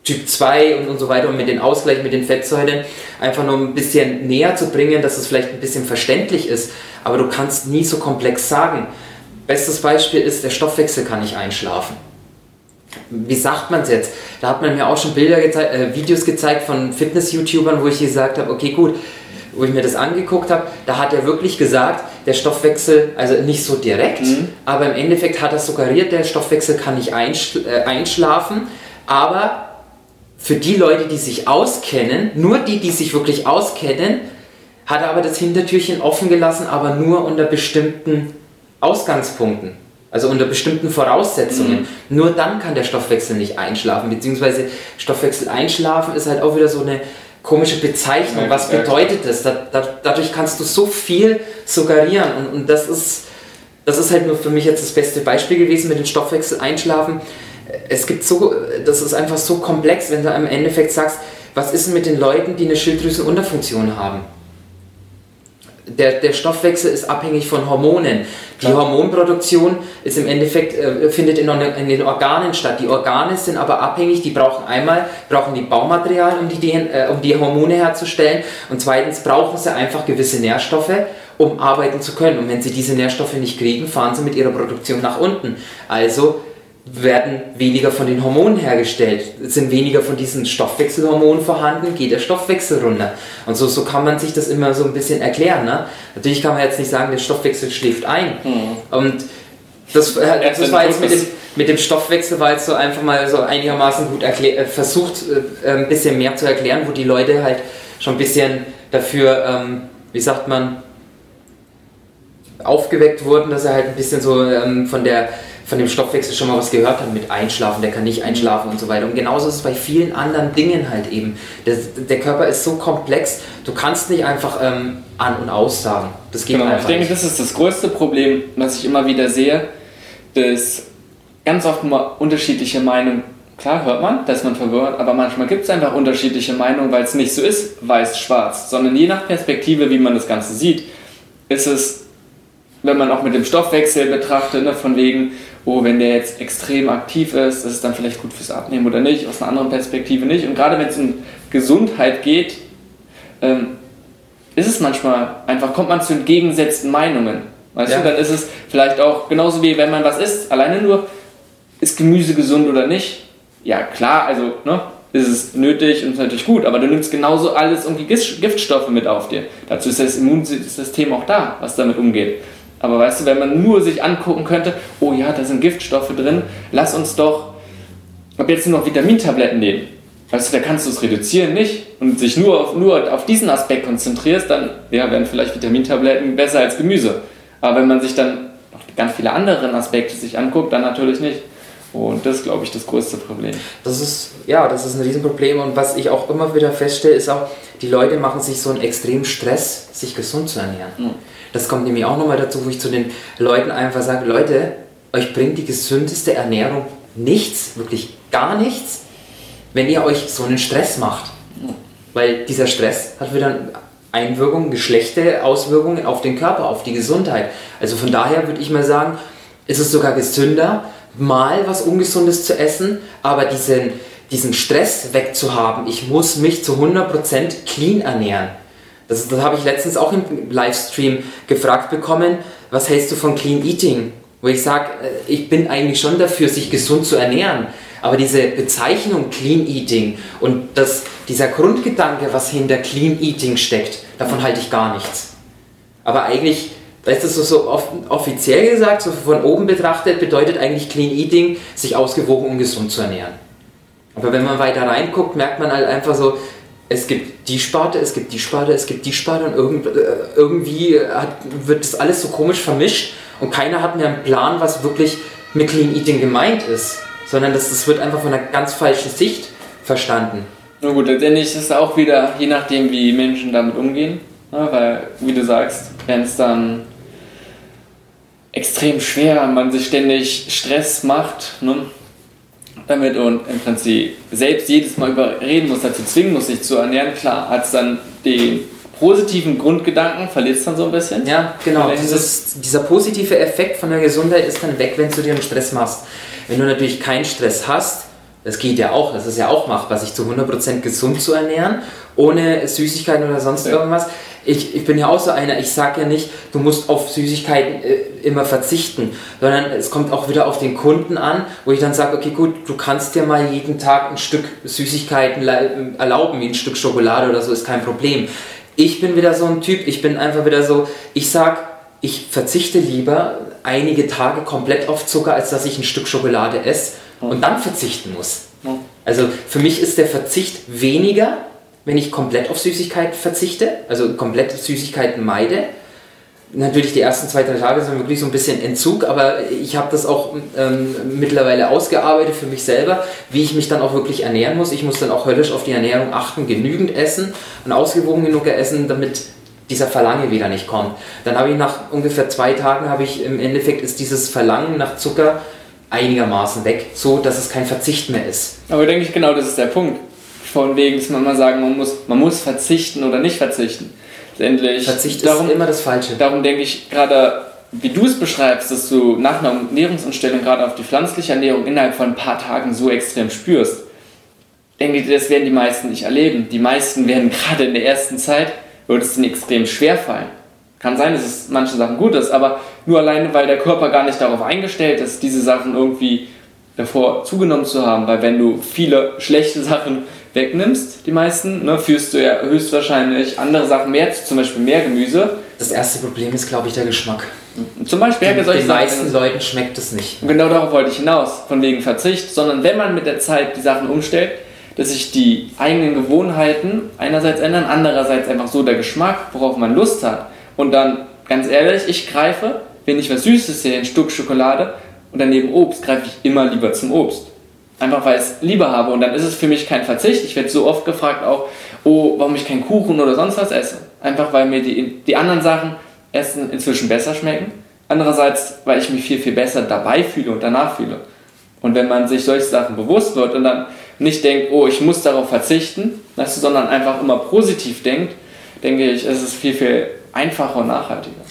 Typ 2 und, und so weiter und mit den Ausgleich mit den Fettsäuren einfach nur ein bisschen näher zu bringen, dass es vielleicht ein bisschen verständlich ist. Aber du kannst nie so komplex sagen. Bestes Beispiel ist, der Stoffwechsel kann nicht einschlafen. Wie sagt man es jetzt? Da hat man mir auch schon Bilder gezeigt, äh, Videos gezeigt von Fitness-YouTubern, wo ich gesagt habe, okay gut, wo ich mir das angeguckt habe, da hat er wirklich gesagt, der Stoffwechsel, also nicht so direkt, mhm. aber im Endeffekt hat er suggeriert, der Stoffwechsel kann nicht einschl äh, einschlafen, aber für die Leute, die sich auskennen, nur die, die sich wirklich auskennen, hat er aber das Hintertürchen offen gelassen, aber nur unter bestimmten Ausgangspunkten. Also unter bestimmten Voraussetzungen. Mhm. Nur dann kann der Stoffwechsel nicht einschlafen. Beziehungsweise Stoffwechsel einschlafen ist halt auch wieder so eine komische Bezeichnung. Was bedeutet das? Da, da, dadurch kannst du so viel suggerieren. Und, und das ist, das ist halt nur für mich jetzt das beste Beispiel gewesen mit dem Stoffwechsel einschlafen. Es gibt so, das ist einfach so komplex, wenn du im Endeffekt sagst, was ist denn mit den Leuten, die eine Schilddrüsenunterfunktion haben? Der, der Stoffwechsel ist abhängig von Hormonen. Die Klar. Hormonproduktion ist im Endeffekt, äh, findet in, in, den Organen statt. Die Organe sind aber abhängig, die brauchen einmal, brauchen die Baumaterial, um die, äh, um die Hormone herzustellen und zweitens brauchen sie einfach gewisse Nährstoffe, um arbeiten zu können. Und wenn sie diese Nährstoffe nicht kriegen, fahren sie mit ihrer Produktion nach unten. Also werden weniger von den Hormonen hergestellt, sind weniger von diesen Stoffwechselhormonen vorhanden, geht der Stoffwechsel runter. Und so, so kann man sich das immer so ein bisschen erklären. Ne? Natürlich kann man jetzt nicht sagen, der Stoffwechsel schläft ein. Mhm. Und das, äh, das war jetzt mit dem, mit dem Stoffwechsel, war jetzt so einfach mal so einigermaßen gut erklär, äh, versucht, äh, ein bisschen mehr zu erklären, wo die Leute halt schon ein bisschen dafür, ähm, wie sagt man, aufgeweckt wurden, dass er halt ein bisschen so ähm, von der von dem Stoffwechsel schon mal was gehört haben mit Einschlafen, der kann nicht einschlafen und so weiter. Und genauso ist es bei vielen anderen Dingen halt eben. Der, der Körper ist so komplex, du kannst nicht einfach ähm, an- und aus sagen. Das geht genau, einfach Ich denke, nicht. das ist das größte Problem, was ich immer wieder sehe, dass ganz oft nur unterschiedliche Meinungen Klar hört man, dass man verwirrt, aber manchmal gibt es einfach unterschiedliche Meinungen, weil es nicht so ist, weiß-schwarz, sondern je nach Perspektive, wie man das Ganze sieht, ist es, wenn man auch mit dem Stoffwechsel betrachtet, ne, von wegen, oh, wenn der jetzt extrem aktiv ist, ist es dann vielleicht gut fürs Abnehmen oder nicht, aus einer anderen Perspektive nicht. Und gerade wenn es um Gesundheit geht, ähm, ist es manchmal einfach, kommt man zu entgegengesetzten Meinungen. Weißt ja. du, dann ist es vielleicht auch genauso wie wenn man was isst, alleine nur, ist Gemüse gesund oder nicht? Ja, klar, also, ne, ist es nötig und ist natürlich gut, aber du nimmst genauso alles irgendwie Giftstoffe mit auf dir. Dazu ist das Immunsystem auch da, was damit umgeht. Aber weißt du, wenn man nur sich angucken könnte, oh ja, da sind Giftstoffe drin, lass uns doch ab jetzt nur noch Vitamintabletten nehmen. Weißt du, da kannst du es reduzieren, nicht? Und sich nur auf, nur auf diesen Aspekt konzentrierst, dann ja, werden vielleicht Vitamintabletten besser als Gemüse. Aber wenn man sich dann noch ganz viele andere Aspekte sich anguckt, dann natürlich nicht. Und das ist, glaube ich, das größte Problem. Das ist, ja, das ist ein Riesenproblem. Und was ich auch immer wieder feststelle, ist auch, die Leute machen sich so einen extremen Stress, sich gesund zu ernähren. Mhm. Das kommt nämlich auch nochmal dazu, wo ich zu den Leuten einfach sage, Leute, euch bringt die gesündeste Ernährung nichts, wirklich gar nichts, wenn ihr euch so einen Stress macht. Weil dieser Stress hat wieder Einwirkungen, schlechte Auswirkungen auf den Körper, auf die Gesundheit. Also von daher würde ich mal sagen, ist es sogar gesünder, mal was Ungesundes zu essen, aber diesen, diesen Stress wegzuhaben, ich muss mich zu 100% clean ernähren das, das habe ich letztens auch im Livestream gefragt bekommen. Was hältst du von Clean Eating? Wo ich sage, äh, ich bin eigentlich schon dafür, sich gesund zu ernähren. Aber diese Bezeichnung Clean Eating und das, dieser Grundgedanke, was hinter Clean Eating steckt, davon halte ich gar nichts. Aber eigentlich, weißt du, so, so offiziell gesagt, so von oben betrachtet, bedeutet eigentlich Clean Eating, sich ausgewogen und gesund zu ernähren. Aber wenn man weiter reinguckt, merkt man halt einfach so, es gibt die Sparte, es gibt die Sparte, es gibt die Sparte und irgend, äh, irgendwie hat, wird das alles so komisch vermischt und keiner hat mehr einen Plan, was wirklich mit Clean Eating gemeint ist, sondern das, das wird einfach von einer ganz falschen Sicht verstanden. Na gut, letztendlich ist es auch wieder, je nachdem, wie Menschen damit umgehen, ne, weil, wie du sagst, wenn es dann extrem schwer, man sich ständig Stress macht, ne, damit und im Prinzip selbst jedes Mal überreden muss, dazu zwingen muss, sich zu ernähren, klar, hat es dann den positiven Grundgedanken, verliert es dann so ein bisschen. Ja, genau. Dieses, dieser positive Effekt von der Gesundheit ist dann weg, wenn du dir einen Stress machst. Wenn du natürlich keinen Stress hast, das geht ja auch, das ist ja auch machbar, sich zu 100% gesund zu ernähren, ohne Süßigkeiten oder sonst ja. irgendwas ich, ich bin ja auch so einer, ich sage ja nicht, du musst auf Süßigkeiten äh, immer verzichten, sondern es kommt auch wieder auf den Kunden an, wo ich dann sage, okay gut, du kannst dir mal jeden Tag ein Stück Süßigkeiten erlauben, wie ein Stück Schokolade oder so, ist kein Problem. Ich bin wieder so ein Typ, ich bin einfach wieder so, ich sag, ich verzichte lieber einige Tage komplett auf Zucker, als dass ich ein Stück Schokolade esse und dann verzichten muss. Also für mich ist der Verzicht weniger wenn ich komplett auf Süßigkeiten verzichte, also komplett Süßigkeiten meide, Natürlich die ersten zwei, drei Tage sind wirklich so ein bisschen Entzug, aber ich habe das auch ähm, mittlerweile ausgearbeitet für mich selber, wie ich mich dann auch wirklich ernähren muss. Ich muss dann auch höllisch auf die Ernährung achten, genügend essen und ausgewogen genug essen, damit dieser Verlangen wieder nicht kommt. Dann habe ich nach ungefähr zwei Tagen, habe ich im Endeffekt ist dieses Verlangen nach Zucker einigermaßen weg, so dass es kein Verzicht mehr ist. Aber denke ich genau, das ist der Punkt. Von wegen, dass man mal sagen, man muss, man muss verzichten oder nicht verzichten. Letztendlich. Verzicht darum, ist immer das Falsche. Darum denke ich gerade, wie du es beschreibst, dass du nach einer Ernährungsumstellung gerade auf die pflanzliche Ernährung innerhalb von ein paar Tagen so extrem spürst. Denke ich, das werden die meisten nicht erleben. Die meisten werden gerade in der ersten Zeit, wird es ihnen extrem schwer fallen. Kann sein, dass es manche Sachen gut ist, aber nur alleine, weil der Körper gar nicht darauf eingestellt ist, diese Sachen irgendwie davor zugenommen zu haben. Weil wenn du viele schlechte Sachen wegnimmst, die meisten, ne, führst du ja höchstwahrscheinlich andere Sachen mehr, zum Beispiel mehr Gemüse. Das erste Problem ist, glaube ich, der Geschmack. Zum Beispiel, den, den meisten Leuten schmeckt es nicht. Genau darauf wollte ich hinaus, von wegen Verzicht, sondern wenn man mit der Zeit die Sachen umstellt, dass sich die eigenen Gewohnheiten einerseits ändern, andererseits einfach so der Geschmack, worauf man Lust hat. Und dann, ganz ehrlich, ich greife, wenn ich was Süßes sehe, ein Stück Schokolade und daneben Obst, greife ich immer lieber zum Obst. Einfach weil ich es lieber habe. Und dann ist es für mich kein Verzicht. Ich werde so oft gefragt auch, oh, warum ich keinen Kuchen oder sonst was esse. Einfach weil mir die, die anderen Sachen essen inzwischen besser schmecken. Andererseits, weil ich mich viel, viel besser dabei fühle und danach fühle. Und wenn man sich solche Sachen bewusst wird und dann nicht denkt, oh, ich muss darauf verzichten, sondern einfach immer positiv denkt, denke ich, ist es viel, viel einfacher und nachhaltiger.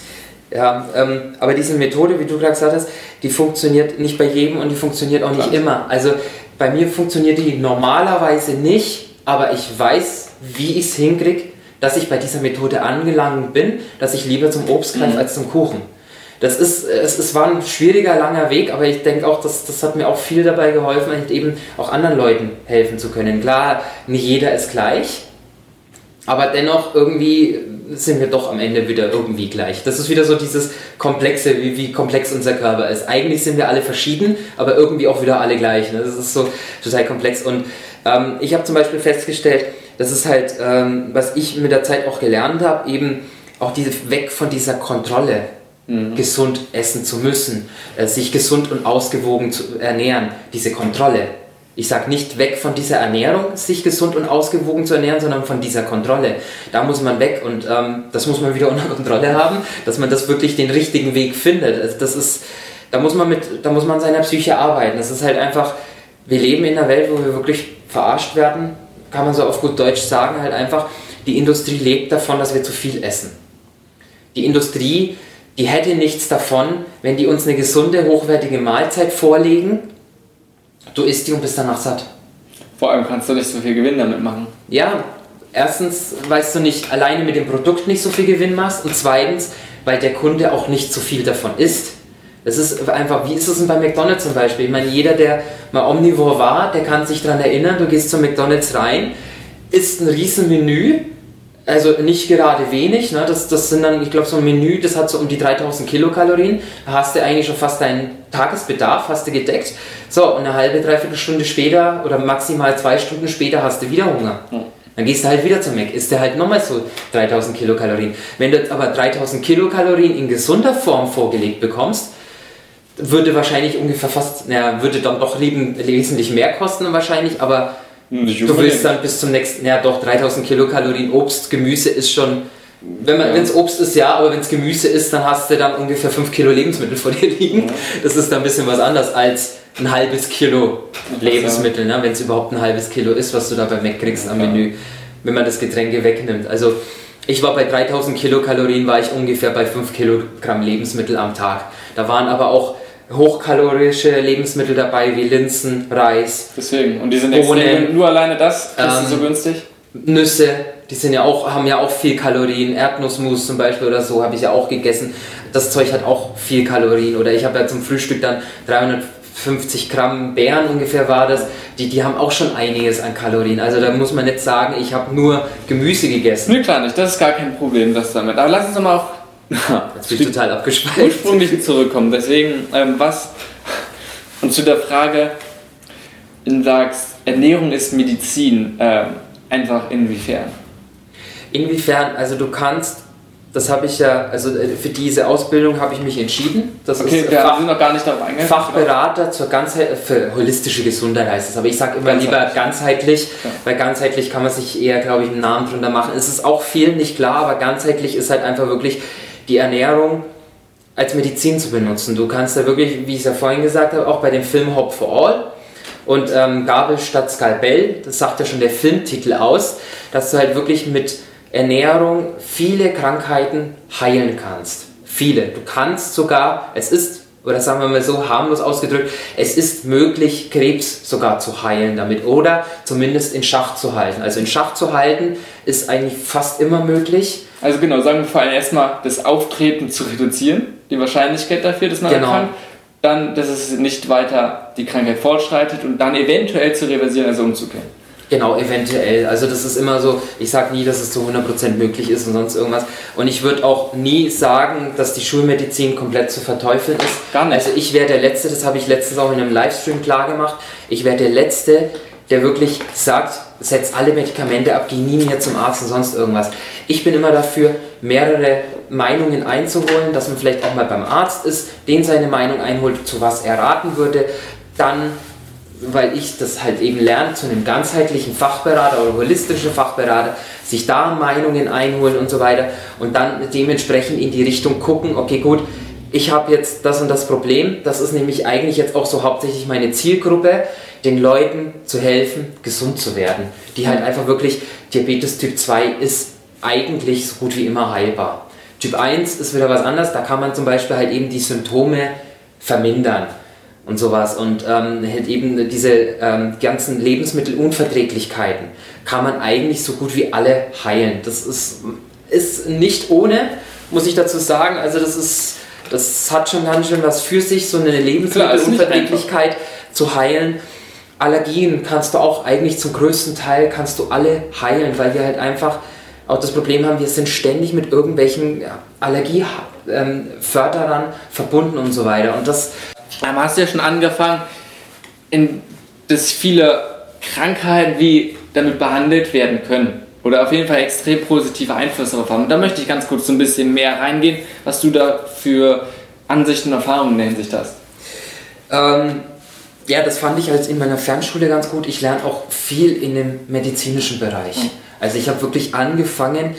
Ja, ähm, aber diese Methode, wie du gerade gesagt hast, die funktioniert nicht bei jedem und die funktioniert auch nicht Klar. immer. Also bei mir funktioniert die normalerweise nicht, aber ich weiß, wie ich es hinkriege, dass ich bei dieser Methode angelangt bin, dass ich lieber zum Obst greife mhm. als zum Kuchen. Das ist, es, es war ein schwieriger, langer Weg, aber ich denke auch, dass, das hat mir auch viel dabei geholfen, halt eben auch anderen Leuten helfen zu können. Klar, nicht jeder ist gleich, aber dennoch irgendwie sind wir doch am Ende wieder irgendwie gleich. Das ist wieder so dieses Komplexe, wie, wie komplex unser Körper ist. Eigentlich sind wir alle verschieden, aber irgendwie auch wieder alle gleich. Ne? Das ist so total komplex. Und ähm, ich habe zum Beispiel festgestellt, das ist halt, ähm, was ich mit der Zeit auch gelernt habe, eben auch diese weg von dieser Kontrolle. Mhm. gesund essen zu müssen, äh, sich gesund und ausgewogen zu ernähren, diese Kontrolle ich sage nicht weg von dieser Ernährung, sich gesund und ausgewogen zu ernähren, sondern von dieser Kontrolle. Da muss man weg und ähm, das muss man wieder unter Kontrolle haben, dass man das wirklich den richtigen Weg findet. Also das ist, da muss man mit, da muss man seiner Psyche arbeiten. Das ist halt einfach, wir leben in einer Welt, wo wir wirklich verarscht werden, kann man so auf gut Deutsch sagen, halt einfach, die Industrie lebt davon, dass wir zu viel essen. Die Industrie, die hätte nichts davon, wenn die uns eine gesunde, hochwertige Mahlzeit vorlegen Du isst die und bist danach satt. Vor allem kannst du nicht so viel Gewinn damit machen. Ja, erstens, weißt du nicht alleine mit dem Produkt nicht so viel Gewinn machst und zweitens, weil der Kunde auch nicht so viel davon isst. Das ist einfach, wie ist es denn bei McDonalds zum Beispiel? Ich meine, jeder, der mal Omnivore war, der kann sich daran erinnern, du gehst zu McDonalds rein, isst ein riesen Menü, also nicht gerade wenig, ne? das, das sind dann, ich glaube, so ein Menü, das hat so um die 3000 Kilokalorien. Da hast du eigentlich schon fast deinen Tagesbedarf, hast du gedeckt. So, und eine halbe, dreiviertel Stunde später oder maximal zwei Stunden später hast du wieder Hunger. Dann gehst du halt wieder zum Mac, isst du halt nochmal so 3000 Kilokalorien. Wenn du aber 3000 Kilokalorien in gesunder Form vorgelegt bekommst, würde wahrscheinlich ungefähr fast, naja, würde dann doch leben, wesentlich mehr kosten wahrscheinlich, aber Du willst dann bis zum nächsten, ja doch, 3000 Kilokalorien Obst, Gemüse ist schon, wenn ja. es Obst ist, ja, aber wenn es Gemüse ist, dann hast du dann ungefähr 5 Kilo Lebensmittel vor dir liegen. Ja. Das ist dann ein bisschen was anderes als ein halbes Kilo Lebensmittel, ne? wenn es überhaupt ein halbes Kilo ist, was du da bei Mac kriegst am Menü, wenn man das Getränke wegnimmt. Also ich war bei 3000 Kilokalorien, war ich ungefähr bei 5 Kilogramm Lebensmittel am Tag. Da waren aber auch hochkalorische Lebensmittel dabei, wie Linsen, Reis. Deswegen. Und die sind Bohnen, extrem, nur alleine das kriegst ähm, so günstig? Nüsse, die sind ja auch, haben ja auch viel Kalorien. Erdnussmus zum Beispiel oder so habe ich ja auch gegessen. Das Zeug hat auch viel Kalorien. Oder ich habe ja zum Frühstück dann 350 Gramm Beeren ungefähr war das. Die, die haben auch schon einiges an Kalorien. Also da muss man nicht sagen, ich habe nur Gemüse gegessen. Nee, klar nicht. Das ist gar kein Problem, das damit. Aber lass uns doch mal auch Jetzt bin ich total abgespeichert. Ursprünglich zurückkommen. Deswegen, ähm, was. Und zu der Frage, du sagst, Ernährung ist Medizin, ähm, einfach inwiefern? Inwiefern, also du kannst das habe ich ja, also äh, für diese Ausbildung habe ich mich entschieden. Das okay, ist wir Fach, sind noch gar nicht darauf eingegangen. Fachberater zur Ganzheit, für holistische Gesundheit heißt es. Aber ich sage immer lieber ganzheitlich, ja. weil ganzheitlich kann man sich eher, glaube ich, einen Namen drunter machen. Es ist auch vielen nicht klar, aber ganzheitlich ist halt einfach wirklich die Ernährung als Medizin zu benutzen. Du kannst da wirklich, wie ich es ja vorhin gesagt habe, auch bei dem Film Hop for All und ähm, Gabel statt Skalpell, das sagt ja schon der Filmtitel aus, dass du halt wirklich mit Ernährung viele Krankheiten heilen kannst. Viele. Du kannst sogar, es ist, oder sagen wir mal so harmlos ausgedrückt, es ist möglich, Krebs sogar zu heilen damit oder zumindest in Schach zu halten. Also in Schach zu halten ist eigentlich fast immer möglich. Also genau, sagen wir vor allem erstmal, das Auftreten zu reduzieren, die Wahrscheinlichkeit dafür, dass man genau. erkrankt dann, dass es nicht weiter die Krankheit fortschreitet und dann eventuell zu reversieren, also umzukehren. Genau, eventuell. Also das ist immer so, ich sage nie, dass es zu 100% möglich ist und sonst irgendwas. Und ich würde auch nie sagen, dass die Schulmedizin komplett zu verteufeln ist. Gar nicht. Also ich wäre der Letzte, das habe ich letztens auch in einem Livestream klar gemacht, ich wäre der Letzte, der wirklich sagt, setz alle Medikamente ab, geh nie mehr zum Arzt und sonst irgendwas. Ich bin immer dafür, mehrere Meinungen einzuholen, dass man vielleicht auch mal beim Arzt ist, den seine Meinung einholt, zu was er raten würde, dann weil ich das halt eben lerne, zu einem ganzheitlichen Fachberater oder holistischen Fachberater, sich da Meinungen einholen und so weiter und dann dementsprechend in die Richtung gucken, okay gut, ich habe jetzt das und das Problem, das ist nämlich eigentlich jetzt auch so hauptsächlich meine Zielgruppe, den Leuten zu helfen, gesund zu werden, die halt einfach wirklich, Diabetes Typ 2 ist eigentlich so gut wie immer heilbar. Typ 1 ist wieder was anderes, da kann man zum Beispiel halt eben die Symptome vermindern und sowas. Und ähm, halt eben diese ähm, ganzen Lebensmittelunverträglichkeiten kann man eigentlich so gut wie alle heilen. Das ist, ist nicht ohne, muss ich dazu sagen. Also das ist, das hat schon ganz schön was für sich, so eine Lebensmittelunverträglichkeit zu heilen. Allergien kannst du auch eigentlich zum größten Teil kannst du alle heilen, weil wir halt einfach auch das Problem haben, wir sind ständig mit irgendwelchen Allergieförderern ähm, verbunden und so weiter. Und das aber hast du ja schon angefangen, in, dass viele Krankheiten wie damit behandelt werden können. Oder auf jeden Fall extrem positive Einflüsse darauf haben. Und da möchte ich ganz kurz so ein bisschen mehr reingehen, was du da für Ansichten und Erfahrungen in der Hinsicht hast. Ähm, ja, das fand ich als in meiner Fernschule ganz gut. Ich lerne auch viel in dem medizinischen Bereich. Mhm. Also ich habe wirklich angefangen,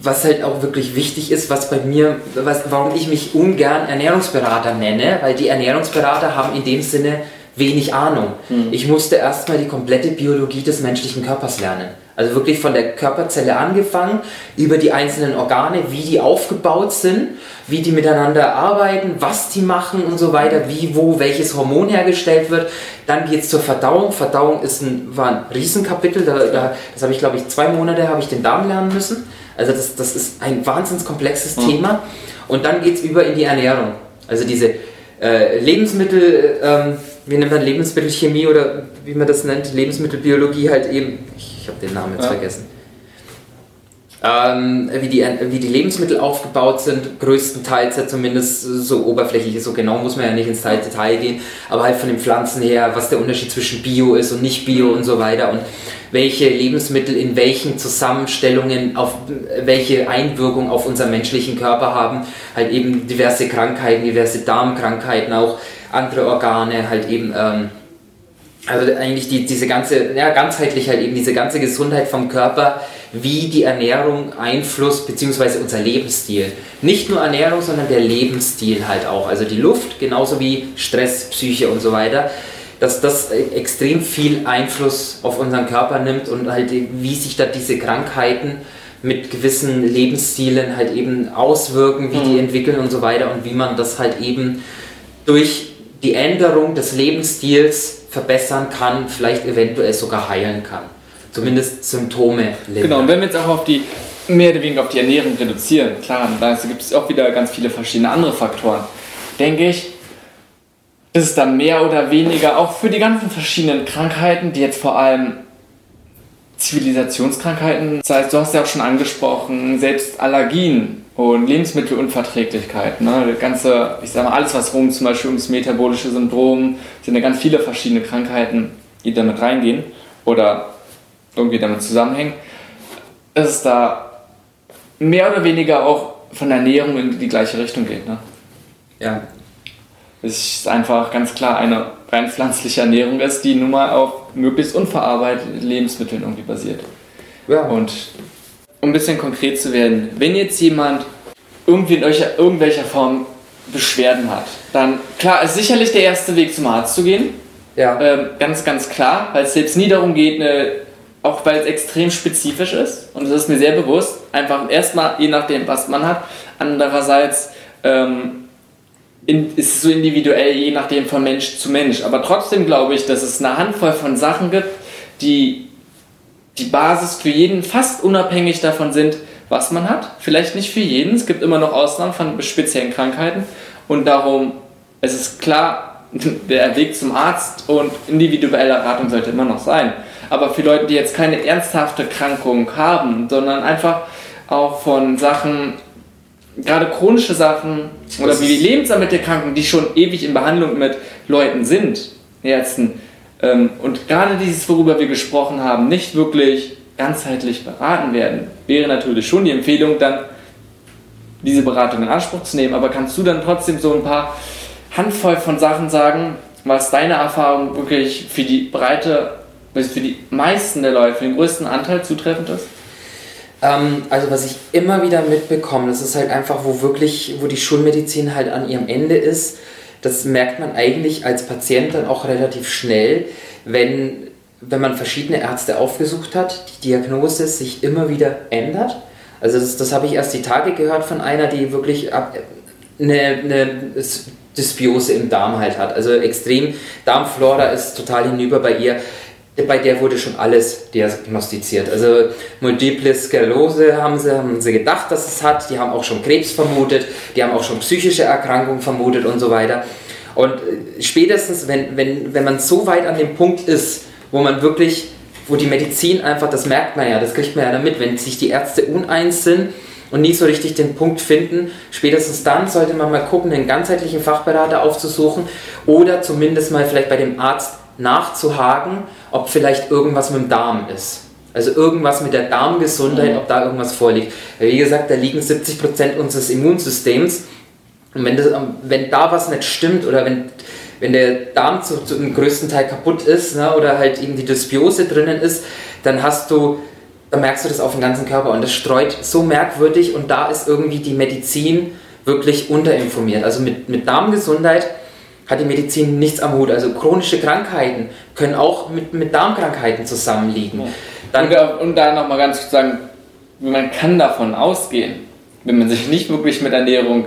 was halt auch wirklich wichtig ist, was bei mir, was, warum ich mich ungern Ernährungsberater nenne, weil die Ernährungsberater haben in dem Sinne wenig Ahnung. Mhm. Ich musste erstmal die komplette Biologie des menschlichen Körpers lernen. Also wirklich von der Körperzelle angefangen, über die einzelnen Organe, wie die aufgebaut sind, wie die miteinander arbeiten, was die machen und so weiter, wie, wo, welches Hormon hergestellt wird. Dann geht es zur Verdauung. Verdauung ist ein, war ein Riesenkapitel, da, da, das habe ich glaube ich zwei Monate habe ich den Darm lernen müssen. Also das, das ist ein wahnsinnig komplexes mhm. Thema. Und dann geht es über in die Ernährung. Also diese äh, Lebensmittel, ähm, wie nennt man Lebensmittelchemie oder wie man das nennt, Lebensmittelbiologie halt eben, ich, ich habe den Namen jetzt ja. vergessen. Ähm, wie, die, wie die Lebensmittel aufgebaut sind, größtenteils ja zumindest so oberflächlich, so genau muss man ja nicht ins Detail gehen, aber halt von den Pflanzen her, was der Unterschied zwischen Bio ist und nicht Bio und so weiter. Und welche Lebensmittel in welchen Zusammenstellungen auf welche Einwirkung auf unseren menschlichen Körper haben, halt eben diverse Krankheiten, diverse Darmkrankheiten, auch andere Organe, halt eben ähm, also eigentlich die, diese ganze, ja, ganzheitlich halt eben diese ganze Gesundheit vom Körper, wie die Ernährung Einfluss, beziehungsweise unser Lebensstil. Nicht nur Ernährung, sondern der Lebensstil halt auch. Also die Luft, genauso wie Stress, Psyche und so weiter dass das extrem viel Einfluss auf unseren Körper nimmt und halt wie sich da diese Krankheiten mit gewissen Lebensstilen halt eben auswirken, wie mhm. die entwickeln und so weiter und wie man das halt eben durch die Änderung des Lebensstils verbessern kann, vielleicht eventuell sogar heilen kann. Zumindest Symptome lindern. Genau, und wenn wir jetzt auch auf die mehr oder weniger auf die Ernährung reduzieren, klar, da gibt es auch wieder ganz viele verschiedene andere Faktoren, denke ich, ist es dann mehr oder weniger auch für die ganzen verschiedenen Krankheiten, die jetzt vor allem Zivilisationskrankheiten, das heißt, du hast ja auch schon angesprochen, selbst Allergien und Lebensmittelunverträglichkeit, ne? Das ganze, ich sag mal, alles was rum, zum Beispiel ums metabolische Syndrom, sind ja ganz viele verschiedene Krankheiten, die damit reingehen oder irgendwie damit zusammenhängen. Ist es da mehr oder weniger auch von der Ernährung in die gleiche Richtung geht. Ne? Ja. Es ist einfach ganz klar eine rein pflanzliche Ernährung ist, die nun mal auf möglichst unverarbeiteten Lebensmitteln irgendwie basiert. Ja. Und um ein bisschen konkret zu werden, wenn jetzt jemand irgendwie in irgendwelcher, irgendwelcher Form Beschwerden hat, dann klar ist sicherlich der erste Weg zum Arzt zu gehen. Ja. Ähm, ganz, ganz klar, weil es jetzt nie darum geht, eine, auch weil es extrem spezifisch ist und das ist mir sehr bewusst, einfach erstmal je nachdem, was man hat. Andererseits ähm, in, ist es so individuell, je nachdem von Mensch zu Mensch. Aber trotzdem glaube ich, dass es eine Handvoll von Sachen gibt, die die Basis für jeden fast unabhängig davon sind, was man hat. Vielleicht nicht für jeden, es gibt immer noch Ausnahmen von speziellen Krankheiten und darum, es ist klar, der Weg zum Arzt und individuelle Beratung sollte immer noch sein. Aber für Leute, die jetzt keine ernsthafte Krankung haben, sondern einfach auch von Sachen, gerade chronische Sachen oder wie die Lebensmittelkranken, die schon ewig in Behandlung mit Leuten sind, Ärzten, und gerade dieses, worüber wir gesprochen haben, nicht wirklich ganzheitlich beraten werden, wäre natürlich schon die Empfehlung, dann diese Beratung in Anspruch zu nehmen. Aber kannst du dann trotzdem so ein paar Handvoll von Sachen sagen, was deine Erfahrung wirklich für die breite, für die meisten der Leute, für den größten Anteil zutreffend ist? Ähm, also was ich immer wieder mitbekomme, das ist halt einfach, wo wirklich, wo die Schulmedizin halt an ihrem Ende ist, das merkt man eigentlich als Patient dann auch relativ schnell, wenn, wenn man verschiedene Ärzte aufgesucht hat, die Diagnose sich immer wieder ändert. Also das, das habe ich erst die Tage gehört von einer, die wirklich eine, eine Dysbiose im Darm halt hat. Also extrem, Darmflora ist total hinüber bei ihr. Bei der wurde schon alles diagnostiziert. Also Multiple Sklerose haben sie, haben sie gedacht, dass es hat. Die haben auch schon Krebs vermutet. Die haben auch schon psychische Erkrankungen vermutet und so weiter. Und äh, spätestens, wenn, wenn, wenn man so weit an dem Punkt ist, wo man wirklich, wo die Medizin einfach, das merkt man ja, das kriegt man ja damit, wenn sich die Ärzte uneins sind und nie so richtig den Punkt finden, spätestens dann sollte man mal gucken, einen ganzheitlichen Fachberater aufzusuchen oder zumindest mal vielleicht bei dem Arzt nachzuhaken, ob vielleicht irgendwas mit dem Darm ist. Also irgendwas mit der Darmgesundheit, ob da irgendwas vorliegt. Wie gesagt, da liegen 70% unseres Immunsystems. Und wenn, das, wenn da was nicht stimmt oder wenn, wenn der Darm zu, zu dem größten Teil kaputt ist ne, oder halt irgendwie Dysbiose drinnen ist, dann hast du, dann merkst du das auf den ganzen Körper und das streut so merkwürdig und da ist irgendwie die Medizin wirklich unterinformiert. Also mit, mit Darmgesundheit hat die Medizin nichts am Hut. Also chronische Krankheiten können auch mit, mit Darmkrankheiten zusammenliegen. Dann und, da, und da nochmal ganz kurz sagen, man kann davon ausgehen, wenn man sich nicht wirklich mit Ernährung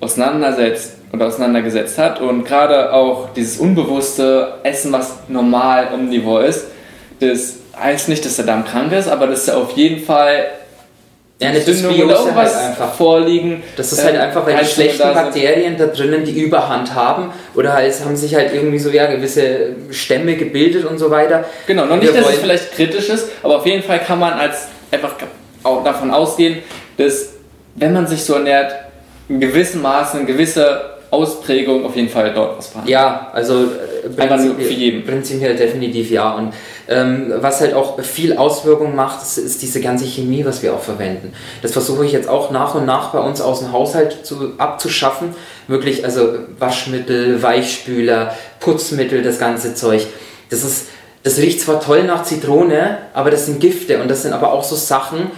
auseinandersetzt oder auseinandergesetzt hat und gerade auch dieses unbewusste Essen, was normal omnivor ist, das heißt nicht, dass der Darm krank ist, aber dass er auf jeden Fall ja, eine Dysbiose halt einfach. vorliegen. Das ist halt ähm, einfach, weil die schlechten da Bakterien da drinnen die Überhand haben oder halt haben sich halt irgendwie so ja gewisse Stämme gebildet und so weiter. Genau, noch nicht, dass es vielleicht kritisch ist, aber auf jeden Fall kann man als einfach auch davon ausgehen, dass wenn man sich so ernährt, in gewissem Maße eine gewisse Ausprägung auf jeden Fall dort was vorhanden. Ja, also äh, jeden. Prinzipiell definitiv ja. Und ähm, was halt auch viel Auswirkungen macht, ist, ist, diese ganze Chemie, was wir auch verwenden. Das versuche ich jetzt auch nach und nach bei uns aus dem Haushalt zu, abzuschaffen. Wirklich, also Waschmittel, Weichspüler, Putzmittel, das ganze Zeug. Das ist, das riecht zwar toll nach Zitrone, aber das sind Gifte und das sind aber auch so Sachen,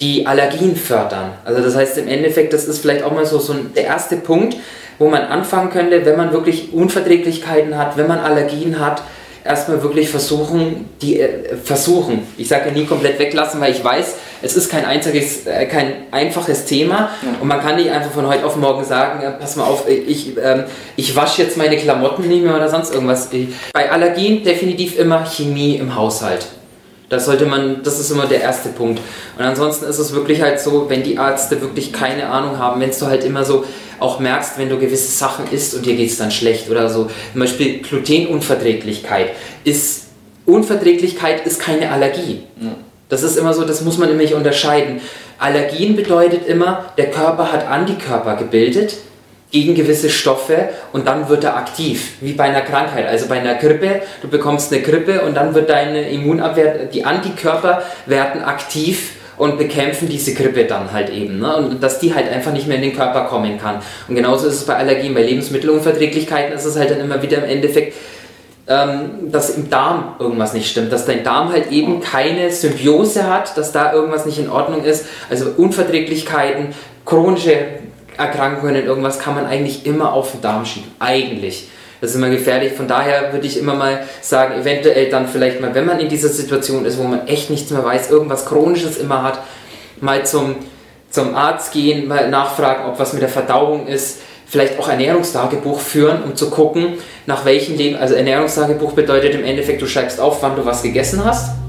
die Allergien fördern. Also das heißt im Endeffekt, das ist vielleicht auch mal so, so der erste Punkt, wo man anfangen könnte, wenn man wirklich Unverträglichkeiten hat, wenn man Allergien hat, erstmal wirklich versuchen, die äh, versuchen. Ich sage ja nie komplett weglassen, weil ich weiß, es ist kein einziges, äh, kein einfaches Thema ja. und man kann nicht einfach von heute auf morgen sagen, äh, pass mal auf, ich, ähm, ich wasche jetzt meine Klamotten nicht mehr oder sonst irgendwas. Bei Allergien definitiv immer Chemie im Haushalt. Das sollte man, das ist immer der erste Punkt. Und ansonsten ist es wirklich halt so, wenn die Ärzte wirklich keine Ahnung haben, wenn du halt immer so auch merkst, wenn du gewisse Sachen isst und dir geht es dann schlecht oder so. Zum Beispiel Glutenunverträglichkeit ist, Unverträglichkeit ist keine Allergie. Das ist immer so, das muss man nämlich unterscheiden. Allergien bedeutet immer, der Körper hat Antikörper gebildet gegen gewisse Stoffe und dann wird er aktiv, wie bei einer Krankheit. Also bei einer Grippe, du bekommst eine Grippe und dann wird deine Immunabwehr, die Antikörper werden aktiv und bekämpfen diese Grippe dann halt eben. Ne? Und dass die halt einfach nicht mehr in den Körper kommen kann. Und genauso ist es bei Allergien, bei Lebensmittelunverträglichkeiten ist es halt dann immer wieder im Endeffekt, ähm, dass im Darm irgendwas nicht stimmt, dass dein Darm halt eben keine Symbiose hat, dass da irgendwas nicht in Ordnung ist. Also Unverträglichkeiten, chronische Erkrankungen, irgendwas kann man eigentlich immer auf den Darm schieben. Eigentlich. Das ist immer gefährlich. Von daher würde ich immer mal sagen, eventuell dann vielleicht mal, wenn man in dieser Situation ist, wo man echt nichts mehr weiß, irgendwas Chronisches immer hat, mal zum, zum Arzt gehen, mal nachfragen, ob was mit der Verdauung ist. Vielleicht auch Ernährungstagebuch führen, um zu gucken, nach welchen Leben. Also Ernährungstagebuch bedeutet im Endeffekt, du schreibst auf, wann du was gegessen hast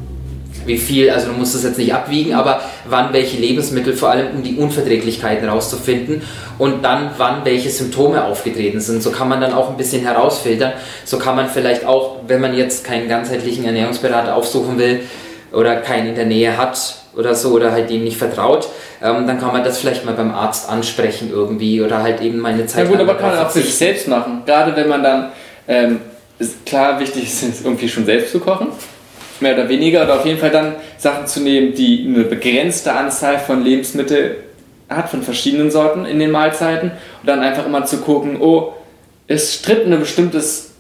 wie viel, also du musst es jetzt nicht abwiegen, aber wann welche Lebensmittel, vor allem um die Unverträglichkeiten rauszufinden und dann wann welche Symptome aufgetreten sind. So kann man dann auch ein bisschen herausfiltern. So kann man vielleicht auch, wenn man jetzt keinen ganzheitlichen Ernährungsberater aufsuchen will oder keinen in der Nähe hat oder so oder halt dem nicht vertraut, ähm, dann kann man das vielleicht mal beim Arzt ansprechen irgendwie oder halt eben mal eine Zeit. Ja gut, aber kann man auch für sich selbst machen. Gerade wenn man dann, ähm, ist klar wichtig ist, irgendwie schon selbst zu kochen mehr oder weniger, oder auf jeden Fall dann Sachen zu nehmen, die eine begrenzte Anzahl von Lebensmitteln hat, von verschiedenen Sorten in den Mahlzeiten und dann einfach immer zu gucken, oh, es tritt ein bestimmtes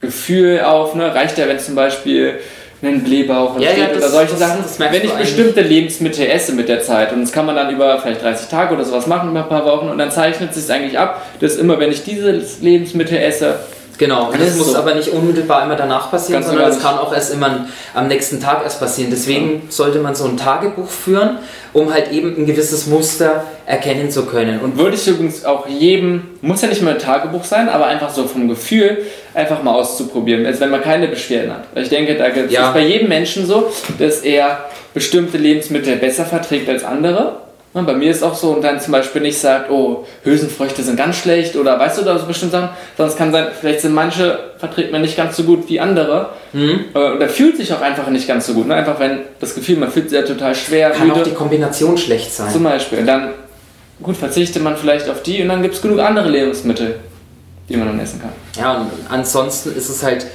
Gefühl auf, ne? reicht ja, wenn zum Beispiel ein Blähbauch ja, ja, oder solche das, Sachen. Das wenn ich bestimmte Lebensmittel esse mit der Zeit und das kann man dann über vielleicht 30 Tage oder sowas machen, über ein paar Wochen und dann zeichnet es sich eigentlich ab, dass immer, wenn ich dieses Lebensmittel esse, Genau, und das muss so. aber nicht unmittelbar immer danach passieren, Ganz sondern das kann auch erst immer am nächsten Tag erst passieren. Deswegen ja. sollte man so ein Tagebuch führen, um halt eben ein gewisses Muster erkennen zu können. Und würde ich übrigens auch jedem, muss ja nicht mal ein Tagebuch sein, aber einfach so vom Gefühl einfach mal auszuprobieren, als wenn man keine Beschwerden hat. Ich denke, da gibt es ja. bei jedem Menschen so, dass er bestimmte Lebensmittel besser verträgt als andere Ne, bei mir ist auch so, und dann zum Beispiel nicht sagt, oh, Hülsenfrüchte sind ganz schlecht oder weißt du da so bestimmt Sachen, sondern es kann sein, vielleicht sind manche verträgt man nicht ganz so gut wie andere. Mhm. Oder fühlt sich auch einfach nicht ganz so gut. Ne? Einfach wenn das Gefühl, man fühlt sich ja total schwer. Kann müde. auch die Kombination schlecht sein. Zum Beispiel. Und dann, gut, verzichtet man vielleicht auf die und dann gibt es genug andere Lebensmittel, die man dann essen kann. Ja, und ansonsten ist es halt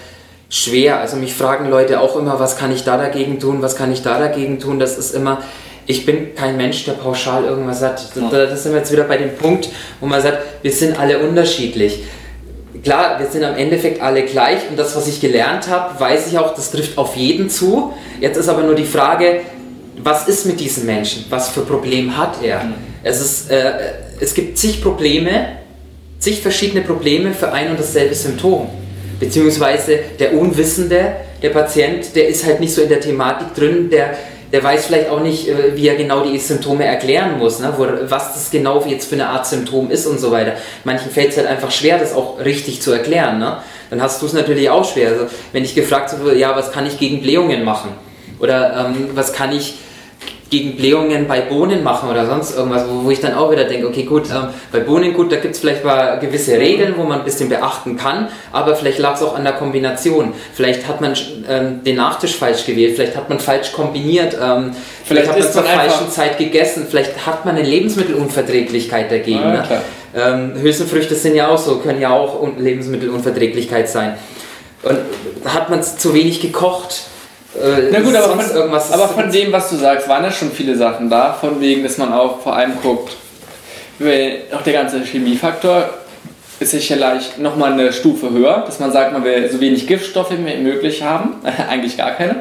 schwer. Also mich fragen Leute auch immer, was kann ich da dagegen tun, was kann ich da dagegen tun. Das ist immer ich bin kein Mensch, der pauschal irgendwas sagt. Da, da sind wir jetzt wieder bei dem Punkt, wo man sagt, wir sind alle unterschiedlich. Klar, wir sind am Endeffekt alle gleich und das, was ich gelernt habe, weiß ich auch, das trifft auf jeden zu. Jetzt ist aber nur die Frage, was ist mit diesem Menschen? Was für Problem hat er? Mhm. Es, ist, äh, es gibt zig Probleme, zig verschiedene Probleme für ein und dasselbe Symptom. Beziehungsweise der Unwissende, der Patient, der ist halt nicht so in der Thematik drin, der der weiß vielleicht auch nicht, äh, wie er genau die Symptome erklären muss, ne? Was das genau jetzt für eine Art Symptom ist und so weiter. Manchen fällt es halt einfach schwer, das auch richtig zu erklären. Ne? Dann hast du es natürlich auch schwer. Also, wenn ich gefragt habe, ja, was kann ich gegen Blähungen machen? Oder ähm, was kann ich gegen Blähungen bei Bohnen machen oder sonst irgendwas, wo, wo ich dann auch wieder denke, okay gut, ähm, bei Bohnen gut, da gibt es vielleicht mal gewisse Regeln, wo man ein bisschen beachten kann, aber vielleicht lag es auch an der Kombination. Vielleicht hat man ähm, den Nachtisch falsch gewählt, vielleicht hat man falsch kombiniert, ähm, vielleicht, vielleicht, hat man zur falschen Zeit gegessen, vielleicht hat man eine Lebensmittelunverträglichkeit dagegen. Ja, ne? Ähm, Hülsenfrüchte sind ja auch so, können ja auch Lebensmittelunverträglichkeit sein. Und hat man zu wenig gekocht, äh, Na gut, aber von, irgendwas aber von dem, was du sagst, waren ja schon viele Sachen da, von wegen, dass man auch vor allem guckt, weil auch der ganze Chemiefaktor ist sicherlich nochmal eine Stufe höher, dass man sagt, man will so wenig Giftstoffe wie möglich haben, eigentlich gar keine.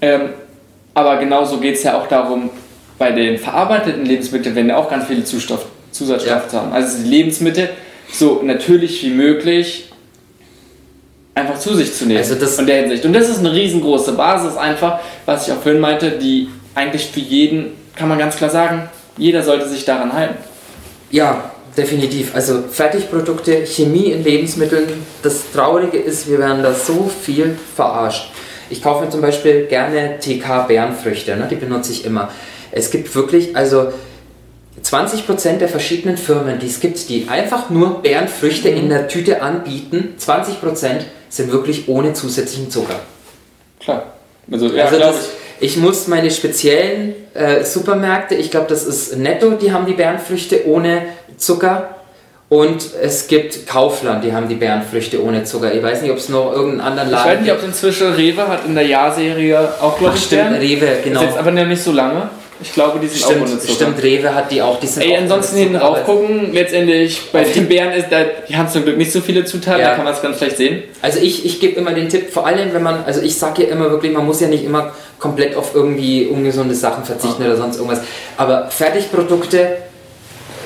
Ähm, aber genauso geht es ja auch darum, bei den verarbeiteten Lebensmitteln werden ja auch ganz viele Zustoff, Zusatzstoffe ja. haben. Also die Lebensmittel so natürlich wie möglich einfach zu sich zu nehmen. Also das von der Hinsicht. Und das ist eine riesengroße Basis einfach, was ich auch vorhin meinte, die eigentlich für jeden, kann man ganz klar sagen, jeder sollte sich daran halten. Ja, definitiv. Also Fertigprodukte, Chemie in Lebensmitteln, das Traurige ist, wir werden da so viel verarscht. Ich kaufe mir zum Beispiel gerne TK Bärenfrüchte, ne? die benutze ich immer. Es gibt wirklich, also 20% der verschiedenen Firmen, die es gibt, die einfach nur Bärenfrüchte mhm. in der Tüte anbieten, 20% sind wirklich ohne zusätzlichen Zucker. Klar. Also, ja, also das, ich. ich muss meine speziellen äh, Supermärkte, ich glaube, das ist Netto, die haben die Bärenfrüchte ohne Zucker. Und es gibt Kaufland, die haben die Bärenfrüchte ohne Zucker. Ich weiß nicht, ob es noch irgendeinen anderen Laden gibt. Ich weiß nicht, ob es inzwischen Rewe hat in der Jahrserie auch, glaube ich, stimmt, Rewe, genau. Ist jetzt aber nicht so lange. Ich glaube, die sind stimmt, auch ohne Zucker. Stimmt, Rewe hat die auch. Die sind Ey, ansonsten hinten rauf gucken, letztendlich bei den Beeren ist, da, die haben zum Glück nicht so viele Zutaten, Ja. da kann man es ganz schlecht sehen. Also ich, ich gebe immer den Tipp, vor allem wenn man, also ich sage ja immer wirklich, man muss ja nicht immer komplett auf irgendwie ungesunde Sachen verzichten oder sonst irgendwas. Aber Fertigprodukte,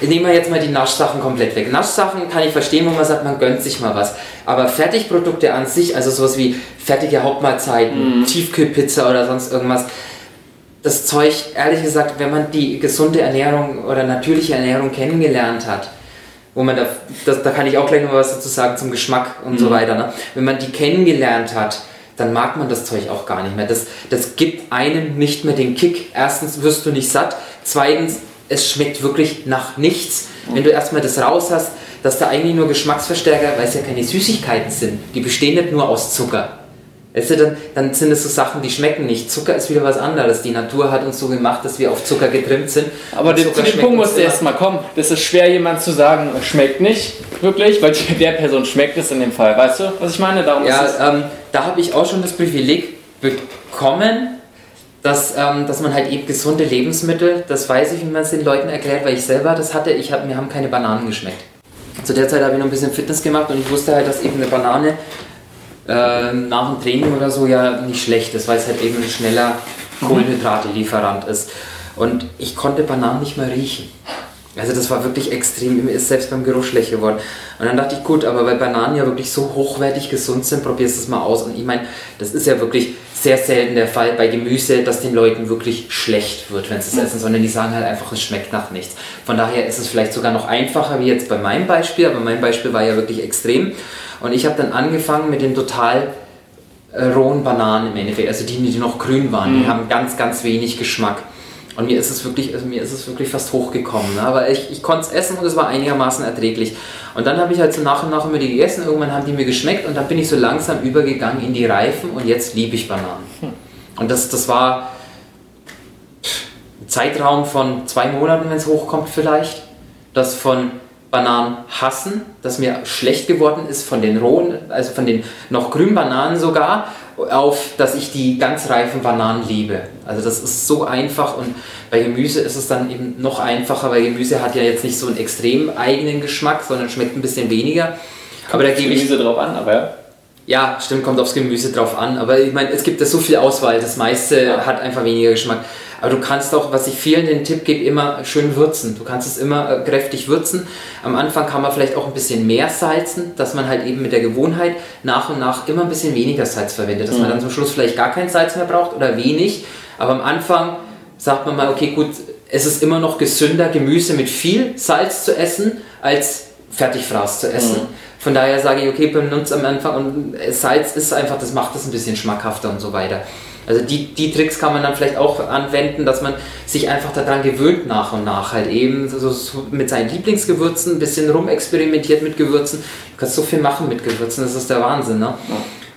nehmen wir jetzt mal die Naschsachen komplett weg. Naschsachen kann ich verstehen, wo man sagt, man gönnt sich mal was. Aber Fertigprodukte an sich, also sowas wie fertige Hauptmahlzeiten, Tiefkühlpizza oder sonst irgendwas, das Zeug, ehrlich gesagt, wenn man die gesunde Ernährung oder natürliche Ernährung kennengelernt hat, wo man da, das, da kann ich auch gleich noch was dazu sagen zum Geschmack und so weiter, ne? wenn man die kennengelernt hat, dann mag man das Zeug auch gar nicht mehr. Das, das gibt einem nicht mehr den Kick. Erstens wirst du nicht satt, zweitens, es schmeckt wirklich nach nichts. Wenn du erstmal das raus hast, dass da eigentlich nur Geschmacksverstärker, weil es ja keine Süßigkeiten sind, die bestehen nicht nur aus Zucker. Weißt du, dann, dann sind es so Sachen, die schmecken nicht. Zucker ist wieder was anderes. Die Natur hat uns so gemacht, dass wir auf Zucker getrimmt sind. Aber den, zu dem Punkt uns muss der immer- erst mal kommen. Das ist schwer, jemand zu sagen, schmeckt nicht, wirklich, weil der Person schmeckt es in dem Fall. Weißt du, was ich meine? Darum ist es. Ja, ähm, da habe ich auch schon das Privileg bekommen, dass, ähm, dass man halt eben gesunde Lebensmittel, das weiß ich, wie man es den Leuten erklärt, weil ich selber das hatte, ich hab, mir haben keine Bananen geschmeckt. Zu der Zeit habe ich noch ein bisschen Fitness gemacht und ich wusste halt, dass eben eine Banane ähm, nach dem Training oder so ja nicht schlecht ist, weil es halt eben ein schneller Kohlenhydrate-Lieferant ist. Und ich konnte Bananen nicht mehr riechen. Also das war wirklich extrem, mir ist selbst beim Geruch schlecht geworden. Und dann dachte ich, gut, aber weil Bananen ja wirklich so hochwertig gesund sind, probierst du es mal aus. Und ich meine, das ist ja wirklich sehr selten der Fall bei Gemüse, dass den Leuten wirklich schlecht wird, wenn sie es essen, sondern die sagen halt einfach, es schmeckt nach nichts. Von daher ist es vielleicht sogar noch einfacher wie jetzt bei meinem Beispiel, aber mein Beispiel war ja wirklich extrem. Und ich habe dann angefangen mit den total äh, rohen Bananen im Endeffekt, also die, die noch grün waren, die haben ganz, ganz wenig Geschmack. Und mir ist es wirklich, also mir ist es wirklich fast hochgekommen. Ne? Aber ich, ich konnte es essen und es war einigermaßen erträglich. Und dann habe ich halt so nach und nach immer die gegessen. Irgendwann haben die mir geschmeckt und dann bin ich so langsam übergegangen in die Reifen und jetzt liebe ich Bananen. Und das, das war ein Zeitraum von zwei Monaten, wenn es hochkommt vielleicht. Das von Bananen hassen, das mir schlecht geworden ist von den rohen, also von den noch grünen Bananen sogar, auf, dass ich die ganz reifen Bananen liebe. Also das ist so einfach und bei Gemüse ist es dann eben noch einfacher, weil Gemüse hat ja jetzt nicht so einen extrem eigenen Geschmack, sondern schmeckt ein bisschen weniger. Aber da gebe ich Gemüse drauf an, aber ja. Ja, stimmt, kommt aufs Gemüse drauf an. Aber ich meine, es gibt ja so viel Auswahl, das meiste Ja. hat einfach weniger Geschmack. Aber du kannst auch, was ich vielen den Tipp gebe, immer schön würzen. Du kannst es immer äh, kräftig würzen. Am Anfang kann man vielleicht auch ein bisschen mehr salzen, dass man halt eben mit der Gewohnheit nach und nach immer ein bisschen weniger Salz verwendet. Dass man dann zum Schluss vielleicht gar kein Salz mehr braucht oder wenig. Aber am Anfang sagt man mal, okay, gut, es ist immer noch gesünder, Gemüse mit viel Salz zu essen, als Fertigfraß zu essen. Von daher sage ich, okay, benutzt am Anfang und Salz ist einfach, das macht es ein bisschen schmackhafter und so weiter. Also die, die Tricks kann man dann vielleicht auch anwenden, dass man sich einfach daran gewöhnt nach und nach halt eben so, so mit seinen Lieblingsgewürzen ein bisschen rumexperimentiert mit Gewürzen. Du kannst so viel machen mit Gewürzen, das ist der Wahnsinn, ne?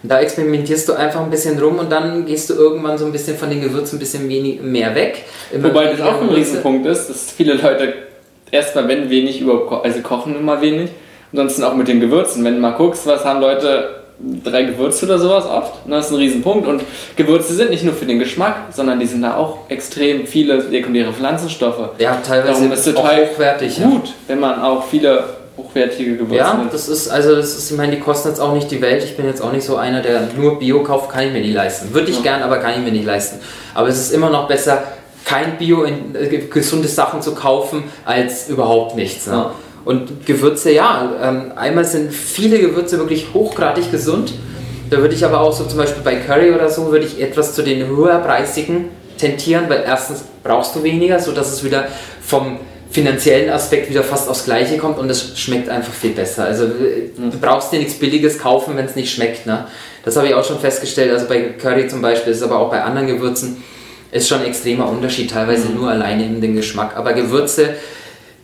Und da experimentierst du einfach ein bisschen rum und dann gehst du irgendwann so ein bisschen von den Gewürzen ein bisschen mehr weg. Immer Wobei das auch ein. Riesenpunkt ist, dass viele Leute erstmal, wenn wenig, überhaupt also kochen immer wenig. Ansonsten auch mit den Gewürzen. Wenn du mal guckst, was haben Leute, drei Gewürze oder sowas oft, ne, das ist ein Riesenpunkt. Und Gewürze sind nicht nur für den Geschmack, sondern die sind da auch extrem viele sekundäre Pflanzenstoffe. Ja, teilweise Darum ist auch total hochwertig. ja. gut, wenn man auch viele hochwertige Gewürze Ja, nimmt. das ist, also das ist, ich meine, die kosten jetzt auch nicht die Welt. Ich bin jetzt auch nicht so einer, der nur Bio kauft, kann ich mir nicht leisten. Würde ich Ja. gern, aber kann ich mir nicht leisten. Aber es ist immer noch besser, kein Bio in äh, gesunde Sachen zu kaufen, als überhaupt nichts. Ne? Und Gewürze, ja, ähm, einmal sind viele Gewürze wirklich hochgradig gesund. Da würde ich aber auch so zum Beispiel bei Curry oder so, würde ich etwas zu den höherpreisigen tentieren, weil erstens brauchst du weniger, sodass es wieder vom finanziellen Aspekt wieder fast aufs Gleiche kommt und es schmeckt einfach viel besser. Also äh, du brauchst dir nichts Billiges kaufen, wenn es nicht schmeckt. Ne? Das habe ich auch schon festgestellt, also bei Curry zum Beispiel, ist aber auch bei anderen Gewürzen, ist schon ein extremer Unterschied, teilweise nur alleine in den Geschmack. Aber Gewürze,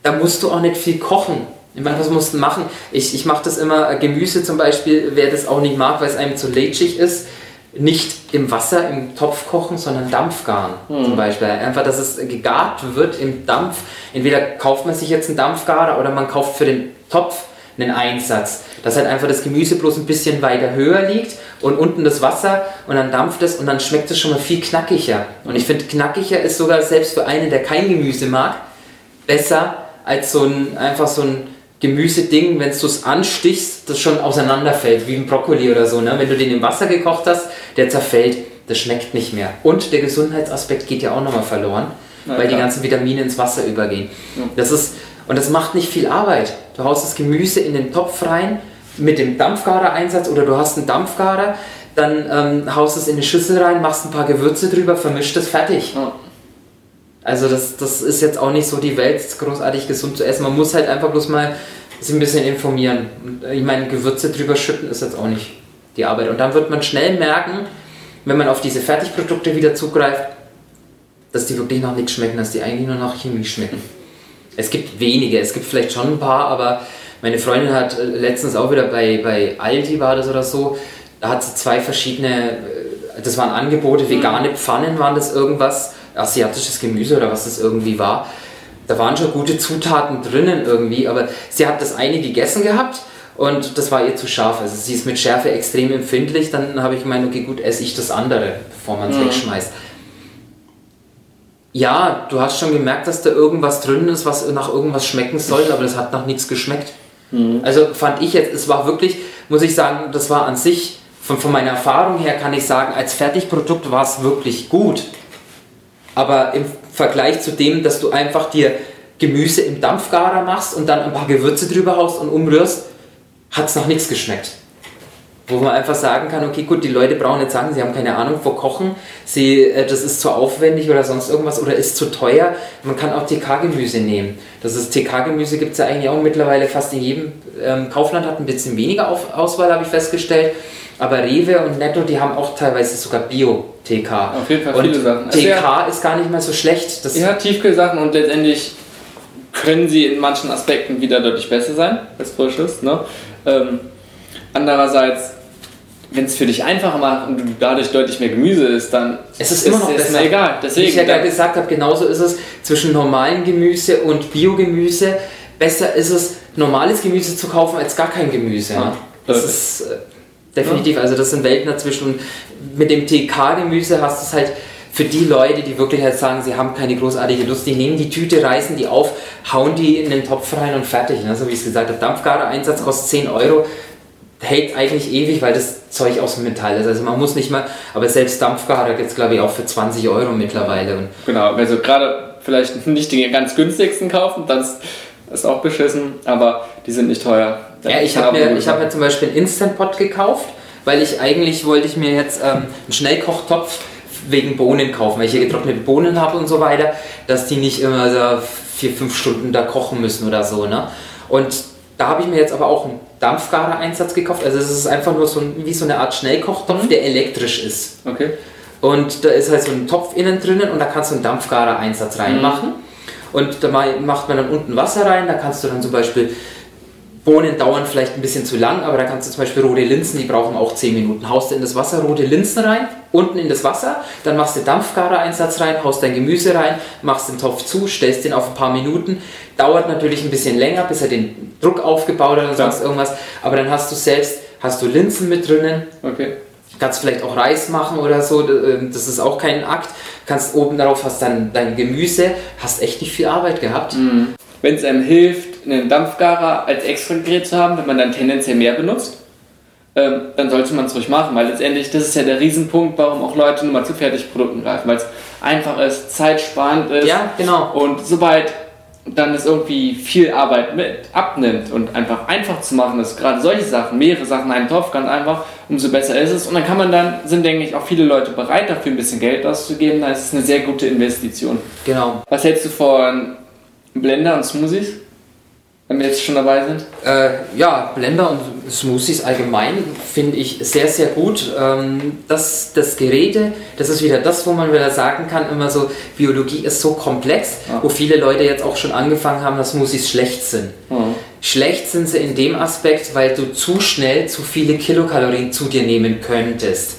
da musst du auch nicht viel kochen. Ich meine, was musst du machen? Ich, ich mache das immer, äh, Gemüse zum Beispiel, wer das auch nicht mag, weil es einem zu lätschig ist, nicht im Wasser, im Topf kochen, sondern Dampfgaren zum Beispiel. Einfach, dass es gegart wird im Dampf. Entweder kauft man sich jetzt einen Dampfgarer oder man kauft für den Topf einen Einsatz. Dass halt einfach das Gemüse bloß ein bisschen weiter höher liegt und unten das Wasser und dann dampft es und dann schmeckt es schon mal viel knackiger. Und ich finde, knackiger ist sogar selbst für einen, der kein Gemüse mag, besser als so ein, einfach so ein Gemüseding, wenn du es anstichst, das schon auseinanderfällt, wie ein Brokkoli oder so. Ne? Wenn du den im Wasser gekocht hast, der zerfällt, das schmeckt nicht mehr. Und der Gesundheitsaspekt geht ja auch nochmal verloren, Na, weil klar. die ganzen Vitamine ins Wasser übergehen. Ja. Das ist, und das macht nicht viel Arbeit. Du haust das Gemüse in den Topf rein mit dem Dampfgarer-Einsatz oder du hast einen Dampfgarer, dann ähm, haust es in eine Schüssel rein, machst ein paar Gewürze drüber, vermischt es fertig. Ja. Also das, das ist jetzt auch nicht so die Welt großartig gesund zu essen. Man muss halt einfach bloß mal sich ein bisschen informieren. Ich meine, Gewürze drüber schütten ist jetzt auch nicht die Arbeit. Und dann wird man schnell merken, wenn man auf diese Fertigprodukte wieder zugreift, dass die wirklich noch nichts schmecken, dass die eigentlich nur nach Chemie schmecken. Es gibt wenige, es gibt vielleicht schon ein paar, aber meine Freundin hat äh, letztens auch wieder bei, bei Aldi war das oder so, da hat sie zwei verschiedene, äh, das waren Angebote, vegane Pfannen waren das irgendwas asiatisches Gemüse oder was das irgendwie war. Da waren schon gute Zutaten drinnen irgendwie, aber sie hat das eine gegessen gehabt und das war ihr zu scharf. Also sie ist mit Schärfe extrem empfindlich. Dann habe ich gemeint, okay, gut, esse ich das andere, bevor man es mhm. wegschmeißt. Ja, du hast schon gemerkt, dass da irgendwas drin ist, was nach irgendwas schmecken soll, aber das hat nach nichts geschmeckt. Mhm. Also fand ich jetzt, es war wirklich, muss ich sagen, das war an sich, von, von meiner Erfahrung her kann ich sagen, als Fertigprodukt war es wirklich gut. Aber im Vergleich zu dem, dass du einfach dir Gemüse im Dampfgarer machst und dann ein paar Gewürze drüber haust und umrührst, hat es noch nichts geschmeckt. Wo man einfach sagen kann, okay, gut, die Leute brauchen jetzt sagen, sie haben keine Ahnung vor Kochen, sie, äh, das ist zu aufwendig oder sonst irgendwas oder ist zu teuer. Man kann auch TK-Gemüse nehmen. Das ist TK-Gemüse gibt es ja eigentlich auch mittlerweile fast in jedem ähm, Kaufland, hat ein bisschen weniger Auf Auswahl, habe ich festgestellt. Aber Rewe und Netto, die haben auch teilweise sogar Bio-TK. Auf jeden Fall und viele Sachen. Also TK ja, ist gar nicht mal so schlecht. Das ja, Tiefkühlsachen und letztendlich können sie in manchen Aspekten wieder deutlich besser sein als Frisches. Ne? Ähm, andererseits, wenn es für dich einfacher macht und du dadurch deutlich mehr Gemüse isst, dann es ist, immer noch ist besser. egal. Deswegen, Wie ich ja gerade gesagt habe, genauso ist es zwischen normalem Gemüse und Biogemüse. Besser ist es, normales Gemüse zu kaufen als gar kein Gemüse. Ja. Das ist äh, definitiv. Also das sind Welten dazwischen. Und mit dem TK-Gemüse hast du es halt für die Leute, die wirklich halt sagen, sie haben keine großartige Lust, die nehmen die Tüte, reißen die auf, hauen die in den Topf rein und fertig. Ne? So wie ich es gesagt habe, Dampfgarer-Einsatz kostet 10 Euro, hält eigentlich ewig, weil das Zeug aus dem Metall ist. Also man muss nicht mal, aber selbst Dampfgarer gibt es glaube ich auch für 20 Euro mittlerweile. Und genau, also gerade vielleicht nicht die ganz günstigsten kaufen, das ist auch beschissen, aber die sind nicht teuer. Ja, ich habe mir, hab mir zum Beispiel einen Instant Pot gekauft, weil ich eigentlich wollte ich mir jetzt ähm, einen Schnellkochtopf wegen Bohnen kaufen, weil ich hier getrocknete Bohnen habe und so weiter, dass die nicht immer so vier, fünf Stunden da kochen müssen oder so. Ne? Und da habe ich mir jetzt aber auch einen Dampfgarer-Einsatz gekauft. Also es ist einfach nur so ein, wie so eine Art Schnellkochtopf, mhm. der elektrisch ist. Okay. Und da ist halt so ein Topf innen drinnen und da kannst du einen Dampfgarer-Einsatz reinmachen. Mhm. Und da macht man dann unten Wasser rein, da kannst du dann zum Beispiel Bohnen dauern vielleicht ein bisschen zu lang, aber da kannst du zum Beispiel rote Linsen, die brauchen auch 10 Minuten. Haust du in das Wasser rote Linsen rein, unten in das Wasser, dann machst du Dampfgarer-Einsatz rein, haust dein Gemüse rein, machst den Topf zu, stellst den auf ein paar Minuten. Dauert natürlich ein bisschen länger, bis er den Druck aufgebaut hat oder sonst irgendwas, aber dann hast du selbst, hast du Linsen mit drinnen. Okay. Kannst vielleicht auch Reis machen oder so, ähm, das ist auch kein Akt. Kannst oben darauf hast dann dein Gemüse, hast echt nicht viel Arbeit gehabt. Mhm wenn es einem hilft, einen Dampfgarer als extra Gerät zu haben, wenn man dann tendenziell mehr benutzt, ähm, dann sollte man es ruhig machen, weil letztendlich das ist ja der Riesenpunkt, warum auch Leute nur mal zu Fertigprodukten greifen, weil es einfach ist, zeitsparend ist. Ja, genau. Und sobald dann es irgendwie viel Arbeit mit abnimmt und einfach einfach zu machen ist, gerade solche Sachen, mehrere Sachen in einen Topf, ganz einfach, umso besser ist es. Und dann kann man dann, sind denke ich auch viele Leute bereit dafür ein bisschen Geld auszugeben, dann ist es eine sehr gute Investition. Genau. Was hältst du von Blender und Smoothies? Wenn wir jetzt schon dabei sind? Äh, ja, Blender und Smoothies allgemein finde ich sehr, sehr gut. Ähm, das, das Geräte, das ist wieder das, wo man wieder sagen kann, immer so, Biologie ist so komplex, ja. wo viele Leute jetzt auch schon angefangen haben, dass Smoothies schlecht sind. Mhm. Schlecht sind sie in dem Aspekt, weil du zu schnell zu viele Kilokalorien zu dir nehmen könntest.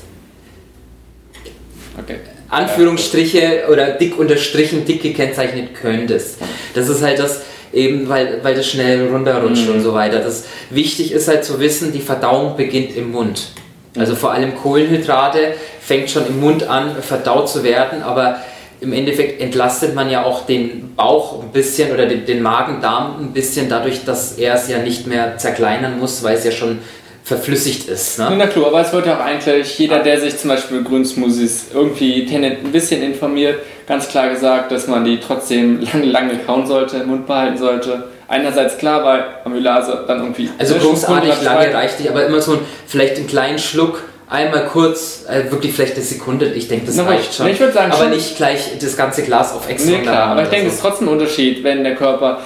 Okay. Anführungsstriche oder dick unterstrichen, dick gekennzeichnet könntest. Das ist halt das, eben weil, weil das schnell runterrutscht Mhm. und so weiter. Das wichtig ist halt zu wissen, die Verdauung beginnt im Mund. Also vor allem Kohlenhydrate fängt schon im Mund an, verdaut zu werden, aber im Endeffekt entlastet man ja auch den Bauch ein bisschen oder den, den Magen-Darm ein bisschen dadurch, dass er es ja nicht mehr zerkleinern muss, weil es ja schon verflüssigt ist. Ne? Na klar, aber es wird ja auch eigentlich jeder, der sich zum Beispiel Grünsmoothies irgendwie ein bisschen informiert, ganz klar gesagt, dass man die trotzdem lange, lange kauen sollte, im Mund behalten sollte. Einerseits klar, weil Amylase dann irgendwie... Also großartig lange reicht nicht, aber immer so ein, vielleicht einen kleinen Schluck, einmal kurz, äh, wirklich vielleicht eine Sekunde, ich denke, das Na, reicht ich- schon. ich sagen, aber schon- nicht gleich das ganze Glas auf extra. Nee, klar, aber ich denke, es ist so. trotzdem ein Unterschied, wenn der Körper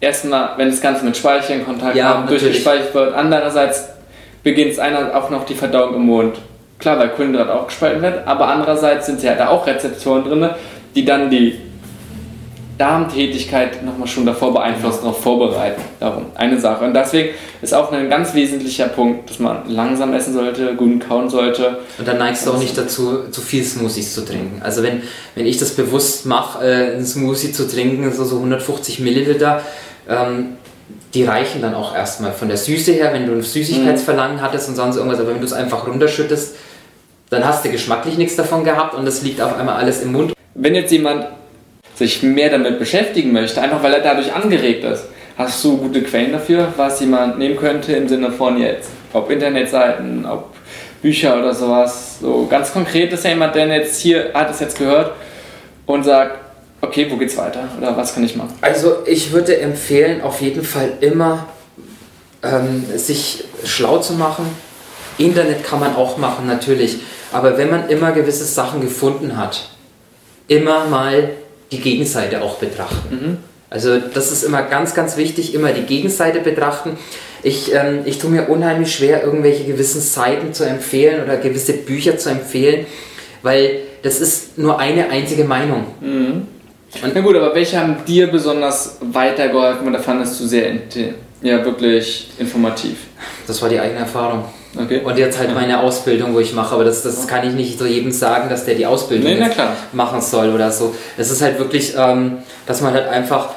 erstmal, wenn das Ganze mit Speichel in Kontakt Ja, kommt, durchgespeichert wird. Andererseits beginnt es einer auch noch die Verdauung im Mund. Klar, weil Kohlenhydrat auch gespalten wird, aber andererseits sind ja da auch Rezeptoren drin, die dann die Darmtätigkeit nochmal schon davor beeinflussen, darauf vorbereiten. Darum eine Sache. Und deswegen ist auch ein ganz wesentlicher Punkt, dass man langsam essen sollte, gut kauen sollte. Und dann neigst du auch nicht dazu, zu viel Smoothies zu trinken. Also wenn, wenn ich das bewusst mache, äh, einen Smoothie zu trinken, so, so 150 Milliliter, ähm, die reichen dann auch erstmal von der Süße her, wenn du ein Süßigkeitsverlangen hattest und sonst irgendwas, aber wenn du es einfach runterschüttest, dann hast du geschmacklich nichts davon gehabt und es liegt auf einmal alles im Mund. Wenn jetzt jemand sich mehr damit beschäftigen möchte, einfach weil er dadurch angeregt ist, hast du gute Quellen dafür, was jemand nehmen könnte im Sinne von jetzt, ob Internetseiten, ob Bücher oder sowas. So ganz konkret ist ja jemand, der jetzt hier hat es jetzt gehört und sagt, okay, wo geht's weiter oder was kann ich machen? Also ich würde empfehlen, auf jeden Fall immer ähm, sich schlau zu machen. Internet kann man auch machen, natürlich. Aber wenn man immer gewisse Sachen gefunden hat, immer mal die Gegenseite auch betrachten. Also das ist immer ganz, ganz wichtig, immer die Gegenseite betrachten. Ich, ähm, ich tue mir unheimlich schwer, irgendwelche gewissen Seiten zu empfehlen oder gewisse Bücher zu empfehlen, weil das ist nur eine einzige Meinung. Na gut, aber welche haben dir besonders weitergeholfen oder fandest du sehr ja, wirklich informativ? Das war die eigene Erfahrung. Okay. Und jetzt halt meine Ausbildung, wo ich mache, aber das, das kann ich nicht so jedem sagen, dass der die Ausbildung Nee, machen soll oder so. Es ist halt wirklich, ähm, dass man halt einfach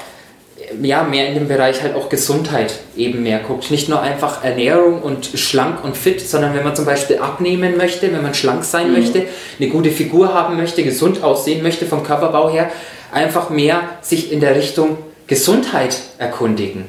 ja, mehr in dem Bereich halt auch Gesundheit eben mehr guckt. Nicht nur einfach Ernährung und schlank und fit, sondern wenn man zum Beispiel abnehmen möchte, wenn man schlank sein Mhm. möchte, eine gute Figur haben möchte, gesund aussehen möchte vom Körperbau her, einfach mehr sich in der Richtung Gesundheit erkundigen.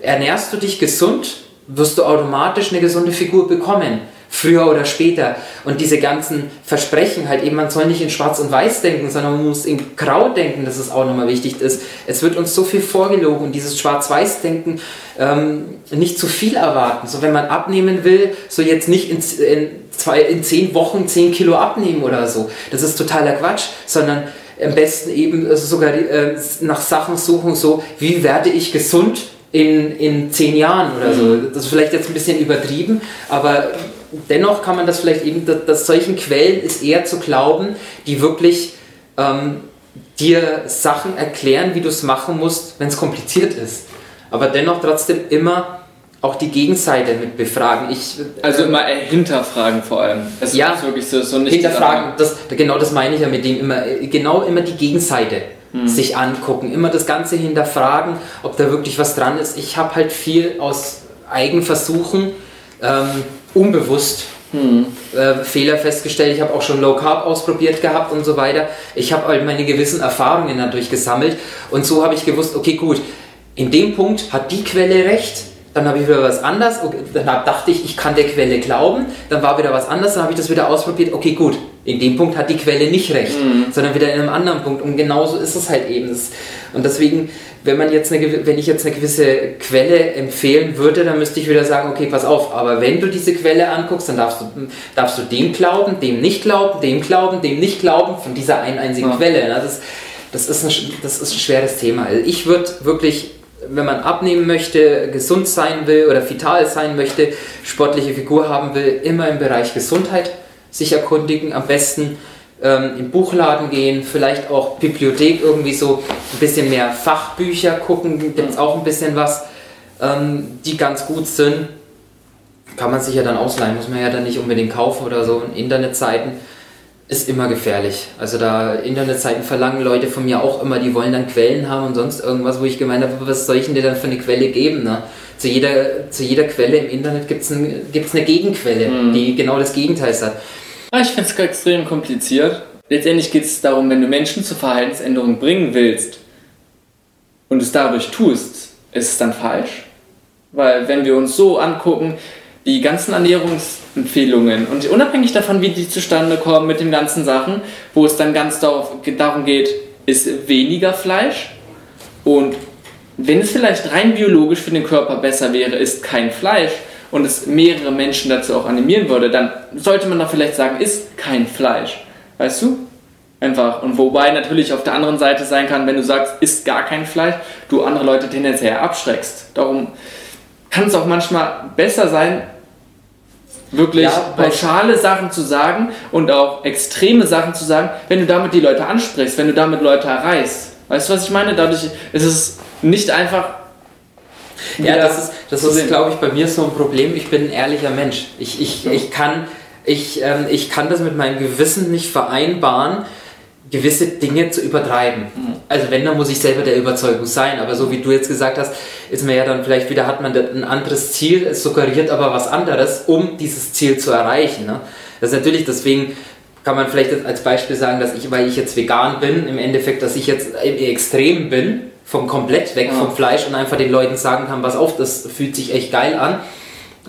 Ernährst du dich gesund, wirst du automatisch eine gesunde Figur bekommen. Früher oder später. Und diese ganzen Versprechen, halt eben, man soll nicht in Schwarz und Weiß denken, sondern man muss in Grau denken, dass es auch nochmal wichtig ist. Es wird uns so viel vorgelogen und dieses Schwarz-Weiß-Denken ähm, nicht zu viel erwarten. So, wenn man abnehmen will, so jetzt nicht in, in, zwei, in zehn Wochen zehn Kilo abnehmen oder so. Das ist totaler Quatsch, sondern am besten eben also sogar äh, nach Sachen suchen, so wie werde ich gesund in, in zehn Jahren oder so. Das ist vielleicht jetzt ein bisschen übertrieben, aber dennoch kann man das vielleicht eben, dass, dass solchen Quellen ist eher zu glauben, die wirklich ähm, dir Sachen erklären, wie du es machen musst, wenn es kompliziert ist. Aber dennoch trotzdem immer auch die Gegenseite mit befragen. Ich, Also immer hinterfragen vor allem. Es Ja. ist wirklich so, so nicht hinterfragen, das, genau das meine ich ja mit dem immer, genau immer die Gegenseite sich angucken, immer das Ganze hinterfragen, ob da wirklich was dran ist. Ich habe halt viel aus Eigenversuchen ähm, unbewusst äh, Fehler festgestellt. Ich habe auch schon Low Carb ausprobiert gehabt und so weiter. Ich habe halt meine gewissen Erfahrungen dadurch gesammelt und so habe ich gewusst, okay gut, in dem Punkt hat die Quelle recht. Dann habe ich wieder was anderes. Okay, dann dachte ich, ich kann der Quelle glauben. Dann war wieder was anderes. Dann habe ich das wieder ausprobiert. Okay, gut. In dem Punkt hat die Quelle nicht recht, sondern wieder in einem anderen Punkt. Und genauso ist es halt eben. Und deswegen, wenn man jetzt eine, wenn ich jetzt eine gewisse Quelle empfehlen würde, dann müsste ich wieder sagen, okay, pass auf. Aber wenn du diese Quelle anguckst, dann darfst du, darfst du dem glauben, dem nicht glauben, dem glauben, dem nicht glauben, von dieser einen einzigen Ja. Quelle. Das, das, ist ein, das ist ein schweres Thema. Also ich würde wirklich, wenn man abnehmen möchte, gesund sein will oder vital sein möchte, sportliche Figur haben will, immer im Bereich Gesundheit sich erkundigen. Am besten ähm, im Buchladen gehen, vielleicht auch Bibliothek irgendwie so ein bisschen mehr Fachbücher gucken, gibt es auch ein bisschen was, ähm, die ganz gut sind. Kann man sich ja dann ausleihen, muss man ja dann nicht unbedingt kaufen oder so in Internetseiten. Ist immer gefährlich. Also da Internetseiten verlangen Leute von mir auch immer, die wollen dann Quellen haben und sonst irgendwas, wo ich gemeint habe, was soll ich denn dir dann für eine Quelle geben? Ne? Zu, jeder, zu jeder Quelle im Internet gibt es ein, gibt's eine Gegenquelle, mhm. die genau das Gegenteil sagt. Ah, ich finde es extrem kompliziert. Letztendlich geht es darum, wenn du Menschen zur Verhaltensänderung bringen willst und es dadurch tust, ist es dann falsch? Weil wenn wir uns so angucken, die ganzen Ernährungsempfehlungen und unabhängig davon, wie die zustande kommen mit den ganzen Sachen, wo es dann ganz darum geht, ist weniger Fleisch und wenn es vielleicht rein biologisch für den Körper besser wäre, ist kein Fleisch und es mehrere Menschen dazu auch animieren würde, dann sollte man doch vielleicht sagen, ist kein Fleisch. Weißt du? Einfach. Und wobei natürlich auf der anderen Seite sein kann, wenn du sagst, ist gar kein Fleisch, du andere Leute tendenziell abschreckst. Darum kann es auch manchmal besser sein, wirklich ja, pauschale Sachen zu sagen und auch extreme Sachen zu sagen, wenn du damit die Leute ansprichst, wenn du damit Leute erreichst. Weißt du, was ich meine? Dadurch ist es nicht einfach. Ja, das ist, das ist glaube ich, bei mir so ein Problem. Ich bin ein ehrlicher Mensch. Ich, ich, ich, kann, ich, ähm, ich kann das mit meinem Gewissen nicht vereinbaren, gewisse Dinge zu übertreiben. Mhm. Also wenn, dann muss ich selber der Überzeugung sein. Aber so wie du jetzt gesagt hast, ist man ja dann vielleicht wieder, hat man ein anderes Ziel, es suggeriert aber was anderes, um dieses Ziel zu erreichen. Ne? Das ist natürlich, deswegen kann man vielleicht als Beispiel sagen, dass ich, weil ich jetzt vegan bin, im Endeffekt, dass ich jetzt extrem bin, vom komplett weg ja. vom Fleisch und einfach den Leuten sagen kann, was auf, das fühlt sich echt geil an.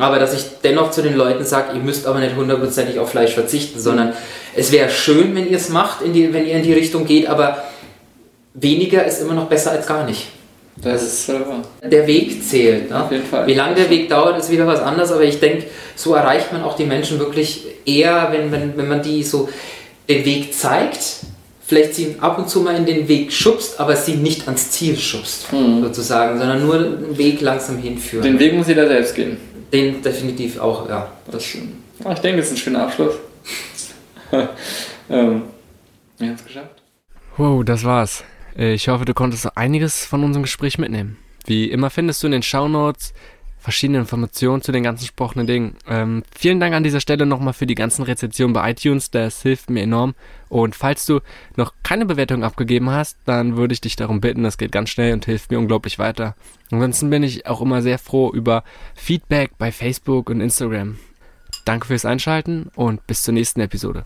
Aber dass ich dennoch zu den Leuten sage, ihr müsst aber nicht hundertprozentig auf Fleisch verzichten, sondern es wäre schön, wenn ihr es macht, in die, wenn ihr in die Richtung geht, aber weniger ist immer noch besser als gar nicht. Das ist äh, Der Weg zählt. Ne? Auf jeden Fall. Wie lange der Weg dauert, ist wieder was anderes, aber ich denke, so erreicht man auch die Menschen wirklich eher, wenn, wenn, wenn man die so den Weg zeigt, vielleicht sie ab und zu mal in den Weg schubst, aber sie nicht ans Ziel schubst, mhm. sozusagen, sondern nur den Weg langsam hinführen. Den Weg muss jeder selbst gehen. Den definitiv auch, ja. Das stimmt. Ich denke, das ist ein schöner Abschluss. ähm, wir haben es geschafft. Wow, das war's. Äh, ich hoffe, du konntest einiges von unserem Gespräch mitnehmen. Wie immer findest du in den Shownotes verschiedene Informationen zu den ganzen gesprochenen Dingen. Ähm, vielen Dank an dieser Stelle nochmal für die ganzen Rezensionen bei iTunes, das hilft mir enorm. Und falls du noch keine Bewertung abgegeben hast, dann würde ich dich darum bitten, das geht ganz schnell und hilft mir unglaublich weiter. Ansonsten bin ich auch immer sehr froh über Feedback bei Facebook und Instagram. Danke fürs Einschalten und bis zur nächsten Episode.